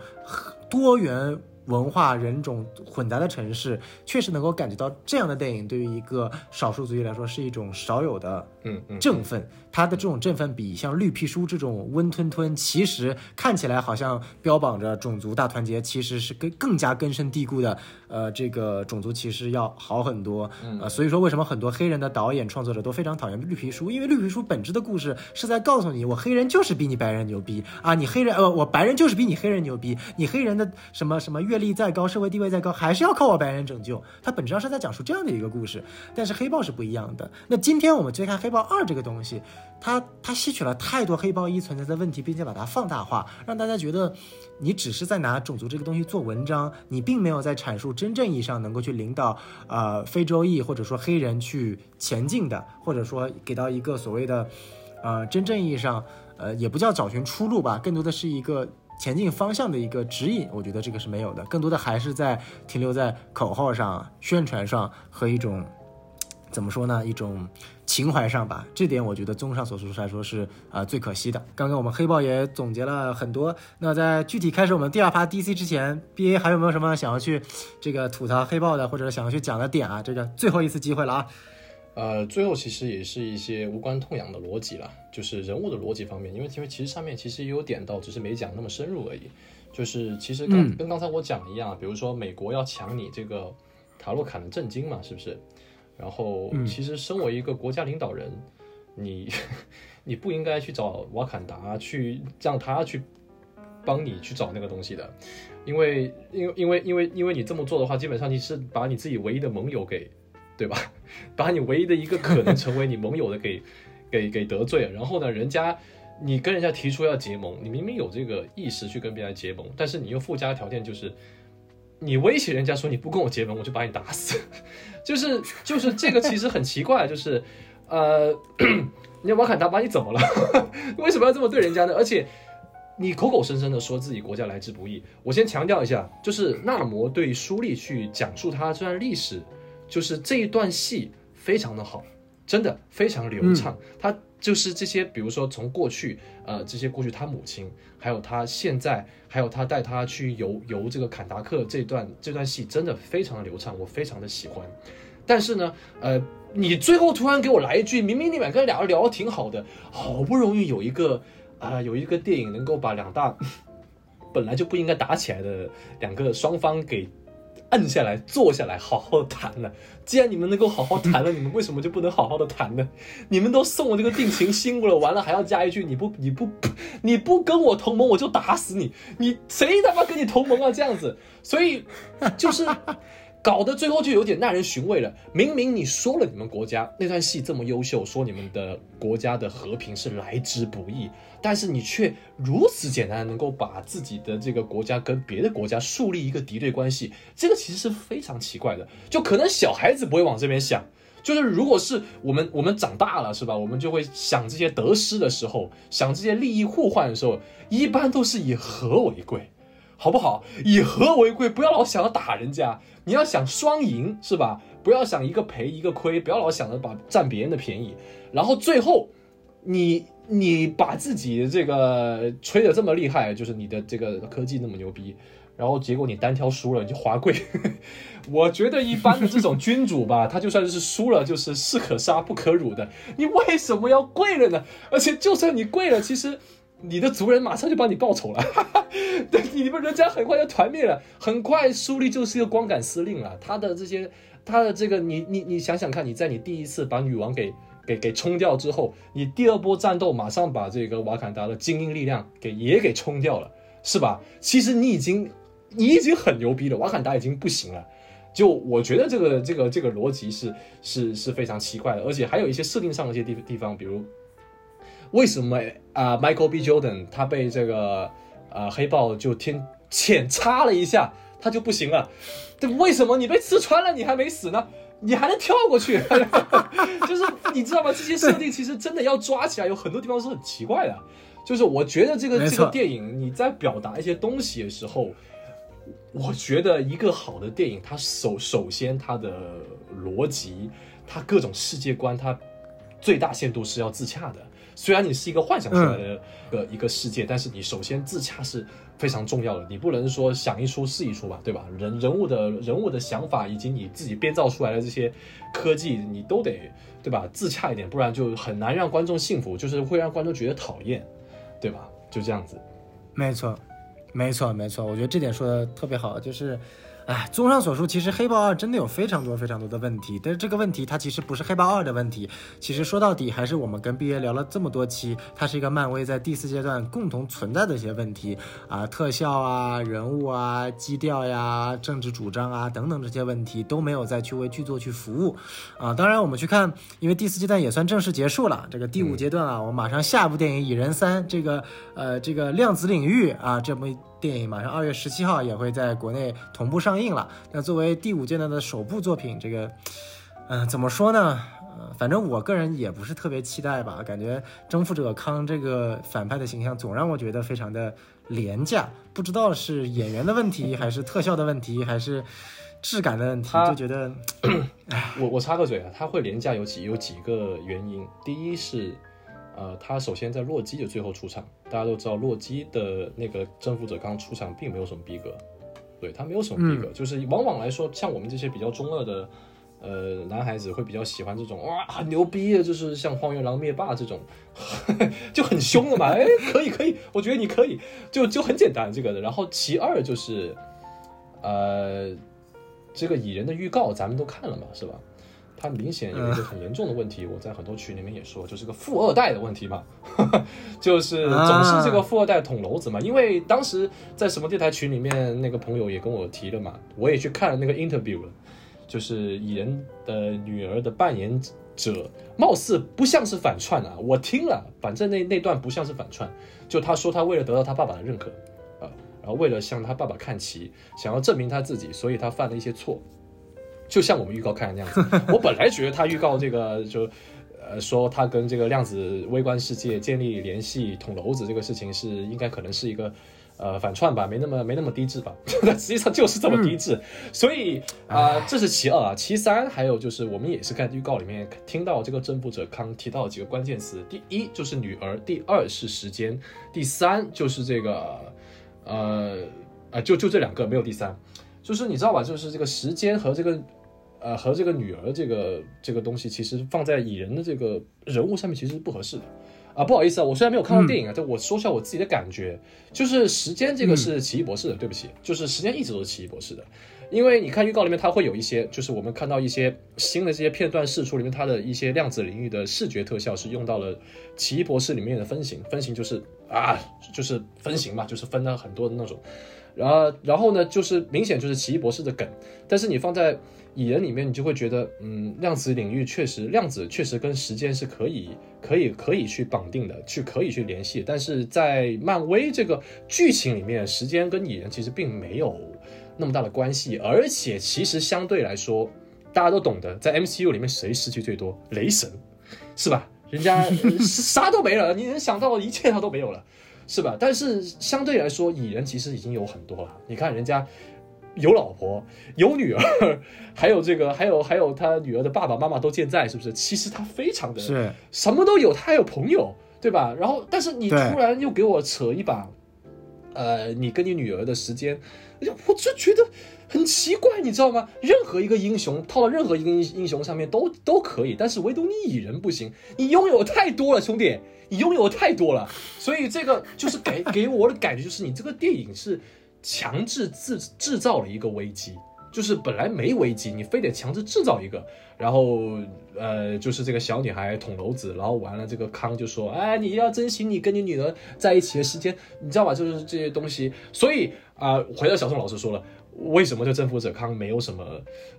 多元文化人种混杂的城市，确实能够感觉到这样的电影对于一个少数族裔来说是一种少有的嗯嗯，振奋。它的这种振奋比像绿皮书这种温吞吞，其实看起来好像标榜着种族大团结，其实是更更加根深蒂固的，呃，这个种族歧视要好很多。呃，所以说为什么很多黑人的导演创作者都非常讨厌绿皮书？因为绿皮书本质的故事是在告诉你，我黑人就是比你白人牛逼啊，你黑人呃，我白人就是比你黑人牛逼，你黑人的什么什么阅历再高，社会地位再高，还是要靠我白人拯救。它本质上是在讲述这样的一个故事，但是黑豹是不一样的。那今天我们去看黑豹二这个东西。它它吸取了太多黑豹一存在的问题，并且把它放大化，让大家觉得你只是在拿种族这个东西做文章，你并没有在阐述真正意义上能够去领导呃非洲裔或者说黑人去前进的，或者说给到一个所谓的呃真正意义上呃也不叫找寻出路吧，更多的是一个前进方向的一个指引。我觉得这个是没有的，更多的还是在停留在口号上、宣传上和一种怎么说呢一种。情怀上吧，这点我觉得综上所述来说是啊最可惜的。刚刚我们黑豹也总结了很多，那在具体开始我们第二趴 DC 之前，BA 还有没有什么想要去这个吐槽黑豹的，或者想要去讲的点啊？这个最后一次机会了啊！呃，最后其实也是一些无关痛痒的逻辑了，就是人物的逻辑方面，因为因为其实上面其实也有点到，只是没讲那么深入而已。就是其实跟跟刚才我讲的一样，比如说美国要抢你这个塔洛坎的震惊嘛，是不是？然后，其实身为一个国家领导人，你 <laughs> 你不应该去找瓦坎达去让他去帮你去找那个东西的，因为因为因为因为因为你这么做的话，基本上你是把你自己唯一的盟友给，对吧？<laughs> 把你唯一的一个可能成为你盟友的给 <laughs> 给给得罪了。然后呢，人家你跟人家提出要结盟，你明明有这个意识去跟别人结盟，但是你又附加条件就是。你威胁人家说你不跟我结盟，我就把你打死，就是就是这个其实很奇怪，就是呃，<coughs> 你瓦坎达把你怎么了？<laughs> 为什么要这么对人家呢？而且你口口声声的说自己国家来之不易，我先强调一下，就是纳摩对舒利去讲述他这段历史，就是这一段戏非常的好，真的非常流畅，他。就是这些，比如说从过去，呃，这些过去他母亲，还有他现在，还有他带他去游游这个坎达克这段这段戏，真的非常的流畅，我非常的喜欢。但是呢，呃，你最后突然给我来一句，明明你们跟俩人聊的挺好的，好不容易有一个啊，有一个电影能够把两大 <laughs> 本来就不应该打起来的两个双方给。按下来，坐下来，好好的谈了。<laughs> 既然你们能够好好谈了，你们为什么就不能好好的谈呢？<laughs> 你们都送我这个定情信物了，完了还要加一句你不你不 <laughs> 你不跟我同盟，我就打死你！你谁他妈跟你同盟啊？这样子，所以就是。搞得最后就有点耐人寻味了。明明你说了你们国家那段戏这么优秀，说你们的国家的和平是来之不易，但是你却如此简单能够把自己的这个国家跟别的国家树立一个敌对关系，这个其实是非常奇怪的。就可能小孩子不会往这边想，就是如果是我们我们长大了是吧，我们就会想这些得失的时候，想这些利益互换的时候，一般都是以和为贵。好不好？以和为贵，不要老想着打人家，你要想双赢，是吧？不要想一个赔一个亏，不要老想着把占别人的便宜。然后最后，你你把自己这个吹得这么厉害，就是你的这个科技那么牛逼，然后结果你单挑输了，你就滑跪。<laughs> 我觉得一般的这种君主吧，他就算是输了，就是士可杀不可辱的。你为什么要跪了呢？而且就算你跪了，其实。你的族人马上就帮你报仇了，<laughs> 对，你们人家很快就团灭了，很快苏利就是一个光杆司令了。他的这些，他的这个，你你你想想看，你在你第一次把女王给给给冲掉之后，你第二波战斗马上把这个瓦坎达的精英力量给也给冲掉了，是吧？其实你已经你已经很牛逼了，瓦坎达已经不行了。就我觉得这个这个这个逻辑是是是非常奇怪的，而且还有一些设定上的一些地地方，比如。为什么啊？Michael B. Jordan 他被这个呃黑豹就天浅插了一下，他就不行了。这为什么你被刺穿了，你还没死呢？你还能跳过去？<laughs> 就是你知道吗？这些设定其实真的要抓起来，有很多地方是很奇怪的。就是我觉得这个这个电影你在表达一些东西的时候，我觉得一个好的电影，它首首先它的逻辑，它各种世界观，它最大限度是要自洽的。虽然你是一个幻想出来的一个、一个世界，但是你首先自洽是非常重要的，你不能说想一出是一出吧，对吧？人人物的人物的想法以及你自己编造出来的这些科技，你都得对吧？自洽一点，不然就很难让观众信服，就是会让观众觉得讨厌，对吧？就这样子。没错，没错，没错，我觉得这点说的特别好，就是。哎，综上所述，其实《黑豹二》真的有非常多非常多的问题，但是这个问题它其实不是《黑豹二》的问题，其实说到底还是我们跟毕业聊了这么多期，它是一个漫威在第四阶段共同存在的一些问题啊，特效啊、人物啊、基调呀、政治主张啊等等这些问题都没有再去为剧作去服务啊。当然，我们去看，因为第四阶段也算正式结束了，这个第五阶段啊，我们马上下一部电影《蚁人三》这个呃这个量子领域啊这部。电影马上二月十七号也会在国内同步上映了。那作为第五阶段的首部作品，这个，嗯，怎么说呢？呃，反正我个人也不是特别期待吧。感觉征服者康这个反派的形象总让我觉得非常的廉价。不知道是演员的问题，还是特效的问题，还是质感的问题，就觉得，<clears throat> 哎，我我插个嘴啊，他会廉价有几有几个原因。第一是。呃，他首先在洛基的最后出场，大家都知道洛基的那个征服者刚出场并没有什么逼格，对他没有什么逼格，就是往往来说，像我们这些比较中二的呃男孩子会比较喜欢这种哇很牛逼的，就是像荒原狼灭霸这种 <laughs> 就很凶的嘛，哎可以可以，我觉得你可以，就就很简单这个的。然后其二就是呃这个蚁人的预告咱们都看了嘛，是吧？他明显有一个很严重的问题，我在很多群里面也说，就是个富二代的问题嘛，<laughs> 就是总是这个富二代捅娄子嘛。因为当时在什么电台群里面，那个朋友也跟我提了嘛，我也去看了那个 interview 了，就是蚁人的女儿的扮演者，貌似不像是反串啊。我听了，反正那那段不像是反串，就他说他为了得到他爸爸的认可啊，然后为了向他爸爸看齐，想要证明他自己，所以他犯了一些错。就像我们预告看的那样子，<laughs> 我本来觉得他预告这个就，呃，说他跟这个量子微观世界建立联系、捅娄子这个事情是应该可能是一个，呃，反串吧，没那么没那么低智吧，<laughs> 实际上就是这么低智。所以啊，这是其二啊，其三还有就是我们也是看预告里面听到这个征服者康提到几个关键词，第一就是女儿，第二是时间，第三就是这个，呃，啊，就就这两个没有第三，就是你知道吧，就是这个时间和这个。呃，和这个女儿这个这个东西，其实放在蚁人的这个人物上面，其实是不合适的。啊，不好意思啊，我虽然没有看过电影啊，但我说一下我自己的感觉，就是时间这个是奇异博士的，对不起，就是时间一直都是奇异博士的。因为你看预告里面，它会有一些，就是我们看到一些新的这些片段释出里面，它的一些量子领域的视觉特效是用到了奇异博士里面的分形，分形就是啊，就是分形嘛，就是分了很多的那种。然后，然后呢，就是明显就是奇异博士的梗，但是你放在蚁人里面，你就会觉得，嗯，量子领域确实，量子确实跟时间是可以、可以、可以去绑定的，去可以去联系。但是在漫威这个剧情里面，时间跟蚁人其实并没有那么大的关系，而且其实相对来说，大家都懂得，在 MCU 里面谁失去最多？雷神，是吧？人家啥都没了，你能想到的一切他都没有了。是吧？但是相对来说，蚁人其实已经有很多了。你看人家有老婆，有女儿，<laughs> 还有这个，还有还有他女儿的爸爸妈妈都健在，是不是？其实他非常的是什么都有，他还有朋友，对吧？然后，但是你突然又给我扯一把，呃，你跟你女儿的时间，我就觉得很奇怪，你知道吗？任何一个英雄套到任何一个英英雄上面都都可以，但是唯独你蚁人不行，你拥有太多了，兄弟。你拥有太多了，所以这个就是给给我的感觉就是你这个电影是强制制制造了一个危机，就是本来没危机，你非得强制制造一个，然后呃，就是这个小女孩捅娄子，然后完了这个康就说，哎，你要珍惜你跟你女儿在一起的时间，你知道吧？就是这些东西，所以啊，回到小宋老师说了。为什么就征服者康没有什么，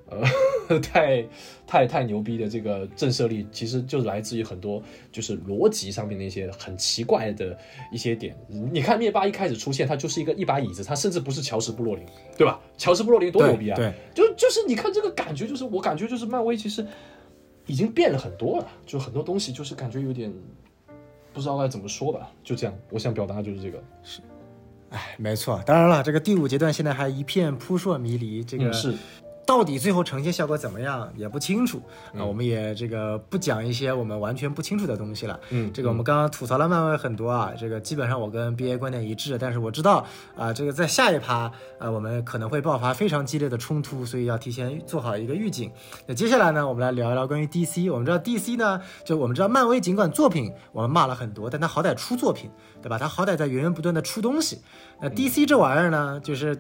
呃，<laughs> 太太太牛逼的这个震慑力？其实就来自于很多就是逻辑上面的一些很奇怪的一些点。你看灭霸一开始出现，他就是一个一把椅子，他甚至不是乔什布洛林，对吧？乔什布洛林多牛逼啊！对，就就是你看这个感觉，就是我感觉就是漫威其实已经变了很多了，就很多东西就是感觉有点不知道该怎么说吧。就这样，我想表达就是这个是。哎，没错，当然了，这个第五阶段现在还一片扑朔迷离。这个，到底最后呈现效果怎么样也不清楚啊，我们也这个不讲一些我们完全不清楚的东西了。嗯这个我们刚刚吐槽了漫威很多啊，这个基本上我跟 BA 观点一致，但是我知道啊，这个在下一趴啊，我们可能会爆发非常激烈的冲突，所以要提前做好一个预警。那接下来呢，我们来聊一聊关于 DC。我们知道 DC 呢，就我们知道漫威尽管作品我们骂了很多，但它好歹出作品，对吧？它好歹在源源不断的出东西。那 DC 这玩意儿呢，就是。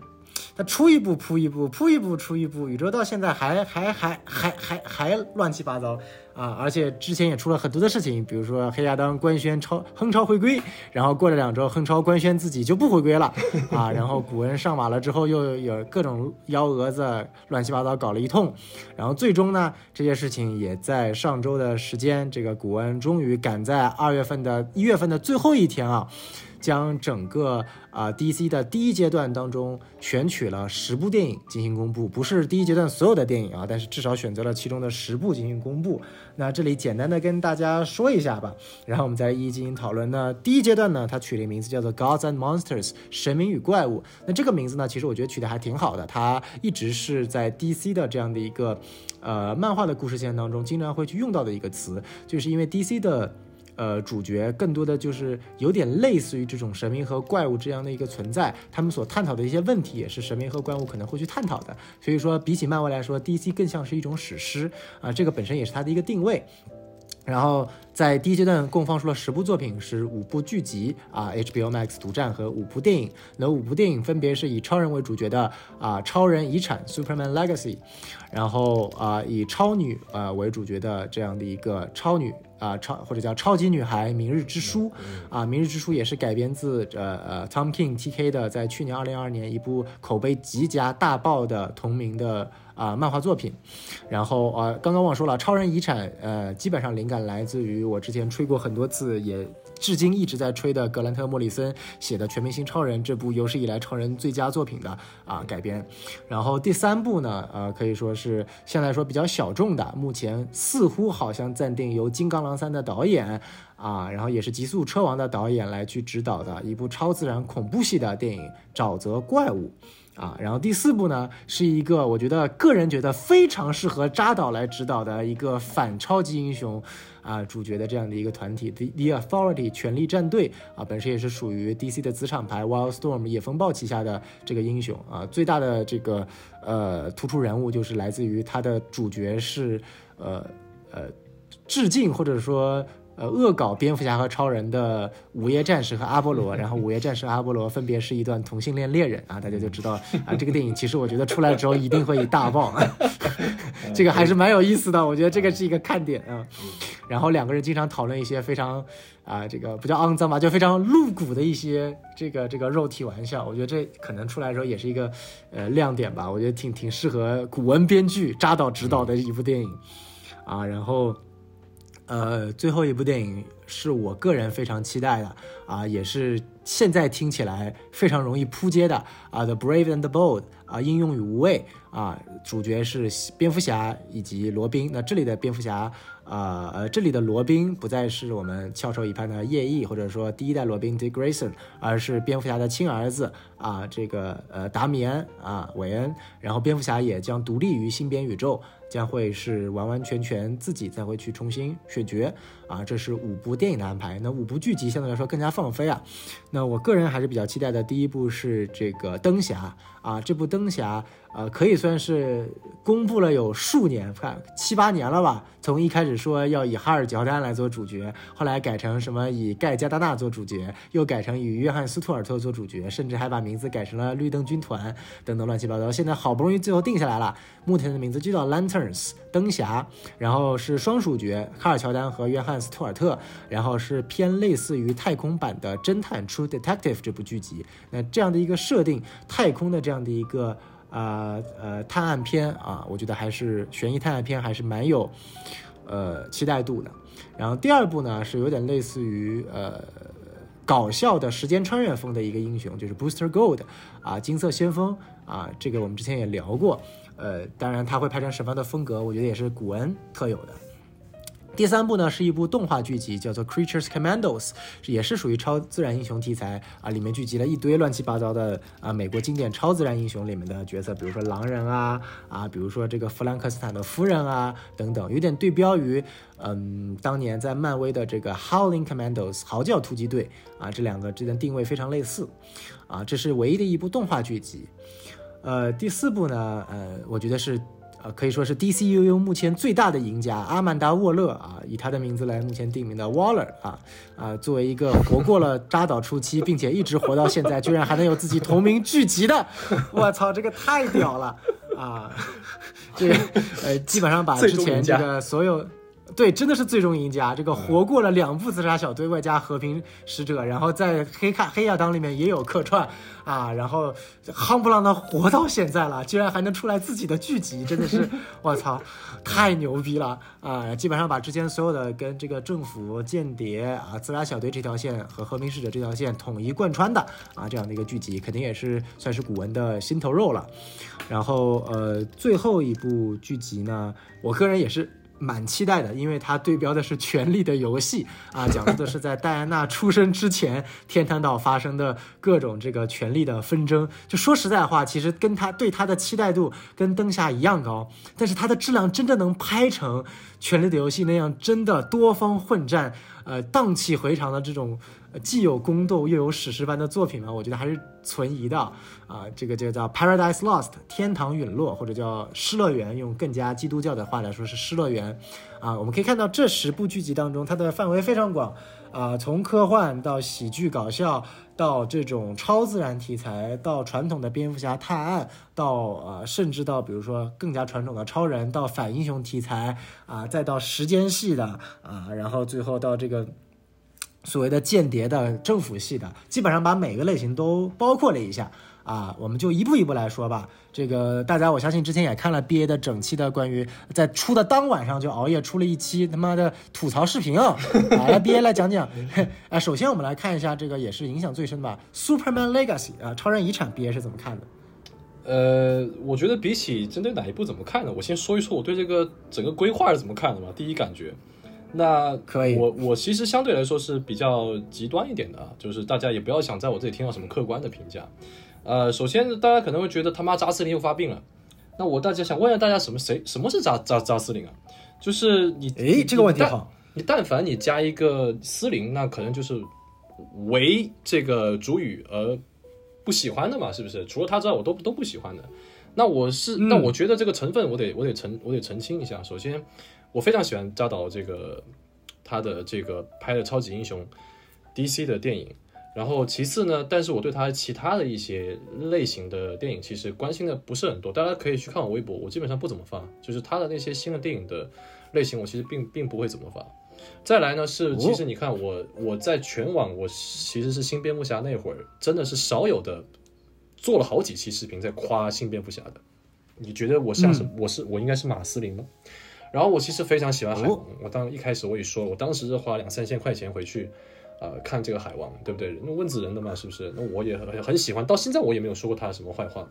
他出一部扑一部，扑一部出一部，宇宙到现在还还还还还还乱七八糟啊！而且之前也出了很多的事情，比如说黑亚当官宣超亨超回归，然后过了两周，亨超官宣自己就不回归了 <laughs> 啊！然后古恩上马了之后，又有各种幺蛾子乱七八糟搞了一通，然后最终呢，这些事情也在上周的时间，这个古恩终于赶在二月份的一月份的最后一天啊。将整个啊、DC 的第一阶段当中选取了十部电影进行公布，不是第一阶段所有的电影啊，但是至少选择了其中的十部进行公布。那这里简单的跟大家说一下吧，然后我们再一一进行讨论。那第一阶段呢，它取了一个名字叫做 Gods and Monsters，神明与怪物。那这个名字呢，其实我觉得取得还挺好的，它一直是在 DC 的这样的一个呃漫画的故事线当中经常会去用到的一个词，就是因为 DC 的。呃，主角更多的就是有点类似于这种神明和怪物这样的一个存在，他们所探讨的一些问题也是神明和怪物可能会去探讨的。所以说，比起漫威来说，DC 更像是一种史诗啊、这个本身也是它的一个定位。然后在第一阶段共放出了十部作品，是五部剧集啊，HBO Max 独占和五部电影。那五部电影分别是以超人为主角的啊，超人遗产 Superman Legacy，然后啊以超女啊为主角的这样的一个超女啊超或者叫超级女孩明日之书啊，明日之书也是改编自呃呃 Tom King TK 的在去年二零二二年一部口碑极佳大爆的同名的啊漫画作品。然后呃，刚刚忘说了，超人遗产，呃，基本上灵感来自于我之前吹过很多次，也至今一直在吹的格兰特·莫里森写的《全明星超人》这部有史以来超人最佳作品的啊改编。然后第三部呢，呃，可以说是相对来说比较小众的，目前似乎好像暂定由《金刚狼三》的导演啊，然后也是《极速车王》的导演来去指导的一部超自然恐怖系的电影《沼泽怪物》。啊，然后第四部呢，是一个我觉得个人觉得非常适合扎导来指导的一个反超级英雄啊主角的这样的一个团体，The The Authority 权力战队啊，本身也是属于 DC 的子厂牌 Wildstorm 野风暴旗下的这个英雄啊，最大的这个呃突出人物就是来自于他的主角是呃呃致敬或者说。呃，恶搞蝙蝠侠和超人的午夜战士和阿波罗，然后午夜战士和阿波罗分别是一段同性恋恋人啊，大家就知道啊，这个电影其实我觉得出来之后一定会大爆，<laughs> 这个还是蛮有意思的，我觉得这个是一个看点啊。然后两个人经常讨论一些非常啊，这个不叫肮脏吧，就非常露骨的一些这个这个肉体玩笑，我觉得这可能出来的时候也是一个呃亮点吧，我觉得挺挺适合古文编剧扎导执导的一部电影啊，然后。呃，最后一部电影是我个人非常期待的啊，也是现在听起来非常容易扑街的啊，《The Brave and the Bold》啊，英勇与无畏啊，主角是蝙蝠侠以及罗宾。那这里的蝙蝠侠，呃呃，这里的罗宾不再是我们翘首以盼的夜翼，或者说第一代罗宾 Dick Grayson，而是蝙蝠侠的亲儿子啊，这个呃达米安啊韦恩。然后蝙蝠侠也将独立于新编宇宙。将会是完完全全自己再会去重新选角啊，这是五部电影的安排。那五部剧集相对来说更加放飞啊。那我个人还是比较期待的，第一部是这个灯侠啊，这部灯侠呃可以算是公布了有数年，看七八年了吧。从一开始说要以哈尔乔丹来做主角，后来改成什么以盖加达纳做主角，又改成以约翰斯图尔特做主角，甚至还把名字改成了绿灯军团等等乱七八糟。现在好不容易最后定下来了，目前的名字就叫 Lanterns 灯侠，然后是双主角卡尔乔丹和约翰斯图尔特，然后是偏类似于太空版的侦探 True Detective 这部剧集。那这样的一个设定，太空的这样的一个。呃呃，探案片啊，我觉得还是悬疑探案片，还是蛮有呃期待度的。然后第二部呢，是有点类似于呃搞笑的时间穿越风的一个英雄，就是 Booster Gold 啊，金色先锋啊，这个我们之前也聊过。呃，当然他会拍成什么样的风格，我觉得也是古恩特有的。第三部呢是一部动画剧集，叫做《Creatures Commandos》，也是属于超自然英雄题材啊，里面聚集了一堆乱七八糟的啊美国经典超自然英雄里面的角色，比如说狼人啊啊，比如说这个弗兰克斯坦的夫人啊等等，有点对标于嗯当年在漫威的这个《Howling Commandos》嚎叫突击队啊，这两个之间定位非常类似啊，这是唯一的一部动画剧集。呃，第四部呢，呃，我觉得是。呃，可以说是 D C U U 目前最大的赢家阿曼达沃勒啊，以他的名字来目前定名的 Waller 啊啊，作为一个活过了扎导初期，并且一直活到现在，居然还能有自己同名剧集的，我操，这个太屌了啊！这呃，基本上把之前这个所有。对，真的是最终赢家。这个活过了两部自杀小队，外加和平使者，然后在黑卡黑亚当里面也有客串啊，然后夯不啷当活到现在了，居然还能出来自己的剧集，真的是 <laughs> 我操，太牛逼了啊！基本上把之前所有的跟这个政府间谍啊、自杀小队这条线和和平使者这条线统一贯穿的啊，这样的一个剧集，肯定也是算是古文的心头肉了。然后呃，最后一部剧集呢，我个人也是。蛮期待的，因为它对标的是《权力的游戏》啊，<laughs> 讲述的是在戴安娜出生之前，天堂岛发生的各种这个权力的纷争。就说实在话，其实跟他对他的期待度跟灯下一样高，但是它的质量真的能拍成《权力的游戏》那样，真的多方混战，呃，荡气回肠的这种。既有宫斗又有史诗般的作品嘛，我觉得还是存疑的啊。这个就叫《Paradise Lost》天堂陨落，或者叫《失乐园》，用更加基督教的话来说是《失乐园》啊。我们可以看到这十部剧集当中，它的范围非常广啊，从科幻到喜剧搞笑，到这种超自然题材，到传统的蝙蝠侠探案，到呃甚至到比如说更加传统的超人，到反英雄题材啊，再到时间系的啊，然后最后到这个。所谓的间谍的政府系的，基本上把每个类型都包括了一下啊，我们就一步一步来说吧。这个大家我相信之前也看了 BA 的整期的关于在出的当晚上就熬夜出了一期他妈的吐槽视频啊，<laughs> 来 BA 来讲讲。啊，<laughs> 首先我们来看一下这个也是影响最深的吧，Superman Legacy 啊，超人遗产 BA 是怎么看的？呃，我觉得比起针对哪一部怎么看呢？我先说一说我对这个整个规划是怎么看的吧。第一感觉。那可以，我我其实相对来说是比较极端一点的啊，就是大家也不要想在我这里听到什么客观的评价。呃，首先大家可能会觉得他妈扎斯林又发病了，那我大家想问一下大家什么谁什么是扎扎扎斯林啊？就是你诶这个问题好，你但凡你加一个斯林，那可能就是为这个主语而不喜欢的嘛，是不是？除了他之外，我都都不喜欢的。那我是那我觉得这个成分我得我得澄我得澄清一下，首先。我非常喜欢扎导这个他的这个拍的超级英雄 DC 的电影，然后其次呢，但是我对他其他的一些类型的电影其实关心的不是很多，大家可以去看我微博，我基本上不怎么发，就是他的那些新的电影的类型，我其实并并不会怎么发。再来呢是，其实你看我我在全网，我其实是新蝙蝠侠那会儿，真的是少有的做了好几期视频在夸新蝙蝠侠的。你觉得我像是我是我应该是马斯林吗？然后我其实非常喜欢海王，我当一开始我也说，我当时是花两三千块钱回去，呃，看这个海王，对不对？那温子仁的嘛，是不是？那我也很很喜欢，到现在我也没有说过他什么坏话。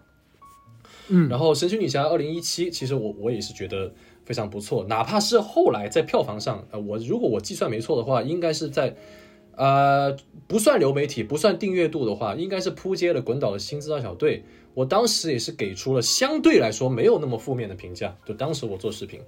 嗯，然后神奇女侠二零一七，其实我我也是觉得非常不错，哪怕是后来在票房上，呃，我如果我计算没错的话，应该是在，呃，不算流媒体，不算订阅度的话，应该是扑街了滚倒的新自杀小队，我当时也是给出了相对来说没有那么负面的评价，就当时我做视频。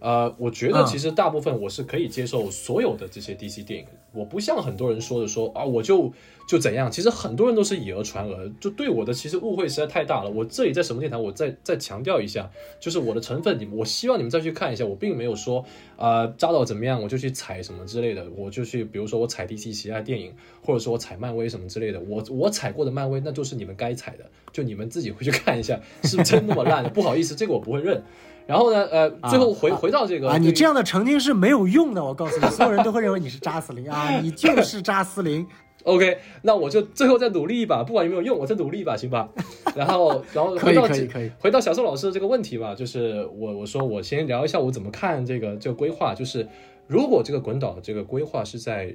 呃，我觉得其实大部分我是可以接受所有的这些 DC 电影，我不像很多人说的说啊，我就就怎样。其实很多人都是以讹传讹，就对我的其实误会实在太大了。我这里在什么电台，我再再强调一下，就是我的成分，你我希望你们再去看一下，我并没有说啊扎导怎么样，我就去踩什么之类的，我就去比如说我踩 DC 其他电影，或者说我踩漫威什么之类的，我我踩过的漫威那就是你们该踩的，就你们自己回去看一下，是真那么烂？不好意思，这个我不会认。然后呢？呃，最后回回到这个啊，你这样的澄清是没有用的。我告诉你，所有人都会认为你是扎斯林啊，<laughs> 你就是扎斯林。OK，那我就最后再努力一把，不管有没有用，我再努力一把，行吧？<laughs> 然后，然后回到可以可以回到小宋老师的这个问题吧，就是我我说我先聊一下我怎么看这个这个规划，就是如果这个滚导这个规划是在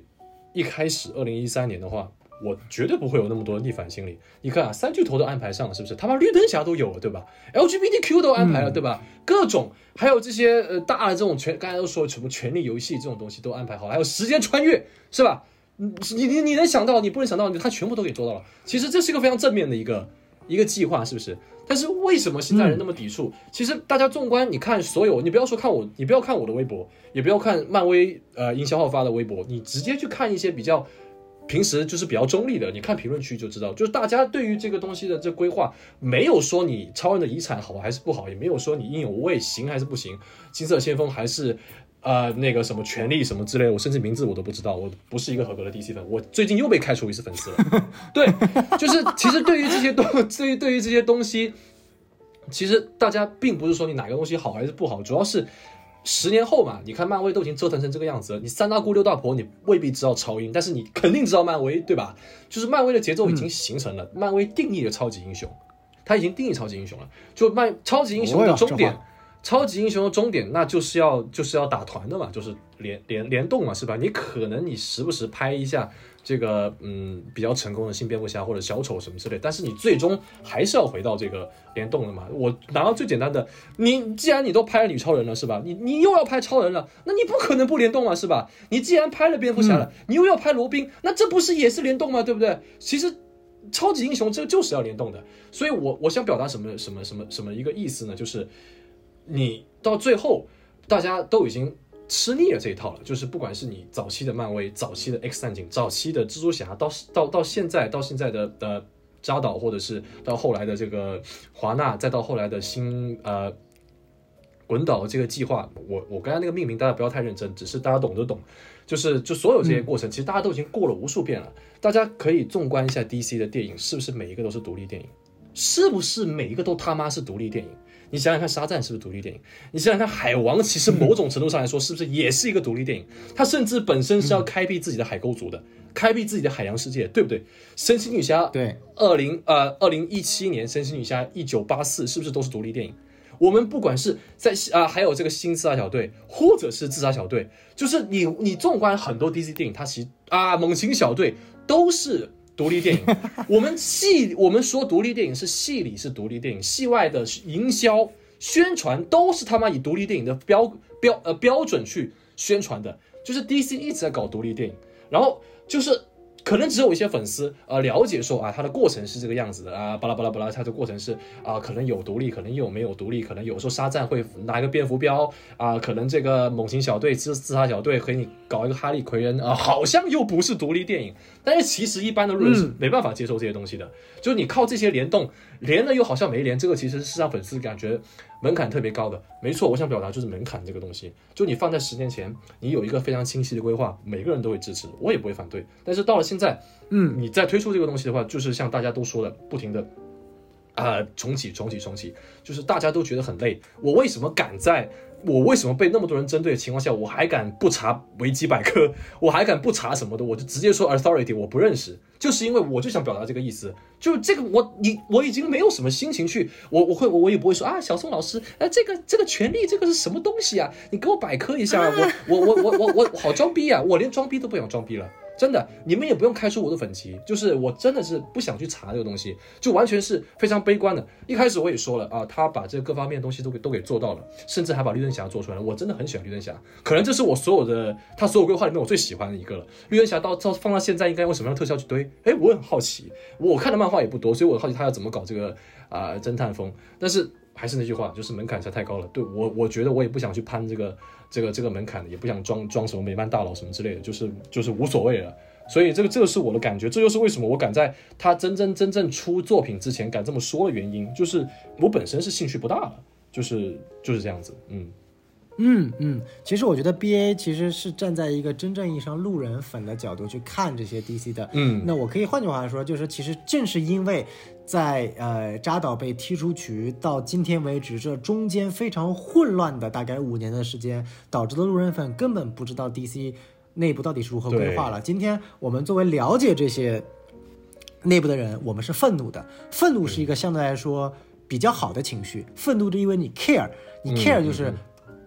一开始二零一三年的话，我绝对不会有那么多逆反心理。你看啊，三巨头都安排上了，是不是？他妈绿灯侠都有了，对吧？LGBTQ 都安排了，对吧？各种还有这些呃大的这种权，刚才都说什么权力游戏这种东西都安排好了，还有时间穿越，是吧？你你你你能想到，你不能想到，他全部都给做到了。其实这是一个非常正面的一个一个计划，是不是？但是为什么现在人那么抵触？其实大家纵观，你看所有，你不要说看我，你不要看我的微博，也不要看漫威呃营销号发的微博，你直接去看一些比较平时就是比较中立的，你看评论区就知道，就是大家对于这个东西的这规划，没有说你超人的遗产好还是不好，也没有说你应有无畏行还是不行，金色先锋还是。呃，那个什么权利什么之类，我甚至名字我都不知道，我不是一个合格的 DC 粉，我最近又被开除一次粉丝了。对，就是其实对于这些东，对于对于这些东西，其实大家并不是说你哪个东西好还是不好，主要是十年后嘛，你看漫威都已经折腾成这个样子了，你三大姑六大婆你未必知道超英，但是你肯定知道漫威，对吧？就是漫威的节奏已经形成了，漫威定义的超级英雄，他已经定义超级英雄了，就漫超级英雄的终点。超级英雄的终点，那就是要就是要打团的嘛，就是联联联动嘛，是吧？你可能你时不时拍一下这个嗯比较成功的新蝙蝠侠或者小丑什么之类，但是你最终还是要回到这个联动的嘛。我拿到最简单的，你既然你都拍了女超人了，是吧？你你又要拍超人了，那你不可能不联动啊，是吧？你既然拍了蝙蝠侠了，你又要拍罗宾，那这不是也是联动吗？对不对？其实超级英雄这就是要联动的，所以我我想表达什么什么什么什么一个意思呢？就是。你到最后，大家都已经吃腻了这一套了。就是不管是你早期的漫威、早期的 X 战警、早期的蜘蛛侠，到到到现在到现在的的扎导，或者是到后来的这个华纳，再到后来的新呃滚导这个计划，我我刚才那个命名大家不要太认真，只是大家懂得懂。就是就所有这些过程，其实大家都已经过了无数遍了。大家可以纵观一下 DC 的电影，是不是每一个都是独立电影？是不是每一个都他妈是独立电影？你想想看，《沙赞》是不是独立电影？你想想看，《海王》其实某种程度上来说，是不是也是一个独立电影？它甚至本身是要开辟自己的海沟族的，开辟自己的海洋世界，对不对？《神奇女侠》对，二零呃二零一七年，《神奇女侠》一九八四是不是都是独立电影？我们不管是在啊，还有这个新自杀小队，或者是自杀小队，就是你你纵观很多 DC 电影，它其实啊，猛禽小队都是。独立电影，<laughs> 我们戏我们说独立电影是戏里是独立电影，戏外的营销宣传都是他妈以独立电影的标标呃标准去宣传的，就是 DC 一直在搞独立电影，然后就是。可能只有一些粉丝呃了解说啊，它的过程是这个样子的啊，巴拉巴拉巴拉，它的过程是啊，可能有独立，可能又没有独立，可能有时候沙赞会拿一个蝙蝠镖啊，可能这个猛禽小队自自杀小队和你搞一个哈利奎恩啊，好像又不是独立电影，但是其实一般的路人是没办法接受这些东西的，就是你靠这些联动连了又好像没连，这个其实是让粉丝感觉。门槛特别高的，没错，我想表达就是门槛这个东西，就你放在十年前，你有一个非常清晰的规划，每个人都会支持，我也不会反对。但是到了现在，嗯，你再推出这个东西的话，就是像大家都说的，不停的啊重启、重启、重启，就是大家都觉得很累。我为什么敢在？我为什么被那么多人针对的情况下，我还敢不查维基百科，我还敢不查什么的，我就直接说 authority 我不认识，就是因为我就想表达这个意思，就这个我你我已经没有什么心情去，我我会我也不会说啊，小宋老师，哎，这个这个权利这个是什么东西啊？你给我百科一下，我我我我我我好装逼啊，我连装逼都不想装逼了。真的，你们也不用开出我的粉级，就是我真的是不想去查这个东西，就完全是非常悲观的。一开始我也说了啊，他把这各方面东西都给都给做到了，甚至还把绿灯侠做出来了。我真的很喜欢绿灯侠，可能这是我所有的他所有规划里面我最喜欢的一个了。绿灯侠到到放到现在应该用什么样的特效去堆？哎，我很好奇，我看的漫画也不多，所以我好奇他要怎么搞这个啊侦探风。但是还是那句话，就是门槛实在太高了。对我，我觉得我也不想去攀这个。这个这个门槛也不想装装什么美漫大佬什么之类的，就是就是无所谓了。所以这个这个是我的感觉，这就是为什么我敢在他真正真正出作品之前敢这么说的原因，就是我本身是兴趣不大的，就是就是这样子，嗯。嗯嗯，其实我觉得 B A 其实是站在一个真正意义上路人粉的角度去看这些 D C 的。嗯，那我可以换句话说，就是其实正是因为在呃扎导被踢出局到今天为止，这中间非常混乱的大概五年的时间，导致的路人粉根本不知道 D C 内部到底是如何规划了。今天我们作为了解这些内部的人，我们是愤怒的。愤怒是一个相对来说比较好的情绪，愤怒是因为你 care，你 care 就是。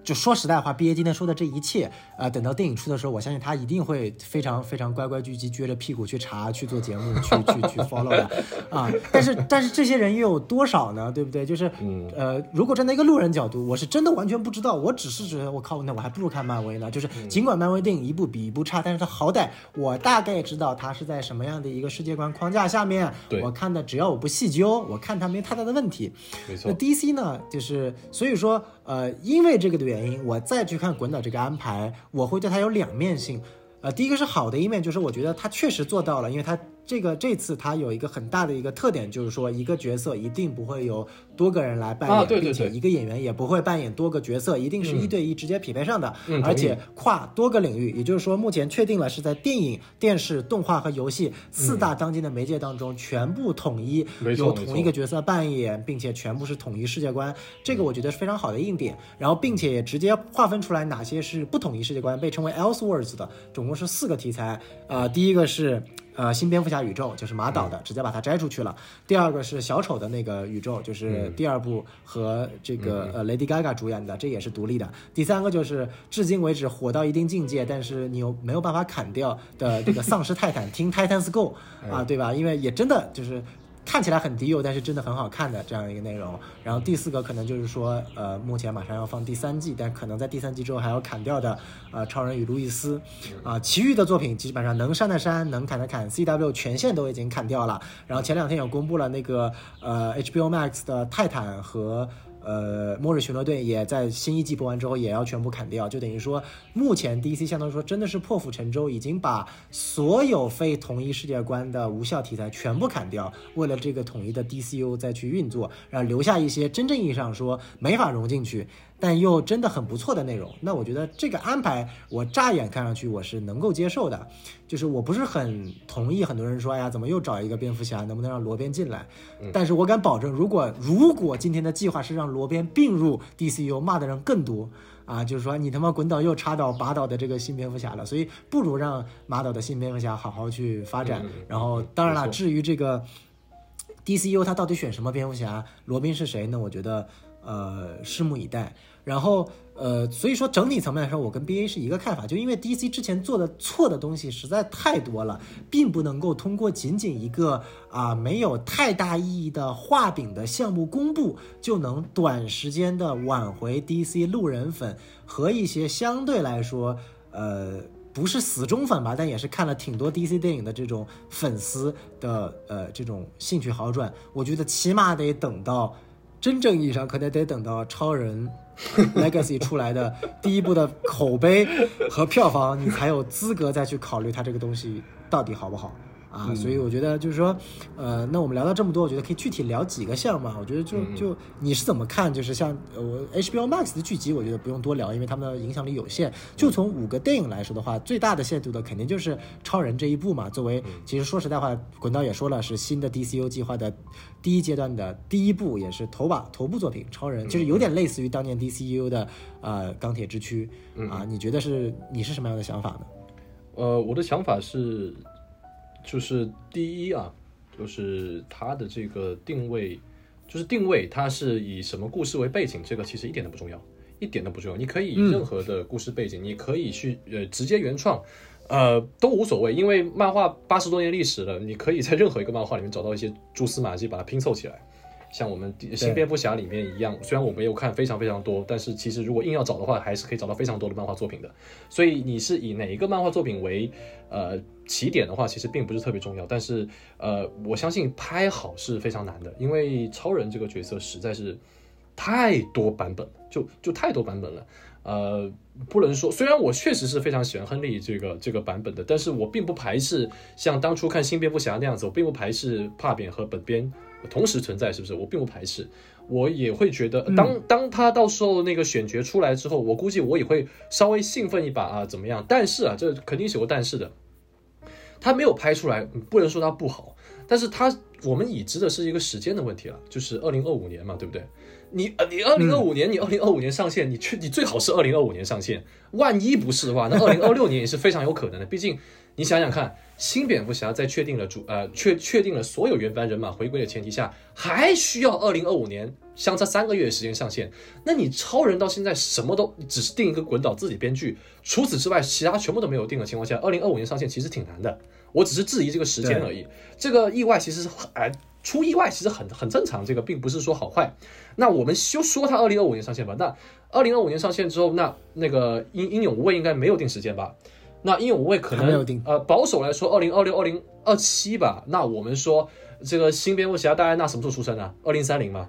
就说实在话，B A 今天说的这一切，呃，等到电影出的时候，我相信他一定会非常非常乖乖聚集，撅着屁股去查、去做节目、去去去 <laughs> follow 的啊。但是但是这些人又有多少呢？对不对？就是嗯呃，如果站在一个路人角度，我是真的完全不知道，我只是觉得我靠，那我还不如看漫威呢。就是尽管漫威电影一部比一部差，但是它好歹我大概知道它是在什么样的一个世界观框架下面，对我看的只要我不细究，我看它没太大的问题。没错那 DC 呢，就是所以说，呃，因为这个的原因，我再去看滚导这个安排，我会对它有两面性。呃，第一个是好的一面，就是我觉得他确实做到了，因为他这个这次它有一个很大的一个特点，就是说一个角色一定不会有多个人来扮演，啊对对并且一个演员也不会扮演多个角色，一定是一对一直接匹配上的，嗯而且跨多个领域，也就是说目前确定了是在电影、电视、动画和游戏四大当今的媒介当中全部统一，有没错没错同一个角色扮演，并且全部是统一世界观，这个我觉得是非常好的硬点。然后，并且也直接划分出来哪些是不统一世界观，被称为 Elseworlds 的，总共是四个题材。呃，第一个是。呃，新蝙蝠侠宇宙就是马导的，直接把它摘出去了。第二个是小丑的那个宇宙，就是第二部和这个呃 Lady Gaga 主演的，这也是独立的。第三个就是至今为止火到一定境界，但是你又没有办法砍掉的这个丧尸泰坦，听 Titans Go <laughs> 啊，对吧？因为也真的就是。看起来很低幼，但是真的很好看的这样一个内容。然后第四个可能就是说，呃，目前马上要放第三季，但可能在第三季之后还要砍掉的，呃，超人与路易斯，啊、其余的作品基本上能删的删，能砍的砍，CW 权限都已经砍掉了。然后前两天有公布了那个呃 HBO Max 的泰坦和。呃，末日巡逻队也在新一季播完之后也要全部砍掉，就等于说，目前 DC 相当于说真的是破釜沉舟，已经把所有非同一世界观的无效题材全部砍掉，为了这个统一的 DCU 再去运作，然后留下一些真正意义上说没法融进去，但又真的很不错的内容。那我觉得这个安排，我乍眼看上去我是能够接受的，就是我不是很同意很多人说，哎呀，怎么又找一个蝙蝠侠，能不能让罗宾进来？但是我敢保证，如果如果今天的计划是让罗宾并入 DCU，骂的人更多。啊，就是说你他妈滚倒又插到马导的这个新蝙蝠侠了，所以不如让马导的新蝙蝠侠好好去发展。嗯然后，当然了，至于这个 DCU 他到底选什么蝙蝠侠，罗宾是谁呢？我觉得呃拭目以待。然后呃，所以说整体层面来说，我跟 BA 是一个看法，就因为 DC 之前做的错的东西实在太多了，并不能够通过仅仅一个啊、没有太大意义的画饼的项目公布，就能短时间的挽回 DC 路人粉和一些相对来说呃。不是死忠粉吧，但也是看了挺多 DC 电影的这种粉丝的呃这种兴趣好转。我觉得起码得等到真正意义上，可能得等到超人 <laughs> Legacy 出来的第一部的口碑和票房，你才有资格再去考虑它这个东西到底好不好。啊，所以我觉得就是说，呃，那我们聊到这么多，我觉得可以具体聊几个项嘛。我觉得就就你是怎么看？就是像呃我 HBO Max 的剧集，我觉得不用多聊，因为他们的影响力有限。就从五个电影来说的话，最大的限度的肯定就是超人这一部嘛。作为其实说实在话，滚刀也说了，是新的 DCU 计划的第一阶段的第一部，也是头把头部作品。超人就是有点类似于当年 DCU 的呃钢铁之躯啊。你觉得是你是什么样的想法呢？呃，我的想法是，就是第一啊，就是它的这个定位，就是定位它是以什么故事为背景，这个其实一点都不重要，一点都不重要。你可以以任何的故事背景，你可以去呃直接原创。呃，都无所谓，因为漫画八十多年历史了，你可以在任何一个漫画里面找到一些蛛丝马迹，把它拼凑起来。像我们新蝙蝠侠里面一样，虽然我没有看非常非常多，但是其实如果硬要找的话，还是可以找到非常多的漫画作品的。所以你是以哪一个漫画作品为呃起点的话，其实并不是特别重要。但是呃，我相信拍好是非常难的，因为超人这个角色实在是太多版本，就就太多版本了。呃，不能说，虽然我确实是非常喜欢亨利这个这个版本的，但是我并不排斥像当初看新蝙蝠侠那样子，我并不排斥帕扁和本边同时存在，是不是？我并不排斥，我也会觉得，当当他到时候那个选角出来之后，我估计我也会稍微兴奋一把啊，怎么样？但是啊，这肯定是有个但是的，他没有拍出来，不能说他不好，但是他我们已知的是一个时间的问题了，就是二零二五年嘛，对不对？你呃，你二零二五年，你二零二五年上线，你去你最好是二零二五年上线，万一不是的话，那二零二六年也是非常有可能的。毕竟你想想看，新蝙蝠侠在确定了主呃确确定了所有原班人马回归的前提下，还需要二零二五年相差三个月的时间上线。那你超人到现在什么都只是定一个滚导自己编剧，除此之外其他全部都没有定的情况下，二零二五年上线其实挺难的。我只是质疑这个时间而已。这个意外其实是哎。出意外其实很很正常，这个并不是说好坏。那我们就说他二零二五年上线吧。那二零二五年上线之后，那那个英英勇无畏应该没有定时间吧？那英勇无畏可能呃保守来说二零二六二零二七吧。那我们说这个新蝙蝠侠戴安娜什么时候出生啊？二零三零吗？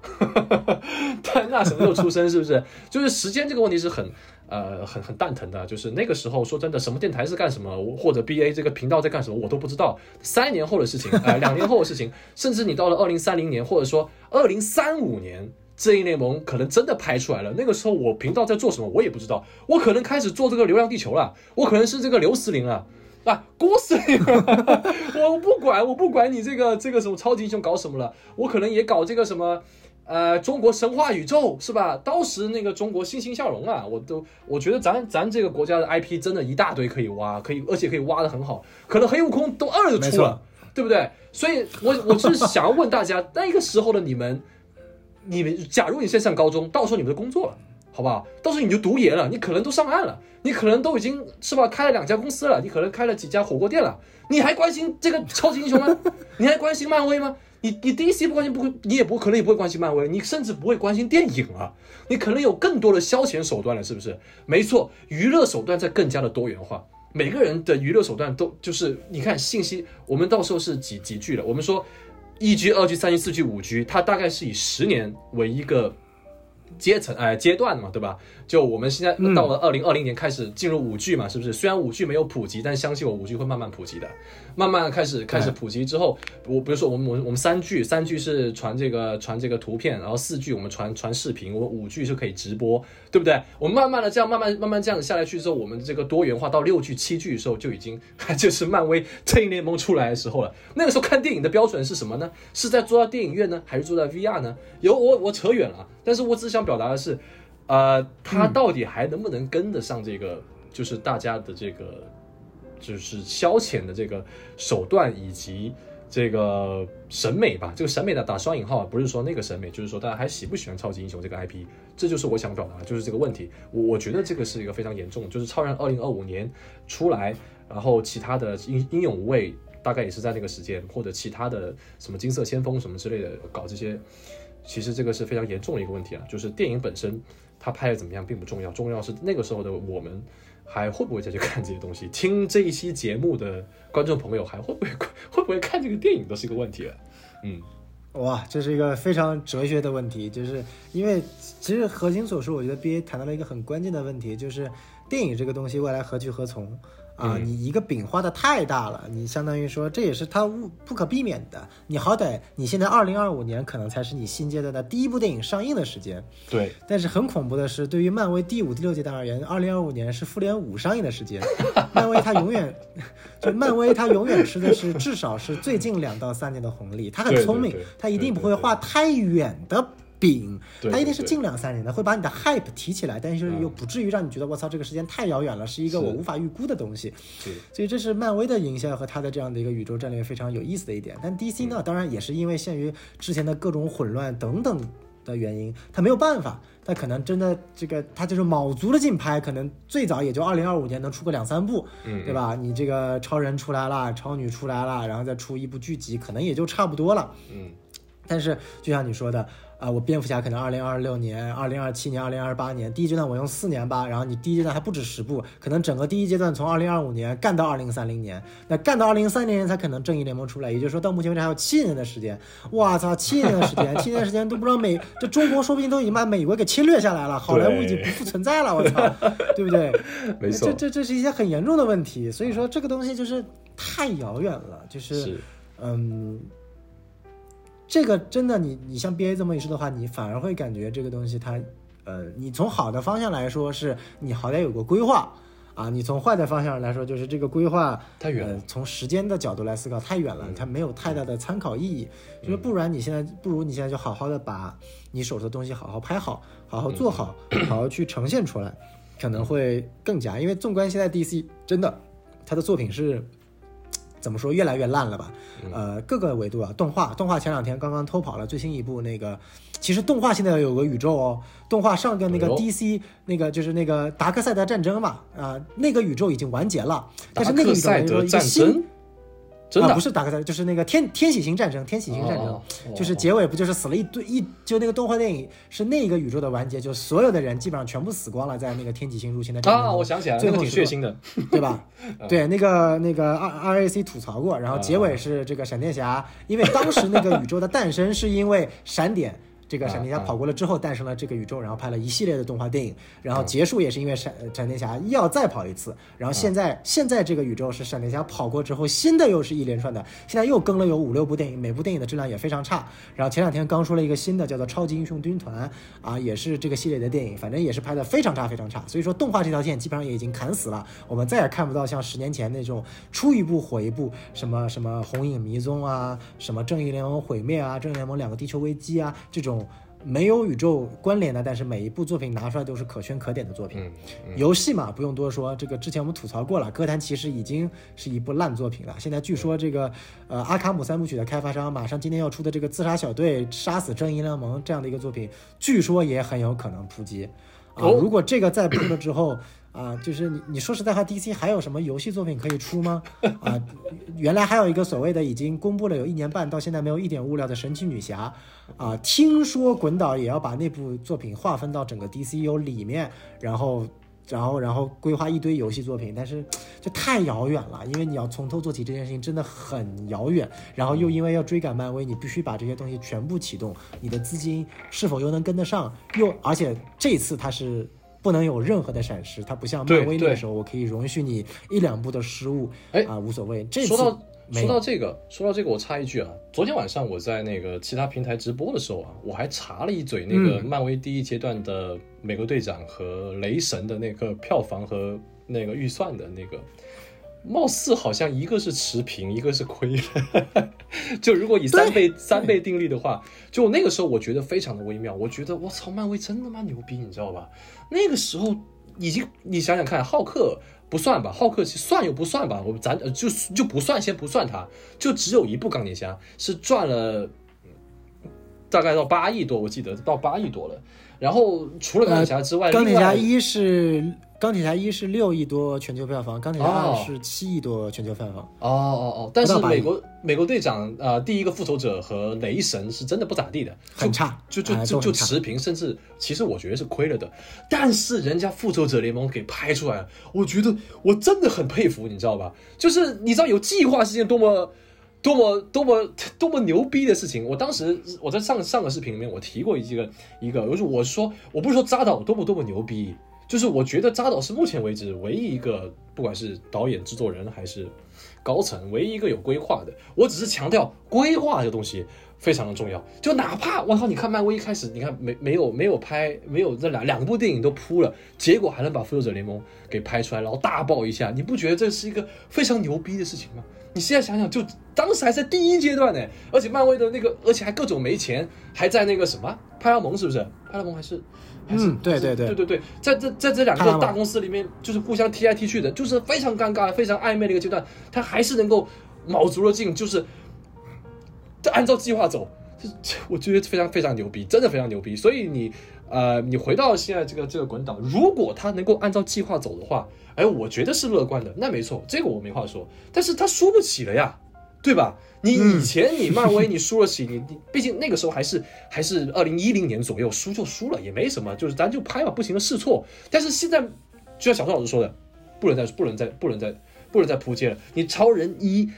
戴安娜什么时候出生？是不是？<laughs> 就是时间这个问题是很。呃，很很蛋疼的，就是那个时候说真的，什么电台是干什么，或者 B A 这个频道在干什么，我都不知道。三年后的事情，呃，两年后的事情，<laughs> 甚至你到了二零三零年，或者说二零三五年，正义联盟可能真的拍出来了。那个时候我频道在做什么，我也不知道。我可能开始做这个流浪地球了，我可能是这个刘司令啊，啊，郭司令，<laughs> 我不管，我不管你这个这个什么超级英雄搞什么了，我可能也搞这个什么。呃，中国神话宇宙是吧？当时那个中国欣欣向荣啊，我都我觉得咱咱这个国家的 IP 真的一大堆可以挖，可以而且可以挖的很好，可能黑悟空都二都出了，对不对？所以，我我是想要问大家，那个时候的你们，你们假如你现在上高中，到时候你们的工作了，好不好？到时候你就读研了，你可能都上岸了，你可能都已经是吧，开了两家公司了，你可能开了几家火锅店了，你还关心这个超级英雄吗？<laughs> 你还关心漫威吗？你你 DC 不关心不会，你也不可能也不会关心漫威，你甚至不会关心电影啊，你可能有更多的消遣手段了，是不是？没错，娱乐手段在更加的多元化，每个人的娱乐手段都就是你看信息，我们到时候是几几句了？我们说一 G、二 G、三 G、四 G、五 G，它大概是以十年为一个。阶层哎阶段嘛，对吧？就我们现在到了二零二零年开始进入五 G 嘛，是不是？虽然五 G 没有普及，但相信我，五 G 会慢慢普及的。慢慢开始开始普及之后，我比如说我们我们我们三 G 三 G 是传这个传这个图片，然后四 G 我们传传视频，我们五 G 是可以直播，对不对？我们慢慢的这样慢慢慢慢这样子下来去之后，我们这个多元化到六 G 七 G 的时候就已经 <laughs> 就是漫威正义联盟出来的时候了。那个时候看电影的标准是什么呢？是在坐在电影院呢，还是坐在 VR 呢？有我我扯远了。但是我只想表达的是，呃，他到底还能不能跟得上这个，就是大家的这个，就是消遣的这个手段以及这个审美吧？这个审美的打双引号，不是说那个审美，就是说大家还喜不喜欢超级英雄这个 IP？这就是我想表达，就是这个问题。我我觉得这个是一个非常严重，就是超人二零二五年出来，然后其他的英英勇无畏大概也是在那个时间，或者其他的什么金色先锋什么之类的搞这些。其实这个是非常严重的一个问题啊，就是电影本身他拍的怎么样并不重要，重要是那个时候的我们还会不会再去看这些东西，听这一期节目的观众朋友还会不会会不会看这个电影都是一个问题了。嗯，哇，这是一个非常哲学的问题，就是因为其实核心所述，我觉得 B A 谈到了一个很关键的问题，就是电影这个东西未来何去何从。啊，你一个饼画的太大了，你相当于说这也是它不不可避免的。你好歹你现在二零二五年可能才是你新阶段的第一部电影上映的时间，对。但是很恐怖的是，对于漫威第五、第六阶段而言，二零二五年是复联五上映的时间。<laughs> 漫威它永远，<laughs> 就漫威它永远吃的是至少是最近两到三年的红利。它很聪明，它一定不会画太远的。饼，它一定是近两三年的，会把你的 hype 提起来，但是又不至于让你觉得我操这个时间太遥远了，是一个我无法预估的东西。所以这是漫威的营销和它的这样的一个宇宙战略非常有意思的一点。但 DC 呢，当然也是因为限于之前的各种混乱等等的原因，它没有办法，它可能真的这个他就是卯足了劲拍，可能最早也就二零二五年能出个两三部，嗯对吧？你这个超人出来了，超女出来了，然后再出一部剧集，可能也就差不多了。嗯，但是就像你说的。啊，我蝙蝠侠可能二零二六年、二零二七年、二零二八年第一阶段我用四年吧，然后你第一阶段还不止十部，可能整个第一阶段从二零二五年干到二零三零年，那干到二零三零年才可能正义联盟出来，也就是说到目前为止还有七年的时间。我操，七年的时间，七年的时间都不知道美这中国说不定都已经把美国给侵略下来了，好莱坞已经不复存在了，我操，<laughs> 对不对？没错，这这这是一些很严重的问题，所以说这个东西就是太遥远了，就是嗯。这个真的，你你像 B A 这么一说的话，你反而会感觉这个东西它，呃，你从好的方向来说，是你好歹有个规划啊；你从坏的方向来说，就是这个规划太远了。从时间的角度来思考，太远了，它没有太大的参考意义。就是不然，你现在不如你现在就好好的把你手头的东西好好拍好，好好做好，好好去呈现出来，可能会更加。因为纵观现在 D C，真的，他的作品是怎么说越来越烂了吧？呃，各个维度啊，动画动画前两天刚刚偷跑了最新一部那个，其实动画现在有个宇宙哦，动画上个那个 DC 那个就是那个达克赛德战争嘛，啊、那个宇宙已经完结了，但是那个宇宙一个新争，真的？啊，不是达克赛，就是那个天天喜星战争，天喜星战争，哦哦就是结尾不就是死了一堆一，就那个动画电影是那个宇宙的完结，就所有的人基本上全部死光了，在那个天启星入侵的战争啊，中我想起来了，最后挺血腥的，对吧？<laughs> 对，那个那个 R R A C 吐槽过，然后结尾是这个闪电侠，因为当时那个宇宙的诞生是因为闪点。这个闪电侠跑过了之后，诞生了这个宇宙，然后拍了一系列的动画电影，然后结束也是因为闪闪电侠要再跑一次，然后现在现在这个宇宙是闪电侠跑过之后，新的又是一连串的，现在又更了有五六部电影，每部电影的质量也非常差。然后前两天刚出了一个新的叫做《超级英雄军团》，啊，也是这个系列的电影，反正也是拍的非常差非常差。所以说动画这条线基本上也已经砍死了，我们再也看不到像十年前那种出一部火一部，什么什么红影迷踪啊，什么正义联盟毁灭啊，正义联盟两个地球危机啊这种。没有宇宙关联的，但是每一部作品拿出来都是可圈可点的作品。嗯，游戏嘛，不用多说，这个之前我们吐槽过了，《歌坛其实》已经是一部烂作品了。现在据说这个呃阿卡姆三部曲的开发商马上今天要出的这个《自杀小队》杀死正义联盟这样的一个作品，据说也很有可能扑街。啊，哦如果这个再扑了之后。啊，就是你你说实在话，DC 还有什么游戏作品可以出吗？啊，原来还有一个所谓的已经公布了有一年半，到现在没有一点物料的神奇女侠，啊，听说滚导也要把那部作品划分到整个 DCU 里面，然后然后然后规划一堆游戏作品，但是就太遥远了，因为你要从头做起这件事情真的很遥远，然后又因为要追赶漫威，你必须把这些东西全部启动，你的资金是否又能跟得上？又而且这次它是。不能有任何的闪失，它不像漫威那个时候，我可以容许你一两步的失误，哎啊无所谓。这次说到说到这个，说到这个，我插一句啊，昨天晚上我在那个其他平台直播的时候啊，我还查了一嘴那个嗯漫威第一阶段的美国队长和雷神的那个票房和那个预算的那个。貌似好像一个是持平，一个是亏了。<laughs> 就如果以三倍三倍定律的话，就那个时候我觉得非常的微妙。我觉得我操，漫威真他妈牛逼，你知道吧？那个时候已经，你想想看，浩克不算吧？浩克算又不算吧？我们咱呃就就不算，先不算它，就只有一部钢铁侠是赚了嗯大概到八亿多，我记得到八亿多了。然后除了钢铁侠之外，钢铁侠一是钢铁侠一是六亿多全球票房，钢铁侠二哦是七亿多全球票房。哦哦哦，但是美国美国队长呃，第一个复仇者和雷神是真的不咋地的，很差就就就就持平，甚至其实我觉得是亏了的。但是人家复仇者联盟给拍出来了，我觉得我真的很佩服，你知道吧？就是你知道有计划是件多么。多么多么多么牛逼的事情！我当时我在上上个视频里面我提过一个一个，就是我说我不是说扎导多么多么牛逼，就是我觉得扎导是目前为止唯一一个，不管是导演、制作人还是高层，唯一一个有规划的。我只是强调规划这个东西非常的重要。就哪怕我靠，你看漫威一开始，你看没没有没有拍，没有这两两部电影都扑了，结果还能把复仇者联盟给拍出来，然后大爆一下，你不觉得这是一个非常牛逼的事情吗？你现在想想，就当时还在第一阶段呢，而且漫威的那个，而且还各种没钱，还在那个什么派拉蒙是不是？派拉蒙还是、嗯对对对对对对，在这在这两个大公司里面，就是互相踢来踢去的，就是非常尴尬、非常暧昧的一个阶段，他还是能够卯足了劲，就是按照计划走，这这我觉得非常非常牛逼，真的非常牛逼。所以你呃，你回到现在这个这个滚档，如果他能够按照计划走的话，哎，我觉得是乐观的，那没错，这个我没话说。但是他输不起了呀，对吧？你以前你漫威你输了起，你你毕竟那个时候还是还是二零一零年左右，输就输了，也没什么，就是咱就拍吧，不行的试错。但是现在就像小宋老师说的，不能再不能再不能再不能再扑街了。你超人一，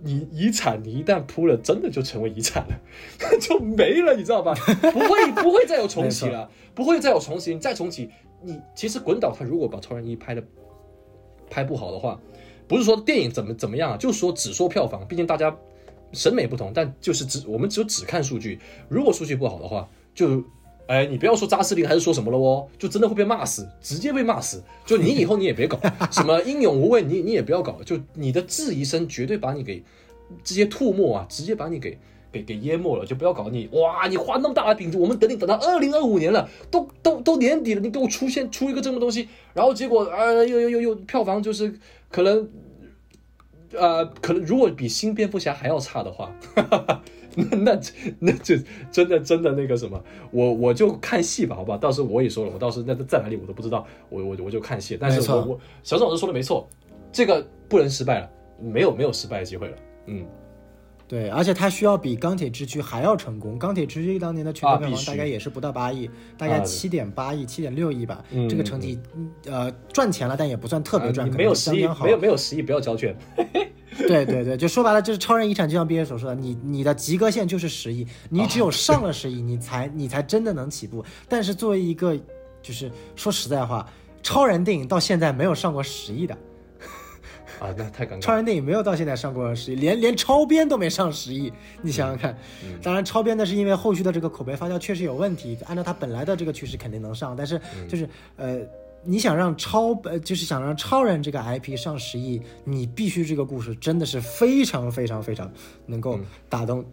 你遗产你一旦扑了，真的就成为遗产了，<laughs> 就没了，你知道吧？不会不会再有重启了，<laughs> 不会再有重启，你再重启，你其实滚导他如果把超人一拍的拍不好的话，不是说电影怎么怎么样啊，就是说只说票房，毕竟大家审美不同，但就是只我们只有只看数据，如果数据不好的话，就。哎，你不要说扎斯林还是说什么了哦，就真的会被骂死，直接被骂死。就你以后你也别搞 <laughs> 什么英勇无畏，你你也不要搞，就你的质疑声绝对把你给这些吐沫啊，直接把你给给给淹没了，就不要搞你哇！你画那么大的饼子，我们等你等到二零二五年了，都都都年底了，你给我出现出一个这么东西，然后结果啊、又又又又票房就是可能呃，可能如果比新蝙蝠侠还要差的话，哈哈那那那就真的真的那个什么，我我就看戏吧，好吧？到时候我也说了，我到时候那在哪里我都不知道，我我我就看戏。但是我我小郑老师说的没错，这个不能失败了，没有没有失败的机会了。嗯，对，而且它需要比钢铁之躯还要成功。钢铁之躯当年的全球票房大概也是不到八亿，大概啊七点八亿、七点六亿吧。嗯这个成绩，嗯呃，赚钱了，但也不算特别赚，没有十亿。没有没有十亿，不要交卷。<laughs> 对对对，就说白了，就是超人遗产，就像毕业所说的，你你的及格线就是十亿，你只有 <laughs> 上了十亿，你才你才真的能起步。但是作为一个，就是说实在话，超人电影到现在没有上过十亿的，啊，那太尴尬超。人电影没有到现在上过十亿，连连超编都没上十亿，你想想看。嗯当然，超编的是因为后续的这个口碑发酵确实有问题，按照它本来的这个趋势肯定能上，但是嗯就是呃。你想让超呃，就是想让超人这个 IP 上十亿，你必须这个故事真的是非常非常非常能够打动全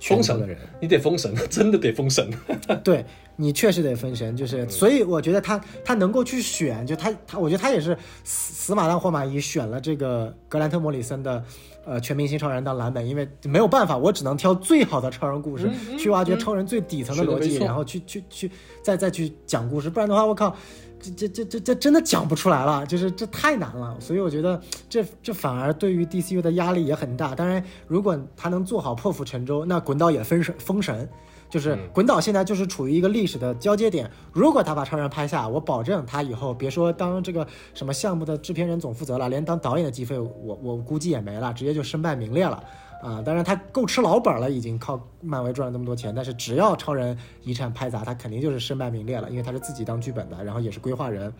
封神的人。，你得封神，<laughs> 真的得封神。<laughs> 对你确实得封神，就是所以我觉得他他能够去选，就他他，我觉得他也是死死马当活马医选了这个格兰特·莫里森的呃全明星超人当蓝本，因为没有办法，我只能挑最好的超人故事、去挖掘超人最底层的逻辑，然后去去去再再去讲故事，不然的话，我靠。这这这这这真的讲不出来了，就是这太难了，所以我觉得这这反而对于 DCU 的压力也很大。当然，如果他能做好破釜沉舟，那滚导也封神封神，就是滚导现在就是处于一个历史的交接点。如果他把超人拍下，我保证他以后别说当这个什么项目的制片人总负责了，连当导演的机会我我估计也没了，直接就身败名裂了。啊，当然他够吃老本了，已经靠漫威赚了那么多钱，但是只要超人遗产拍砸，他肯定就是身败名裂了，因为他是自己当剧本的，然后也是规划人。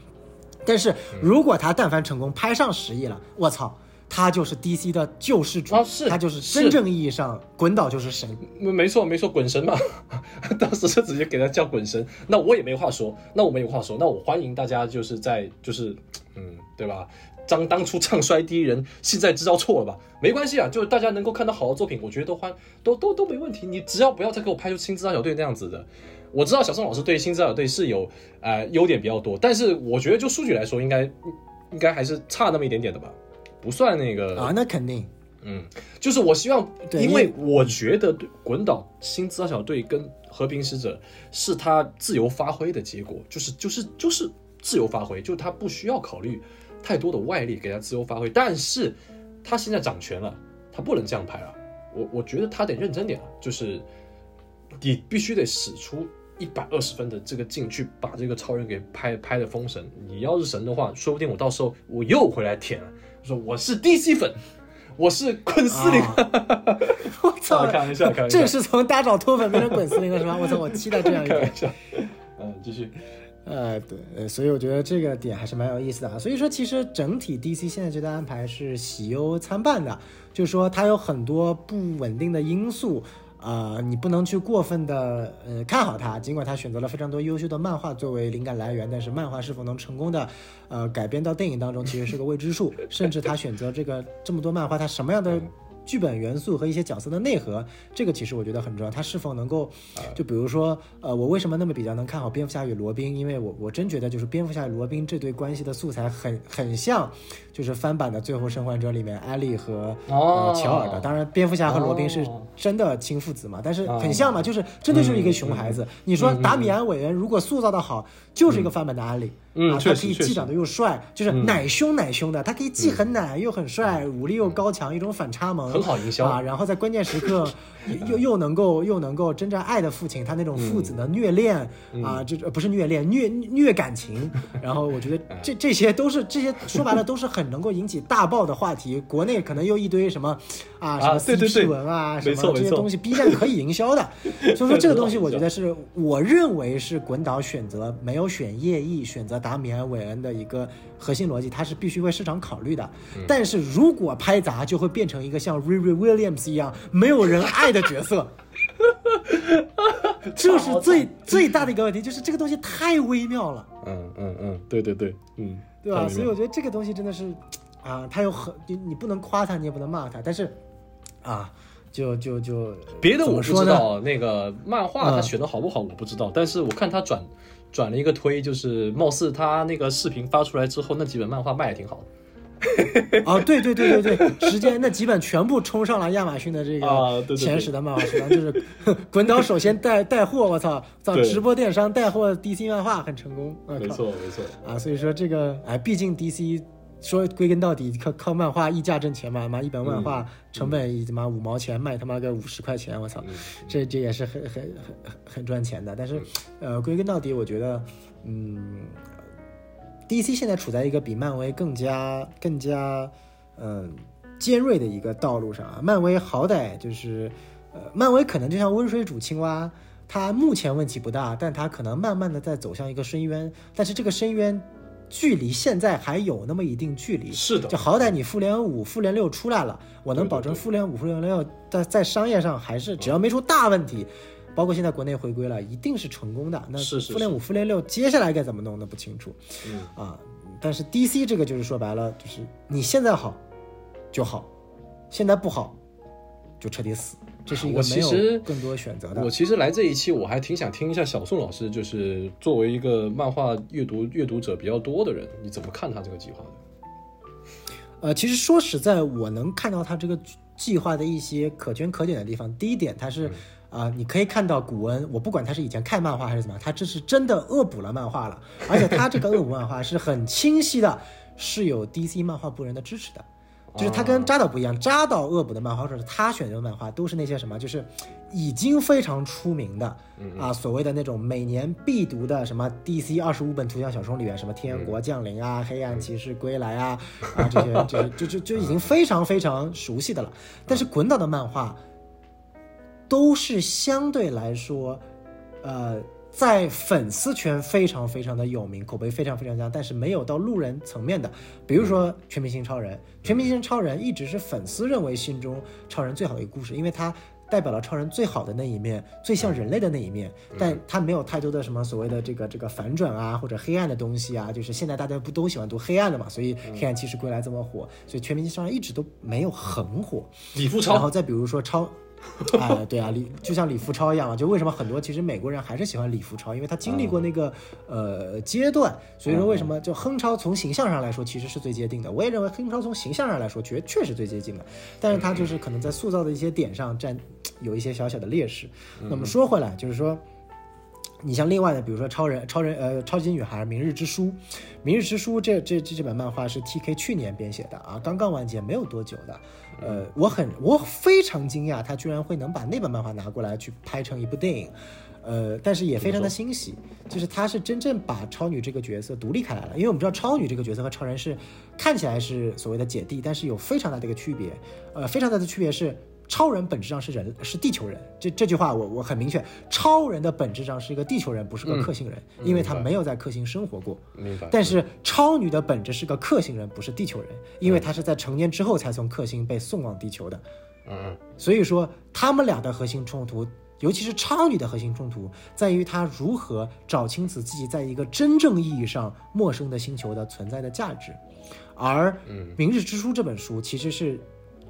但是如果他但凡成功拍上十亿了，我操，他就是 DC 的救世主，啊是他就是是真正意义上滚导就是神。没错没错，滚神嘛，<laughs> 当时就直接给他叫滚神。那我也没话说，那我没有话说，那我欢迎大家就是在就是嗯，对吧？当当初唱衰第一人，现在知道错了吧？<laughs> 没关系啊，就是大家能够看到好的作品，我觉得都欢都都都没问题。你只要不要再给我拍出新自杀小队那样子的。我知道小宋老师对新自杀小队是有呃优点比较多，但是我觉得就数据来说，应该应该还是差那么一点点的吧，不算那个啊，那肯定，嗯，就是我希望，对因为我觉得对滚岛新自杀小队跟和平使者是他自由发挥的结果，就是就是就是自由发挥，就他不需要考虑太多的外力给他自由发挥，但是他现在掌权了，他不能这样拍了，我我觉得他得认真点了，就是你必须得使出。一百二十分的这个劲去把这个超人给拍拍的封神，你要是神的话，说不定我到时候我又回来舔了，说我是 DC 粉，我是昆斯林，啊 <laughs> 我操啊，开玩笑开玩笑这是从大爪脱粉变成滚司令了是吗？我操，我期待这样一个开玩。<laughs> 笑。嗯，继续。呃，对，呃所以我觉得这个点还是蛮有意思的啊。所以说，其实整体 DC 现在这个安排是喜忧参半的，就是说它有很多不稳定的因素。啊、你不能去过分的呃看好它，尽管它选择了非常多优秀的漫画作为灵感来源，但是漫画是否能成功的呃改编到电影当中，其实是个未知数。甚至他选择这个这么多漫画，它什么样的剧本元素和一些角色的内核，这个其实我觉得很重要。他是否能够，就比如说，呃，我为什么那么比较能看好蝙蝠侠与罗宾？因为我我真觉得就是蝙蝠侠与罗宾这对关系的素材很很像，就是翻版的《最后生还者》里面艾丽和、哦呃乔尔的。当然，蝙蝠侠和罗宾是哦真的亲父子嘛，但是哦很像嘛，就是真的就是一个熊孩子。你说达米安·韦恩如果塑造的好，就是一个翻版的安利。嗯啊，他可以既长得又帅，就是奶凶奶凶的，他可以既很奶又很帅，武力又高强，一种反差萌，很好营销啊。然后在关键时刻 <laughs> 又又又能够又能够真正爱的父亲，他那种父子的虐恋、啊，这呃不是虐恋，虐虐感情。<laughs> 然后我觉得这这些都是这些说白了都是很能够引起大爆的话题。国内可能又一堆什么啊什么 CP 文啊什么这些东西，B 站可以营销的。所以说这个东西 <laughs> 我觉得是我认为是滚导选择没有选叶毅，选择达米安·韦恩的一个核心逻辑，它是必须为市场考虑的。但是如果拍砸，就会变成一个像 Riri Williams 一样没有人爱的角色。<laughs> 这是最最大的一个问题，就是这个东西太微妙了，嗯嗯嗯，对对对，嗯，对吧？所以我觉得这个东西真的是，啊，他有很你你不能夸他，你也不能骂他，但是，啊，就就就别的我不？知道，那个漫画他嗯选的好不好我不知道，但是我看他转转了一个推，就是貌似他那个视频发出来之后，那几本漫画卖的挺好的。哦，<laughs> 对对对对对，直接那几本全部冲上了亚马逊的这个前十的漫画书单，就是 <laughs> 滚刀首先带带货，我操，找直播电商带货 DC 漫画很成功，没错没错，啊，所以说这个哎，毕竟 DC 说归根到底靠靠漫画溢价挣钱嘛，妈一本漫画成本他妈五毛钱卖他妈个五十块钱，我操，嗯这这也是很很很很很赚钱的。但是呃，归根到底，我觉得嗯，DC 现在处在一个比漫威更加更加嗯、尖锐的一个道路上啊。漫威好歹就是呃，漫威可能就像温水煮青蛙。它目前问题不大，但它可能慢慢的在走向一个深渊，但是这个深渊距离现在还有那么一定距离。是的就好歹你复联五、复联六出来了，我能保证复联五、复联六在在商业上还是只要没出大问题，包括现在国内回归了，一定是成功的。那复联五、复联六接下来该怎么弄的不清楚嗯啊。但是 DC 这个就是说白了，就是你现在好就好，现在不好就彻底死，这是一个没有更多选择的。我其实来这一期，我还挺想听一下小宋老师，就是作为一个漫画阅读阅读者比较多的人，你怎么看他这个计划的？呃，其实说实在，我能看到他这个计划的一些可圈可点的地方。第一点，他是啊、你可以看到古恩，我不管他是以前看漫画还是怎么样，他这是真的恶补了漫画了，而且他这个恶补漫画是很清晰的，是有 DC 漫画部人的支持的。就是他跟扎导不一样，扎导恶补的漫画或者是他选择的漫画都是那些什么，就是已经非常出名的啊，所谓的那种每年必读的什么 DC 二十五本图像小说里面，什么天国降临啊、黑暗骑士归来啊啊这些，这些就就就已经非常非常熟悉的了。但是滚导的漫画都是相对来说，呃，在粉丝圈非常非常的有名，口碑非常非常强，但是没有到路人层面的。比如说《全明星超人》，《全明星超人》一直是粉丝认为心中超人最好的一个故事，因为它代表了超人最好的那一面，最像人类的那一面，但它没有太多的什么所谓的这个这个反转啊，或者黑暗的东西啊。就是现在大家不都喜欢读黑暗的嘛，所以《黑暗骑士归来》这么火，所以《全明星超人》一直都没有很火。李富超，然后再比如说超，<laughs> 哎，对啊，李就像李福超一样嘛，就为什么很多其实美国人还是喜欢李福超，因为他经历过那个、呃阶段，所以说为什么就亨超从形象上来说其实是最接近的，我也认为亨超从形象上来说确确实最接近的，但是他就是可能在塑造的一些点上占有一些小小的劣势。那么说回来，就是说。你像另外的，比如说超人、超人呃超级女孩、明日之书，明日之书这这这这本漫画是 T K 去年编写的啊，刚刚完结没有多久的。呃，我很我非常惊讶，他居然会能把那本漫画拿过来去拍成一部电影。呃，但是也非常的欣喜，就是他是真正把超女这个角色独立开来了，因为我们知道超女这个角色和超人是看起来是所谓的姐弟，但是有非常大的一个区别，呃，非常大的区别是。超人本质上是人，是地球人。这这句话我我很明确，超人的本质上是一个地球人，不是个克星人，因为他没有在克星生活过。明白？但是超女的本质是个克星人，不是地球人，因为她是在成年之后才从克星被送往地球的。嗯所以说，他们俩的核心冲突，尤其是超女的核心冲突，在于她如何找清楚自己在一个真正意义上陌生的星球的存在的价值。而《明日之书》这本书其实是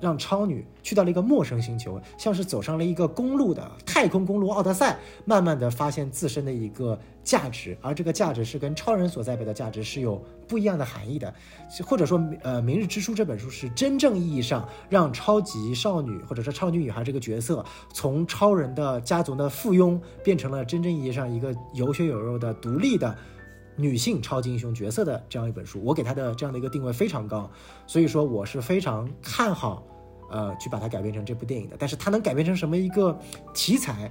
让超女去到了一个陌生星球，像是走上了一个公路的太空公路奥德赛，慢慢的发现自身的一个价值，而这个价值是跟超人所代表的价值是有不一样的含义的，或者说，呃，《明日之书》这本书是真正意义上让超级少女或者说超级女孩这个角色从超人的家族的附庸变成了真正意义上一个有血有肉的独立的。女性超级英雄角色的这样一本书，我给她的这样的一个定位非常高，所以说我是非常看好，呃，去把它改编成这部电影的。但是它能改编成什么一个题材，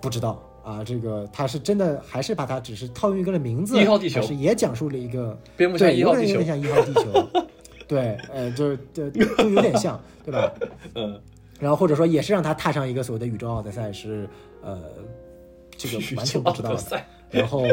不知道啊。这个它是真的还是把它只是套用一个的名字，一号地球还是也讲述了一个有点，像一号地球，对，呃，就是对，就有点像，对吧？嗯，然后或者说也是让他踏上一个所谓的宇宙奥德赛，是呃，这个完全不知道的。然后，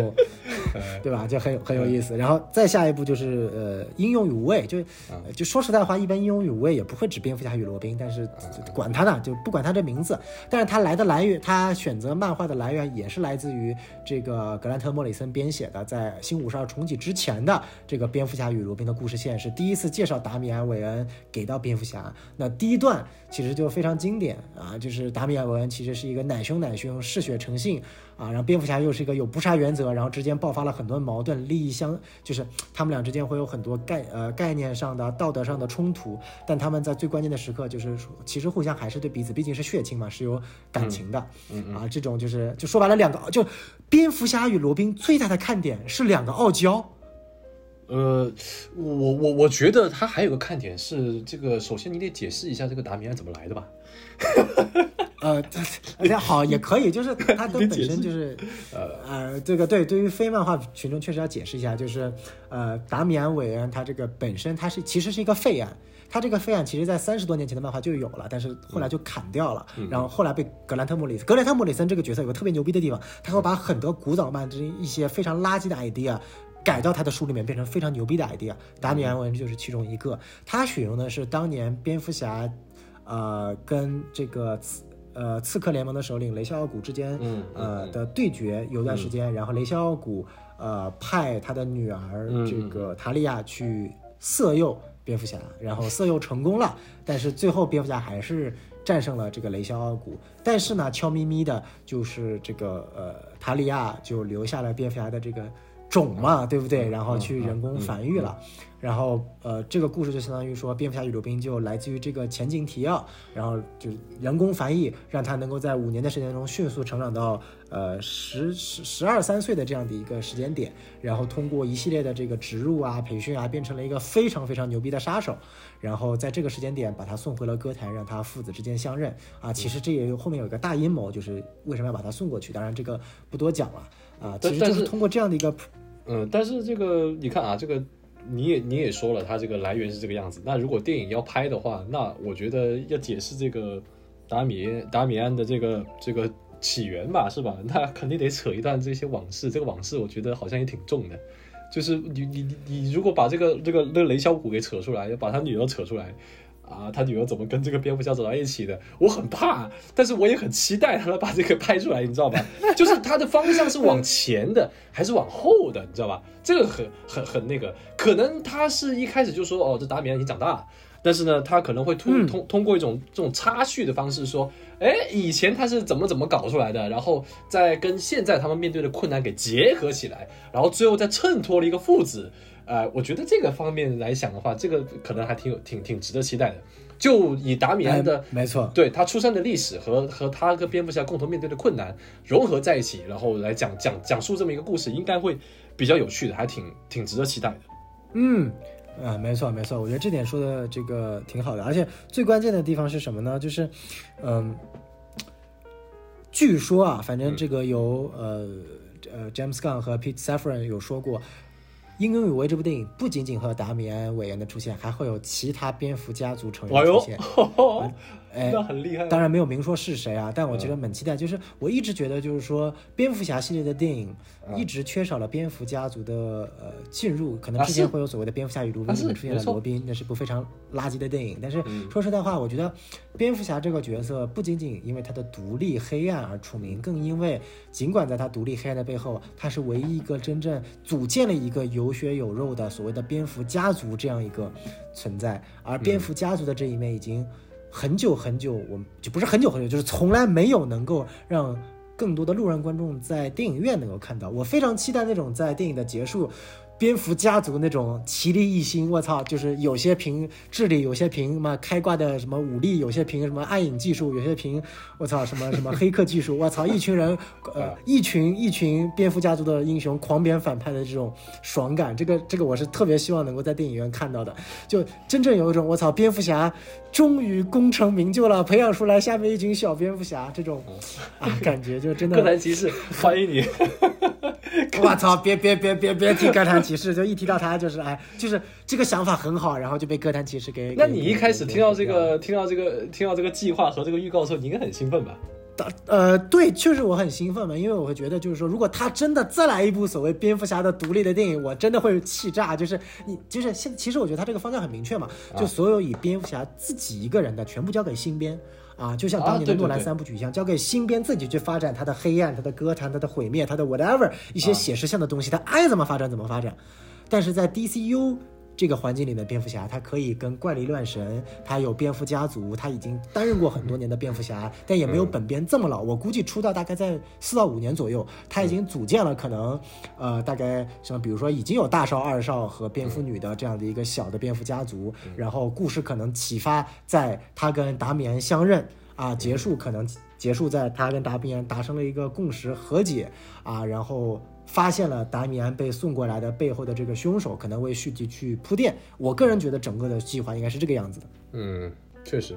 对吧？就很有很有意思。然后再下一步就是呃，英勇与无畏。就呃就说实在话，一般英勇与无畏也不会指蝙蝠侠与罗宾，但是管他呢，就不管他这名字。但是他来的来源，他选择漫画的来源也是来自于这个格兰特·莫里森编写的，在新五十二重启之前的这个蝙蝠侠与罗宾的故事线，是第一次介绍达米安·韦恩给到蝙蝠侠。那第一段其实就非常经典啊，就是达米安·韦恩其实是一个奶凶奶凶、嗜血成性啊，然后蝙蝠侠又是一个有不杀原则，然后之间爆发了很多矛盾，利益相就是他们俩之间会有很多概呃概念上的、道德上的冲突，但他们在最关键的时刻，就是说其实互相还是对彼此，毕竟是血亲嘛，是有感情的，啊，这种就是就说白了两个就蝙蝠侠与罗宾最大的看点是两个傲娇。呃，我我我觉得他还有个看点是这个，首先你得解释一下这个达米安怎么来的吧。<laughs> 呃，这好也可以，就是他都本身就是，<laughs> 呃呃，这个对，对于非漫画群众确实要解释一下，就是呃，达米安·韦恩他这个本身他是其实是一个废案，他这个废案其实在三十多年前的漫画就有了，但是后来就砍掉了，然后后来被格兰特·莫里斯，格兰特·莫里森这个角色有个特别牛逼的地方，他会把很多古早漫这一些非常垃圾的 idea。改到他的书里面变成非常牛逼的 idea，达米安·文就是其中一个。他选用的是当年蝙蝠侠，呃，跟这个刺呃刺客联盟的首领雷肖奥古之间，嗯呃的对决有段时间，然后雷肖奥古呃派他的女儿嗯这个塔利亚去色诱蝙蝠侠，然后色诱成功了，但是最后蝙蝠侠还是战胜了这个雷肖奥古，但是呢，悄咪咪的，就是这个呃塔利亚就留下了蝙蝠侠的这个种嘛，对不对？然后去人工繁育了。然后，呃，这个故事就相当于说，蝙蝠侠宇宙兵就来自于这个前景提要，然后就人工繁育，让他能够在五年的时间中迅速成长到呃十十十二三岁的这样的一个时间点，然后通过一系列的这个植入啊、培训啊，变成了一个非常非常牛逼的杀手，然后在这个时间点把他送回了歌坛，让他父子之间相认啊。其实这也有后面有一个大阴谋，就是为什么要把他送过去？当然这个不多讲了啊，其实就是是通过这样的一个嗯，但是这个你看啊，这个你也你也说了，它这个来源是这个样子。那如果电影要拍的话，那我觉得要解释这个达米达米安的这个这个起源吧，是吧？那肯定得扯一段这些往事。这个往事我觉得好像也挺重的。就是你你你你如果把这个这个那个雷小谷给扯出来，把他女儿扯出来。啊，他女儿怎么跟这个蝙蝠侠走到一起的？我很怕，但是我也很期待他能把这个拍出来，你知道吧？<laughs> 就是他的方向是往前的还是往后的，你知道吧？这个很很很那个，可能他是一开始就说哦，这达米安已经长大了，但是呢，他可能会通通通过一种这种插叙的方式说，哎，以前他是怎么怎么搞出来的，然后再跟现在他们面对的困难给结合起来，然后最后再衬托了一个父子。呃，我觉得这个方面来想的话，这个可能还挺有挺挺值得期待的。就以达米安的哎没错，对他出生的历史和和他跟蝙蝠侠共同面对的困难融合在一起，然后来讲讲讲述这么一个故事，应该会比较有趣的，还挺挺值得期待的。嗯，啊，没错没错，我觉得这点说的这个挺好的，而且最关键的地方是什么呢？就是，嗯，据说啊，反正这个有、呃呃 James Gunn 和 Pete Safran 有说过，《英勇与为》这部电影不仅仅和达米安·韦恩的出现，还会有其他蝙蝠家族成员哎呦出现。<laughs> 哎那很厉害。当然没有明说是谁啊，但我觉得蛮期待。就是我一直觉得，就是说蝙蝠侠系列的电影一直缺少了蝙蝠家族的呃进入，可能之前会有所谓的蝙蝠侠与罗宾出现了罗宾，那是部非常垃圾的电影。但是嗯说实在话，我觉得蝙蝠侠这个角色不仅仅因为他的独立黑暗而出名，更因为尽管在他独立黑暗的背后，他是唯一一个真正组建了一个有血有肉的所谓的蝙蝠家族这样一个存在，而蝙蝠家族的这一面已经。很久很久，我们就不是很久很久，就是从来没有能够让更多的路人观众在电影院能够看到。我非常期待那种在电影的结束，蝙蝠家族那种奇力一心，我操，就是有些凭智力，有些凭什么开挂的什么武力，有些凭什么暗影技术，有些凭我操什么什么黑客技术，我操，一群人，呃，<laughs> 一群一群蝙蝠家族的英雄狂扁反派的这种爽感，这个这个我是特别希望能够在电影院看到的，就真正有一种我操，蝙蝠侠终于功成名就了，培养出来下面一群小蝙蝠侠这种啊感觉，就真的 <laughs> 哥谭骑士，欢迎你。<laughs> 我操！别别别别别提哥谭骑士，就一提到他就是哎，就是这个想法很好，然后就被哥谭骑士给。那你一开始听到这，个听到这个听到这个计划和这个预告的时候，你应该很兴奋吧？呃，对，确实我很兴奋嘛，因为我会觉得就是说，如果他真的再来一部所谓蝙蝠侠的独立的电影，我真的会气炸。就是你就是现，其实我觉得他这个方向很明确嘛，就所有以蝙蝠侠自己一个人的全部交给新编。啊，就像当年的诺兰三部曲一样，交给新编自己去发展他的黑暗、他的歌坛、他的毁灭、他的 whatever 一些写实性的东西，他爱怎么发展怎么发展。但是在 DCU 这个环境里的蝙蝠侠，他可以跟怪力乱神，他有蝙蝠家族，他已经担任过很多年的蝙蝠侠，但也没有本编这么老。我估计出道大概在四到五年左右，他已经组建了可能，呃，大概什么，比如说已经有大少、二少和蝙蝠女的这样的一个小的蝙蝠家族，然后故事可能启发在他跟达米安相认啊，结束可能结束在他跟达米安达成了一个共识和解啊，然后。发现了达米安被送过来的背后的这个凶手，可能为续集去铺垫。我个人觉得整个的计划应该是这个样子的。嗯，确实，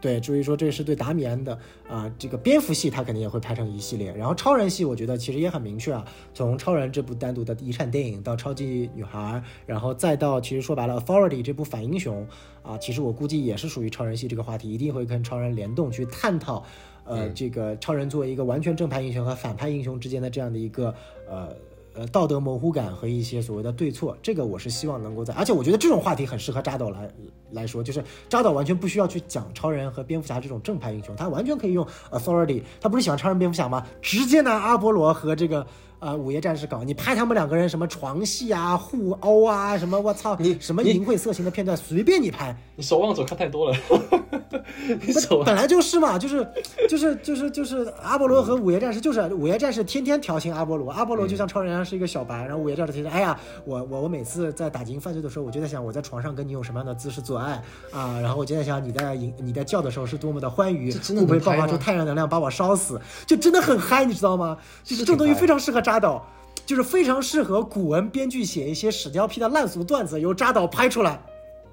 对，至于说这是对达米安的啊，这个蝙蝠戏他肯定也会拍成一系列。然后超人系，我觉得其实也很明确啊，从超人这部单独的遗产电影到超级女孩，然后再到其实说白了 Authority 这部反英雄啊，其实我估计也是属于超人系这个话题，一定会跟超人联动去探讨。呃，这个超人作为一个完全正派英雄和反派英雄之间的这样的一个呃呃道德模糊感和一些所谓的对错，这个我是希望能够在，而且我觉得这种话题很适合扎导来来说，就是扎导完全不需要去讲超人和蝙蝠侠这种正派英雄，他完全可以用 authority，他不是喜欢超人蝙蝠侠吗？直接拿阿波罗和这个。啊，午夜战士搞你拍他们两个人什么床戏啊、互殴啊，什么我操你什么淫秽色情的片段随便你拍。你守望者看太多了，<laughs> 你本本来就是嘛，就是就是就是就是阿波罗和午夜战士就是午夜战士天天调情阿波罗，阿波罗就像超人一样是一个小白，然后午夜战士天天哎呀，我我我每次在打击犯罪的时候，我就在想我在床上跟你用什么样的姿势做爱啊，然后我就在想你在你你在叫的时候是多么的欢愉，会不会爆发出太阳能量把我烧死？就真的很嗨，你知道吗？就是这种东西非常适合扎导，就是非常适合古文编剧写一些屎尿屁的烂俗段子，由扎导拍出来。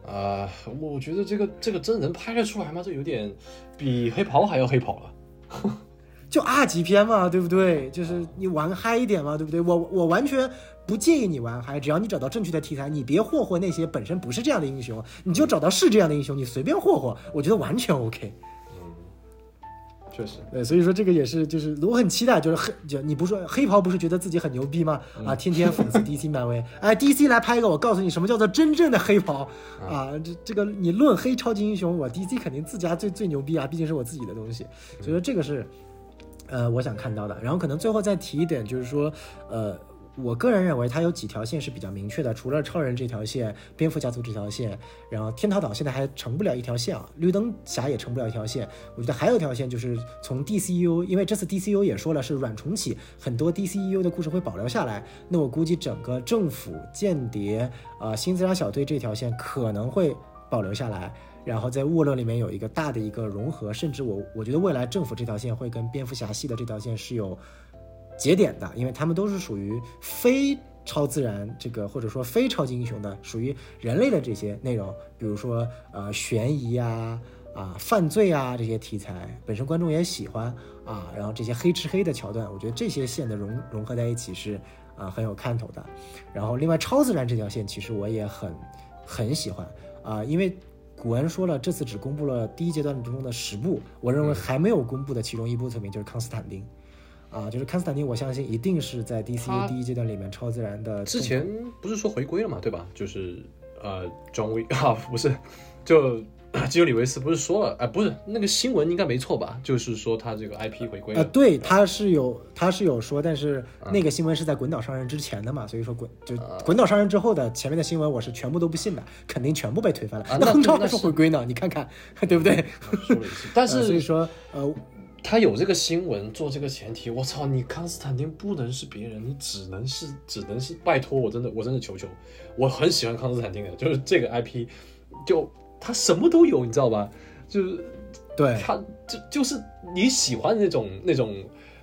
啊，我觉得这个这个真人拍得出来吗？这有点比黑袍还要黑袍了，<laughs> 就二级片嘛，对不对？就是你玩嗨一点嘛，对不对？我我完全不介意你玩嗨，只要你找到正确的题材，你别霍霍那些本身不是这样的英雄，你就找到是这样的英雄，你随便霍霍，我觉得完全 OK。确实，对，所以说这个也是，就是我很期待，就是黑，就你不说黑袍不是觉得自己很牛逼吗？啊，天天讽刺 DC 漫威，<laughs> 哎，DC 来拍一个，我告诉你什么叫做真正的黑袍啊！这这个你论黑超级英雄，我 DC 肯定自家最最牛逼啊，毕竟是我自己的东西，所以说这个是，呃，我想看到的。然后可能最后再提一点，就是说，呃。我个人认为，它有几条线是比较明确的，除了超人这条线、蝙蝠家族这条线，然后天堂岛现在还成不了一条线啊，绿灯侠也成不了一条线。我觉得还有一条线就是从 DCU，因为这次 DCU 也说了是软重启，很多 DCU 的故事会保留下来。那我估计整个政府间谍啊新自杀小队这条线可能会保留下来，然后在沃勒里面有一个大的一个融合，甚至我我觉得未来政府这条线会跟蝙蝠侠系的这条线是有。节点的，因为他们都是属于非超自然这个或者说非超级英雄的，属于人类的这些内容，比如说呃悬疑啊啊犯罪啊这些题材，本身观众也喜欢啊，然后这些黑吃黑的桥段，我觉得这些线的融融合在一起是啊很有看头的。然后另外超自然这条线其实我也很很喜欢啊，因为古恩说了这次只公布了第一阶段中的十部，我认为还没有公布的其中一部作品就是康斯坦丁。啊，就是康斯坦丁，我相信一定是在 DCU 第一阶段里面超自然的。之前不是说回归了嘛，对吧？就是呃，庄威啊，不是，就 <coughs> 基尤里维斯不是说了？哎，不是那个新闻应该没错吧？就是说他这个 IP 回归了。啊，对，他是有，他是有说，但是那个新闻是在滚岛上任之前的嘛，所以说滚就滚岛上任之后的前面的新闻，我是全部都不信的，肯定全部被推翻了。<laughs> 那亨超还说回归呢？你看看，<laughs> 对不对？但是 <laughs> 所以说呃。他有这个新闻做这个前提，我操，你康斯坦丁不能是别人，你只能是只能是拜托我真的我真的求求，我很喜欢康斯坦丁的，就是这个 IP，就他什么都有，你知道吧？就是对他就就是你喜欢那种那种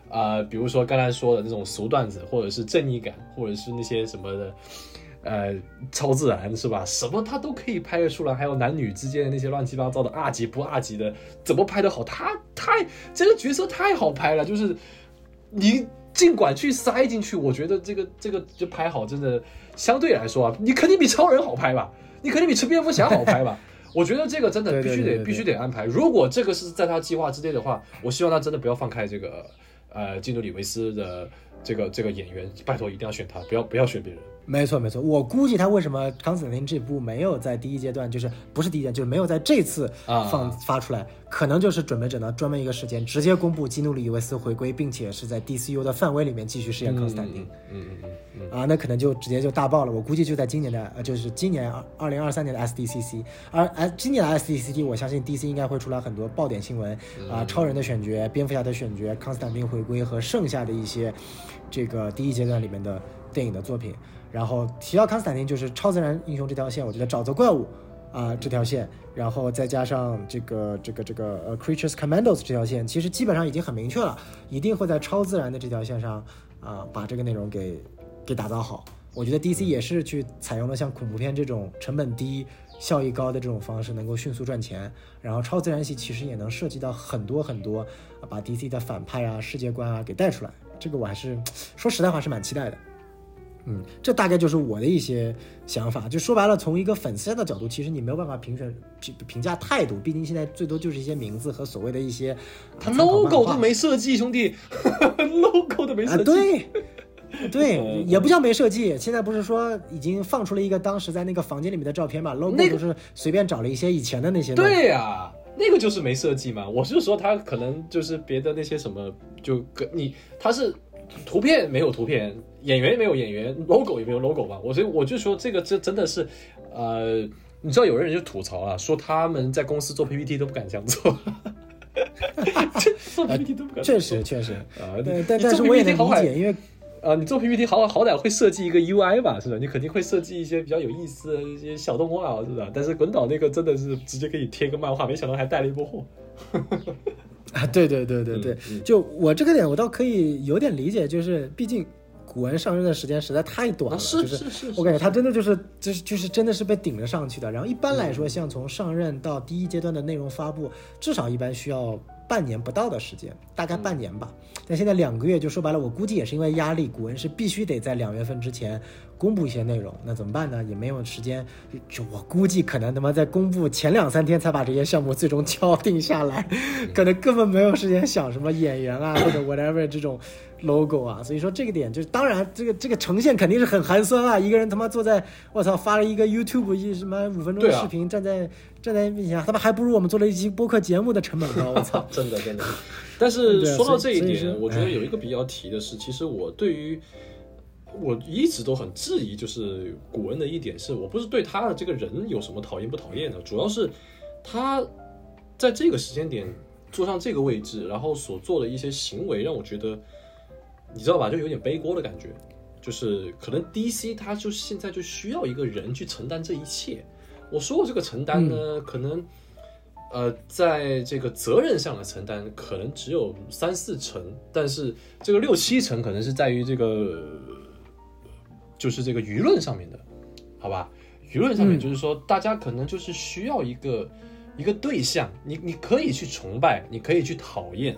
啊，比如说刚才说的那种俗段子，或者是正义感，或者是那些什么的。呃，超自然是吧？什么他都可以拍得出来，还有男女之间的那些乱七八糟的二级不二级的，怎么拍得好？他太这个角色太好拍了，就是你尽管去塞进去，我觉得这个这个就拍好，真的相对来说啊，你肯定比超人好拍吧？你肯定比吃蝙蝠侠好拍吧？<laughs> 我觉得这个真的必须得必须得安排。如果这个是在他计划之内的话，我希望他真的不要放开这个呃，基努里维斯的。这个这个演员，拜托一定要选他，不要不要选别人。没错没错，我估计他为什么康斯坦丁这部没有在第一阶段，就是不是第一阶段，就是没有在这次啊放、发出来，可能就是准备着呢专门一个时间直接公布基努里维斯回归，并且是在 DCU 的范围里面继续饰演康斯坦丁。嗯嗯嗯嗯，啊，那可能就直接就大爆了。我估计就在今年的，呃，就是今年二二零二三年的 SDCC，而 S 今年的 SDCC，我相信 DC 应该会出来很多爆点新闻啊，超人的选角、蝙蝠侠的选角、康斯坦丁回归和剩下的一些这个第一阶段里面的电影的作品。然后提到康斯坦丁，就是超自然英雄这条线，我觉得沼泽怪物啊、这条线，然后再加上这个这个这个呃 Creatures Commandos 这条线，其实基本上已经很明确了，一定会在超自然的这条线上啊、把这个内容给给打造好。我觉得 DC 也是去采用了像恐怖片这种成本低、效益高的这种方式，能够迅速赚钱。然后超自然系其实也能涉及到很多很多，把 DC 的反派啊、世界观啊给带出来。这个我还是说实在话是蛮期待的。嗯，这大概就是我的一些想法。就说白了，从一个粉丝的角度，其实你没有办法评选评评价态度，毕竟现在最多就是一些名字和所谓的一些他 logo 都没设计，兄弟，<laughs> logo 都没啊，设计。对，对，<laughs> 也不叫没设计。现在不是说已经放出了一个当时在那个房间里面的照片嘛？logo 那个都是随便找了一些以前的那些。对呀、那个就是没设计嘛。我是说他可能就是别的那些什么，就跟你他是图片没有图片，演员也没有演员，logo 也没有 logo 吧。我所以我就说这个这真的是，呃，你知道有人就吐槽啊，说他们在公司做 PPT 都不敢这样做。<laughs> 做 PPT 都不敢这确实确实，啊，但但是我也能理解，因为啊，你做 PPT 好好歹会设计一个 UI 吧，是吧？你肯定会设计一些比较有意思的一些小动画，是吧？但是滚导那个真的是直接给你贴个漫画，没想到还带了一波货。啊，对对对对对，嗯嗯就我这个点我倒可以有点理解，就是毕竟古文上任的时间实在太短了，啊是就是是我感觉他真的就是就是就是真的是被顶着上去的。然后一般来说，像从上任到第一阶段的内容发布，至少一般需要半年不到的时间，大概半年吧。但现在两个月，就说白了，我估计也是因为压力，古文是必须得在两月份之前公布一些内容。那怎么办呢？也没有时间，就我估计可能他妈在公布前两三天才把这些项目最终敲定下来，<laughs> 可能根本没有时间想什么演员啊或者 whatever 这种 logo 啊。所以说这个点就是，当然这个这个呈现肯定是很寒酸啊，一个人他妈坐在我操发了一个 YouTube 一什么五分钟的视频，站在站在面前，他们还不如我们做了一期播客节目的成本高，<laughs> 我操。真的真的。但是 <laughs> 说到这一点，我觉得有一个比较提的是，其实我对于我一直都很质疑，就是古恩的一点是，我不是对他的这个人有什么讨厌不讨厌的，主要是他在这个时间点坐上这个位置，然后所做的一些行为，让我觉得，你知道吧，就有点背锅的感觉。就是可能 DC 他就现在就需要一个人去承担这一切。我说过这个承担呢，可能呃，在这个责任上的承担可能只有三四成，但是这个六七成可能是在于这个，就是这个舆论上面的，好吧？舆论上面嗯就是说，大家可能就是需要一个、一个对象，你你可以去崇拜，你可以去讨厌，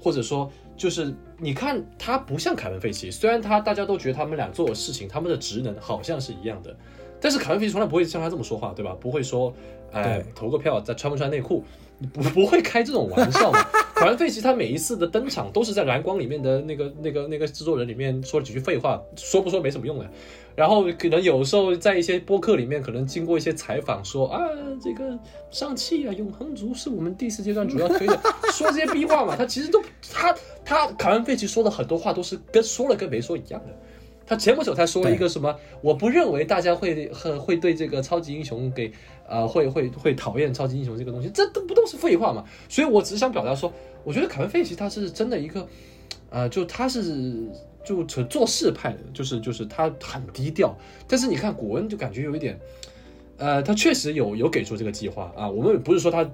或者说就是你看他不像凯文·费奇，虽然他大家都觉得他们俩做的事情，他们的职能好像是一样的，但是凯文·费奇从来不会像他这么说话，对吧？不会说，哎，投个票，再穿不穿内裤，你不不会开这种玩笑嘛？凯文·费奇他每一次的登场都是在蓝光里面的那个那个那个制作人里面说了几句废话，说不说没什么用的。然后可能有时候在一些播客里面，可能经过一些采访说啊，这个上汽啊，永恒族是我们第四阶段主要推的，<laughs> 说这些逼话嘛，他其实都他他凯文·费奇说的很多话都是跟说了跟没说一样的。他前不久才说了一个什么，我不认为大家会很会对这个超级英雄给呃会会会讨厌超级英雄这个东西，这都不都是废话嘛？所以我只是想表达说，我觉得凯文·费奇他是真的一个，呃，就他是就纯做事派的，就是就是他很低调，但是你看古恩就感觉有一点，呃，他确实有有给出这个计划啊，我们不是说他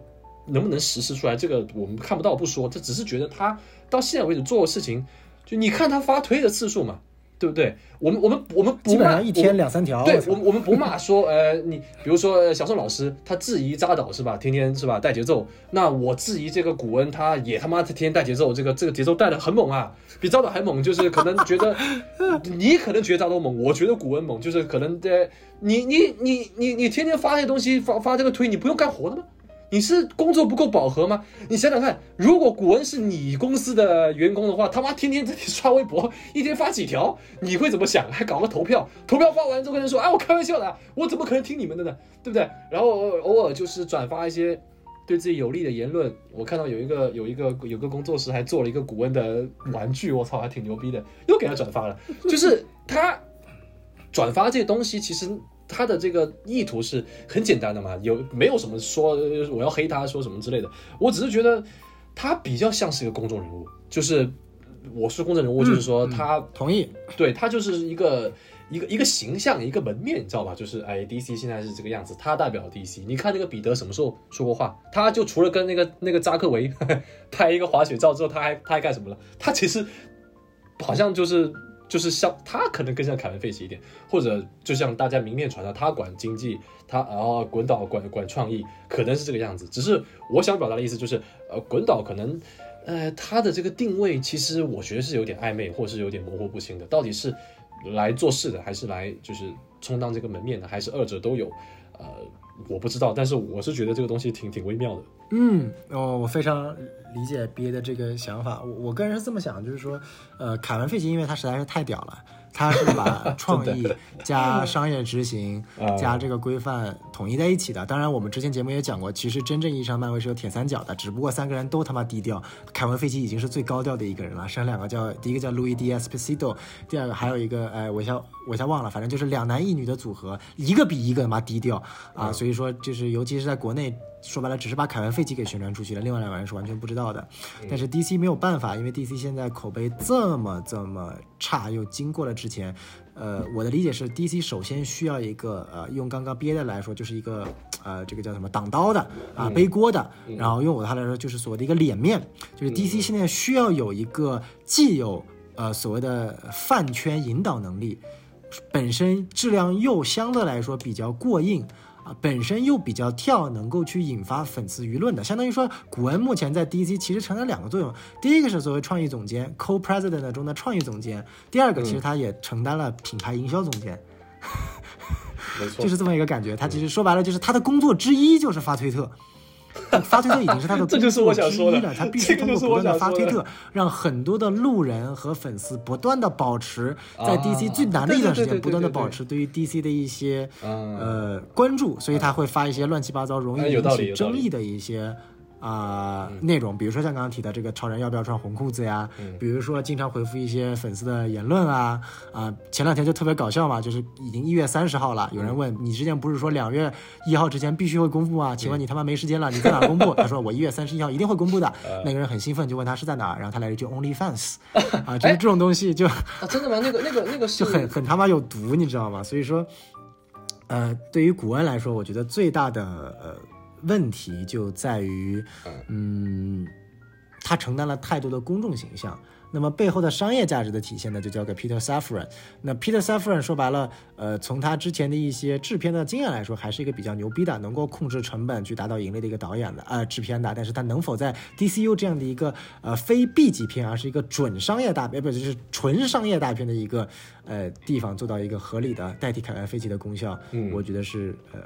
能不能实施出来，这个我们看不到不说，这只是觉得他到现在为止做的事情，就你看他发推的次数嘛，对不对？我们我们我们基本上一天两三条。对我们我们不骂说，呃，你比如说呃小宋老师他质疑扎导是吧，天天是吧带节奏，那我质疑这个古恩他也他妈天天带节奏，这个这个节奏带的很猛啊，比扎导还猛，就是可能觉得你可能觉得扎导猛，我觉得古恩猛，就是可能在你你你你你天天发这些东西发发这个推，你不用干活的吗？你是工作不够饱和吗？你想想看，如果古恩是你公司的员工的话，他妈天天在你刷微博，一天发几条，你会怎么想？还搞个投票，投票发完之后跟人说，哎，我开玩笑的，我怎么可能听你们的呢？对不对？然后偶尔就是转发一些对自己有利的言论。我看到有一个有一个有个工作室还做了一个古恩的玩具，我操，还挺牛逼的，又给他转发了。就是他转发这些东西，其实。他的这个意图是很简单的嘛，有没有什么说我要黑他说什么之类的？我只是觉得他比较像是一个公众人物，就是我是公众人物，就是说他同意，对他就是一个一个一个形象，一个门面，你知道吧？就是哎，DC 现在是这个样子，他代表 DC。你看那个彼得什么时候说过话？他就除了跟那个那个扎克维 <laughs> 拍一个滑雪照之后，他还他还干什么了？他其实好像就是。就是像他可能更像凯文·费奇一点，或者就像大家明面传的，他管经济，他然后滚导管管创意，可能是这个样子。只是我想表达的意思就是，呃，滚导可能，呃，他的这个定位其实我觉得是有点暧昧，或是有点模糊不清的。到底是来做事的，还是来就是充当这个门面的，还是二者都有？呃，我不知道。但是我是觉得这个东西挺挺微妙的。嗯，哦，我非常理解 B 的这个想法。我我个人是这么想，就是说，呃，凯文·费奇因为他实在是太屌了。他是把 <laughs> 创意加商业执行 <laughs> 加这个规范统一在一起的。当然，我们之前节目也讲过，其实真正意义上漫威是有铁三角的，只不过三个人都他妈低调。凯文·费奇已经是最高调的一个人了，剩下两个叫第一个叫路易·迪·斯皮西多，第二个还有一个，哎，我一下我一下忘了，反正就是两男一女的组合，一个比一个他妈低调啊。所以说，就是尤其是在国内。说白了，只是把凯文·费奇给宣传出去了，另外两个人是完全不知道的。但是 DC 没有办法，因为 DC 现在口碑这么这么差，又经过了之前，呃，我的理解是，DC 首先需要一个，呃，用刚刚 BA 的来说，就是一个，呃，这个叫什么挡刀的啊，背锅的。然后用我他来说，就是所谓的一个脸面，就是 DC 现在需要有一个既有呃所谓的饭圈引导能力，本身质量又相对来说比较过硬。啊，本身又比较跳，能够去引发粉丝舆论的，相当于说，古恩目前在 DC 其实承担两个作用，第一个是作为创意总监，Co-President 中的创意总监，第二个其实他也承担了品牌营销总监，<laughs> 就是这么一个感觉。他其实说白了就是他的工作之一就是发推特。发推特已经是他 <laughs> 的工作之一了，他必须通过不断的发推特，让很多的路人和粉丝不断的保持在 DC 最难的一段时间，不断的保持对于 DC 的一些呃关注，所以他会发一些乱七八糟、容易引起争议的一些。啊，内容，比如说像刚刚提的这个超人要不要穿红裤子呀？比如说经常回复一些粉丝的言论啊啊，前两天就特别搞笑嘛，就是已经一月三十号了，有人问你之前不是说两月一号之前必须会公布吗？请问你他妈没时间了，你在哪公布？<laughs> 他说我一月三十一号一定会公布的。那个人很兴奋，就问他是在哪，然后他来了一句 Only Fans，<laughs> 啊，就是这种东西就啊，真的吗？那个那个那个 <laughs> 就很很他妈有毒，你知道吗？所以说，呃，对于古恩来说，我觉得最大的呃。问题就在于，嗯，他承担了太多的公众形象，那么背后的商业价值的体现呢，就交给 Peter Safran。那 Peter Safran 说白了，呃，从他之前的一些制片的经验来说，还是一个比较牛逼的，能够控制成本去达到盈利的一个导演的，呃，制片的。但是他能否在 DCU 这样的一个呃非 B 级片，而是一个准商业大片，不就是纯商业大片的一个呃地方，做到一个合理的代替凯文·费奇的功效？嗯，我觉得是呃。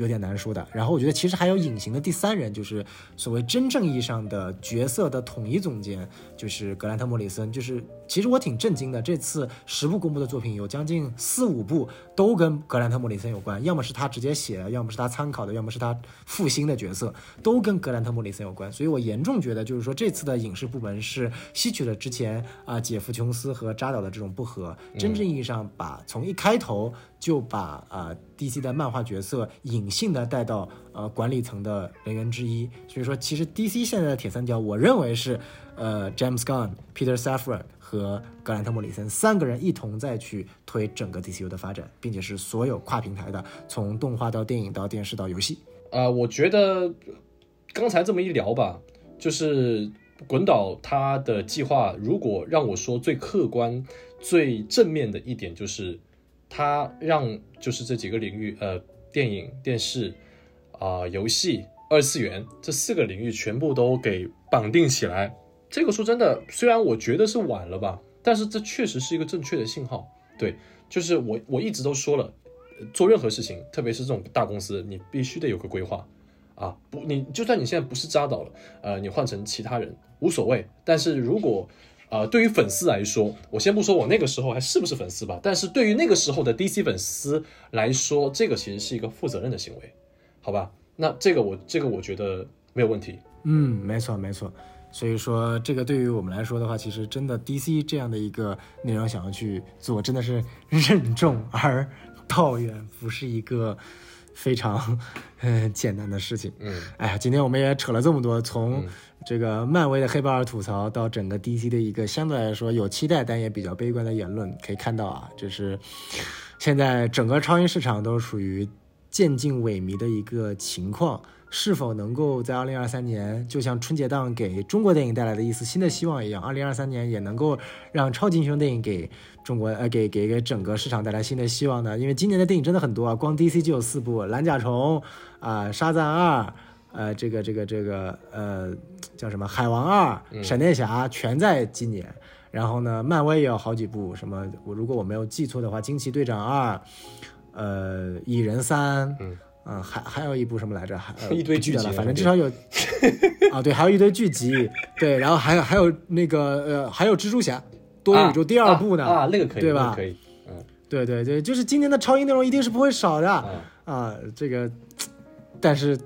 有点难说的。然后我觉得其实还有隐形的第三人，就是所谓真正意义上的角色的统一总监，就是格兰特·莫里森。就是其实我挺震惊的，这次十部公布的作品有将近四五部都跟格兰特·莫里森有关，要么是他直接写的，要么是他参考的，要么是他复兴的角色，都跟格兰特·莫里森有关。所以我严重觉得，就是说这次的影视部门是吸取了之前啊杰夫·琼斯和扎导的这种不和，真正意义上把从一开头。就把啊 DC 的漫画角色隐性的带到呃管理层的人员之一，所以说其实 DC 现在的铁三角，我认为是呃 James Gunn、Peter Safran 和格兰特·莫里森三个人一同在去推整个 DCU 的发展，并且是所有跨平台的，从动画到电影到电视到游戏。啊，我觉得刚才这么一聊吧，就是滚导他的计划，如果让我说最客观、最正面的一点就是。他让就是这几个领域，呃，电影、电视，啊，游戏、二次元这四个领域全部都给绑定起来。这个说真的，虽然我觉得是晚了吧，但是这确实是一个正确的信号。对，就是我我一直都说了，做任何事情，特别是这种大公司，你必须得有个规划。啊，不，你就算你现在不是扎导了，呃，你换成其他人无所谓。但是如果呃，对于粉丝来说，我先不说我那个时候还是不是粉丝吧，但是对于那个时候的 DC 粉丝来说，这个其实是一个负责任的行为，好吧？那这个我这个我觉得没有问题。嗯，没错没错。所以说，这个对于我们来说的话，其实真的 DC 这样的一个内容想要去做，真的是 <laughs> 任重而道远，不是一个非常嗯简单的事情。嗯，哎呀，今天我们也扯了这么多，从这个漫威的黑豹二吐槽到整个 DC 的一个相对来说有期待但也比较悲观的言论，可以看到啊，就是现在整个超英市场都属于渐进萎靡的一个情况。是否能够在二零二三年，就像春节档给中国电影带来的一丝新的希望一样，二零二三年也能够让超级英雄电影给中国呃给给给整个市场带来新的希望呢？因为今年的电影真的很多啊，光 DC 就有四部，《蓝甲虫》啊，《沙赞二》呃，这个这个这个呃叫什么《海王二》《闪电侠》全在今年。然后呢，漫威也有好几部，什么我如果我没有记错的话，《惊奇队长二》呃，《蚁人三》嗯。嗯，还还有一部什么来着？还、呃、一堆剧集了，反正至少有 <laughs> 啊，对，还有一堆剧集，对，然后还有还有那个呃，还有蜘蛛侠多元宇宙第二部呢，啊，那个可以，对吧那个可以，嗯，对对对，就是今年的超英内容一定是不会少的啊啊，这个，但是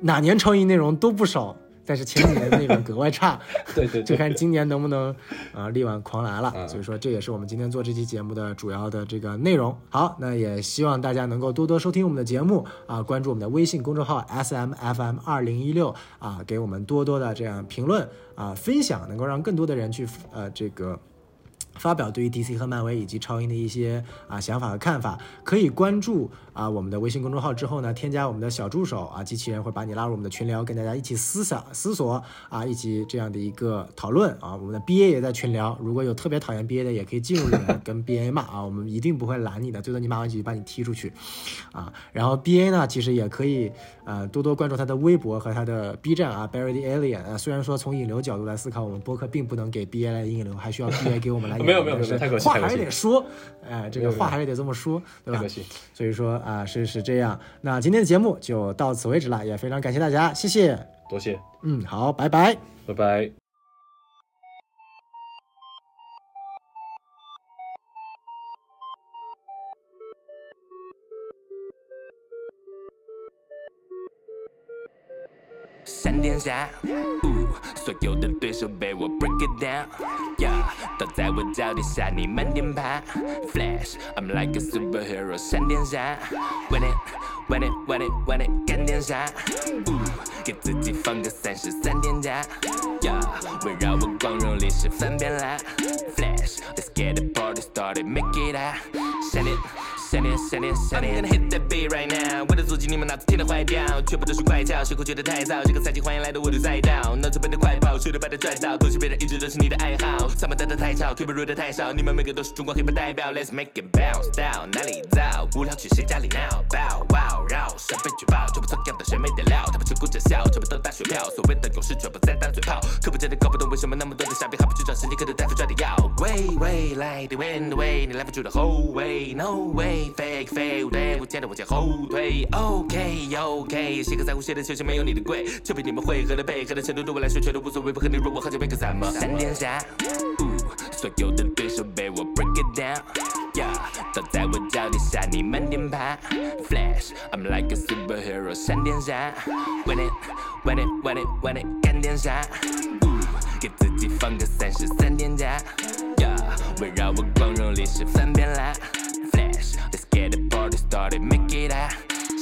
哪年超英内容都不少，但是前几年内容格外差，<laughs> 对对对，<laughs> 就看今年能不能啊力挽狂澜了。嗯所以说，这也是我们今天做这期节目的主要的这个内容。好，那也希望大家能够多多收听我们的节目啊，关注我们的微信公众号 S M F M 二零一六啊，给我们多多的这样评论啊分享，能够让更多的人去呃这个。发表对于 DC 和漫威以及超英的一些啊想法和看法，可以关注啊我们的微信公众号之后呢，添加我们的小助手啊，机器人会把你拉入我们的群聊，跟大家一起思想思索啊，一起这样的一个讨论啊。我们的 BA 也在群聊，如果有特别讨厌 BA 的，也可以进入里面跟 BA 骂啊，我们一定不会拦你的，最多你骂完几句把你踢出去啊。然后 BA 呢，其实也可以呃多多关注他的微博和他的 B 站啊，Barry the Alien 啊。虽然说从引流角度来思考，我们播客并不能给 BA 来引流，还需要 BA 给我们来 <laughs> 引流。没有没有没有太可惜话还是得说，哎，这个话还是得这么说，对吧可？惜，所以说啊，是是这样。那今天的节目就到此为止了，也非常感谢大家，谢谢。多谢，嗯，好，拜拜。拜拜。闪电侠，呜，所有的对手被我 break it down，yeah，都在我脚底下，你慢点爬。Flash，I'm like a superhero，闪电侠，win it，win it，win it，win it，干点啥？呜，给自己放个三十三点假，yeah，围绕我光荣历史翻遍啦。Flash，let's get the party started，make it out，闪电。 闪电闪电闪电 hit that beat right now，我的足迹你们脑子听得坏掉，全部都是怪叫，谁会觉得太燥？这个赛季欢迎来到我的赛道，脑子笨的快跑，谁都把它拽到，恭喜别人一直都是你的爱好，他们待的太吵，腿部弱的太少，你们每个都是中国黑帮代表，Let's make it bounce down，哪里造？无聊去谁家里闹？Bow wow 绕，身份举报，全部错样的谁没得料？他们只顾着笑，全部都打水漂，所谓的勇士全部在打嘴炮，可不真的搞不懂为什么那么多的傻逼还不去找神经科的大夫抓点药。喂喂，来的 win the way，你来不住的后卫，No way，fake fake，对我见的往前后退。OK OK，谁个在乎谁的球鞋没有你的贵，就凭你们会合的配合的程度对我来说全都无所谓，不和你弱我喝酒杯个什么？闪电侠，所有的对手被我 break it down，yeah，都在我脚底下，你慢点爬。Flash，I'm like a superhero，闪电侠，win it，win it，win it，win it，干点啥？给自己放个三十三天假，yeah，围绕我光荣历史翻遍啦。Flash，let's get the party started，make it out，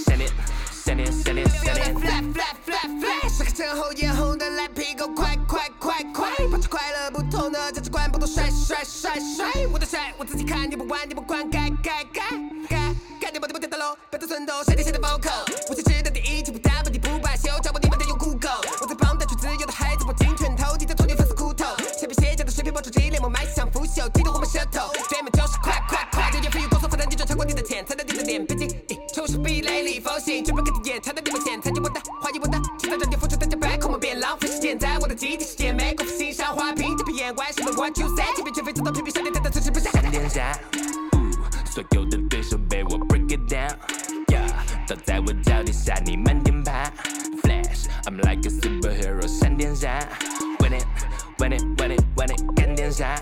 闪电，闪电，闪电，闪电。flat flat flat flat，是个前后眼红的蓝皮狗，快快快快，保持快乐不同的价值观，不懂帅帅帅帅，我的帅我自己看，你不玩你不管，该该该该该点不点不点的喽，别做寸头，谁的谁的 vocal，我是值得第一，击不打不敌不罢休，掌握你们的用酷狗，我在旁带出自由的孩子，我金拳头，记得托你粉丝骨头，斜边斜角的水平爆出激烈，我迈向腐朽，激动我们舌头，对面就是快，钱，才能定的点，毕竟出师壁垒里风行，准备跟你演，才能你们钱，参与我的，怀疑我的，期待着你付出代价，back 我们别浪费时间，在我的基地世界，美国欣赏花瓶，这片眼观什么 what you say，这边绝非自动屏蔽闪电弹的此时不下。闪电侠，呜，所有的对手被我 break it down，yeah，都在我脚底下，你慢点爬。Flash。I'm like a superhero，闪电侠，Win it，Win it，Win it，Win it，干点啥？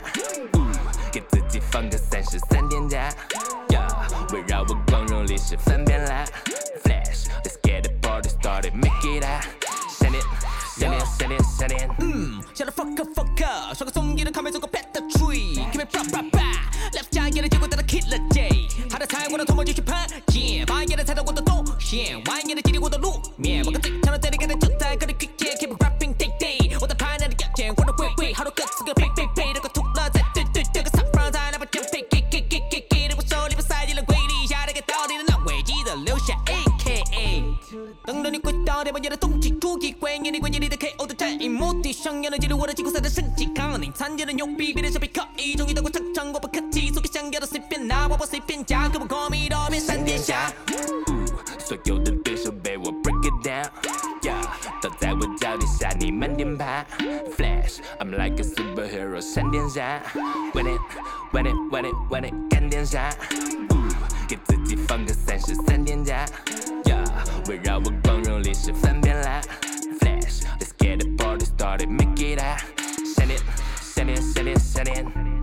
给自己放个三十三点假围绕我光荣历史翻遍啦，Flash，Let's get the party started，Make it up，闪电，闪电，闪电，闪电。嗯，Shut the fuck up fuck up，刷个综艺的卡梅做个 pet the tree，Keep it bra bra bra，Left 家野的结果带他 kill the day 他的菜我的唾沫继续喷溅，把野的踩到我的动线，蜿蜒的基地我的路面，我个最等着你回到电把你的动机注意，归你的归你的 KO 的战役目的，想要能记录我的季后赛的升级，抗你参加的牛逼，别人小比可以，终于到过场场，我不客气，所以想要的随便拿，我我随便加，给我 call me 多变闪电侠。所有的对手被我 break it down，Yeah，倒在我脚底下，你慢点爬。Flash，I'm like a superhero，闪电侠，Win it，Win it，Win it，Win it，干点啥？给自己放个三十三天假，Yeah，围绕我 it should flash. Let's get the party started, make it out. Send it, send it, send it. Send it.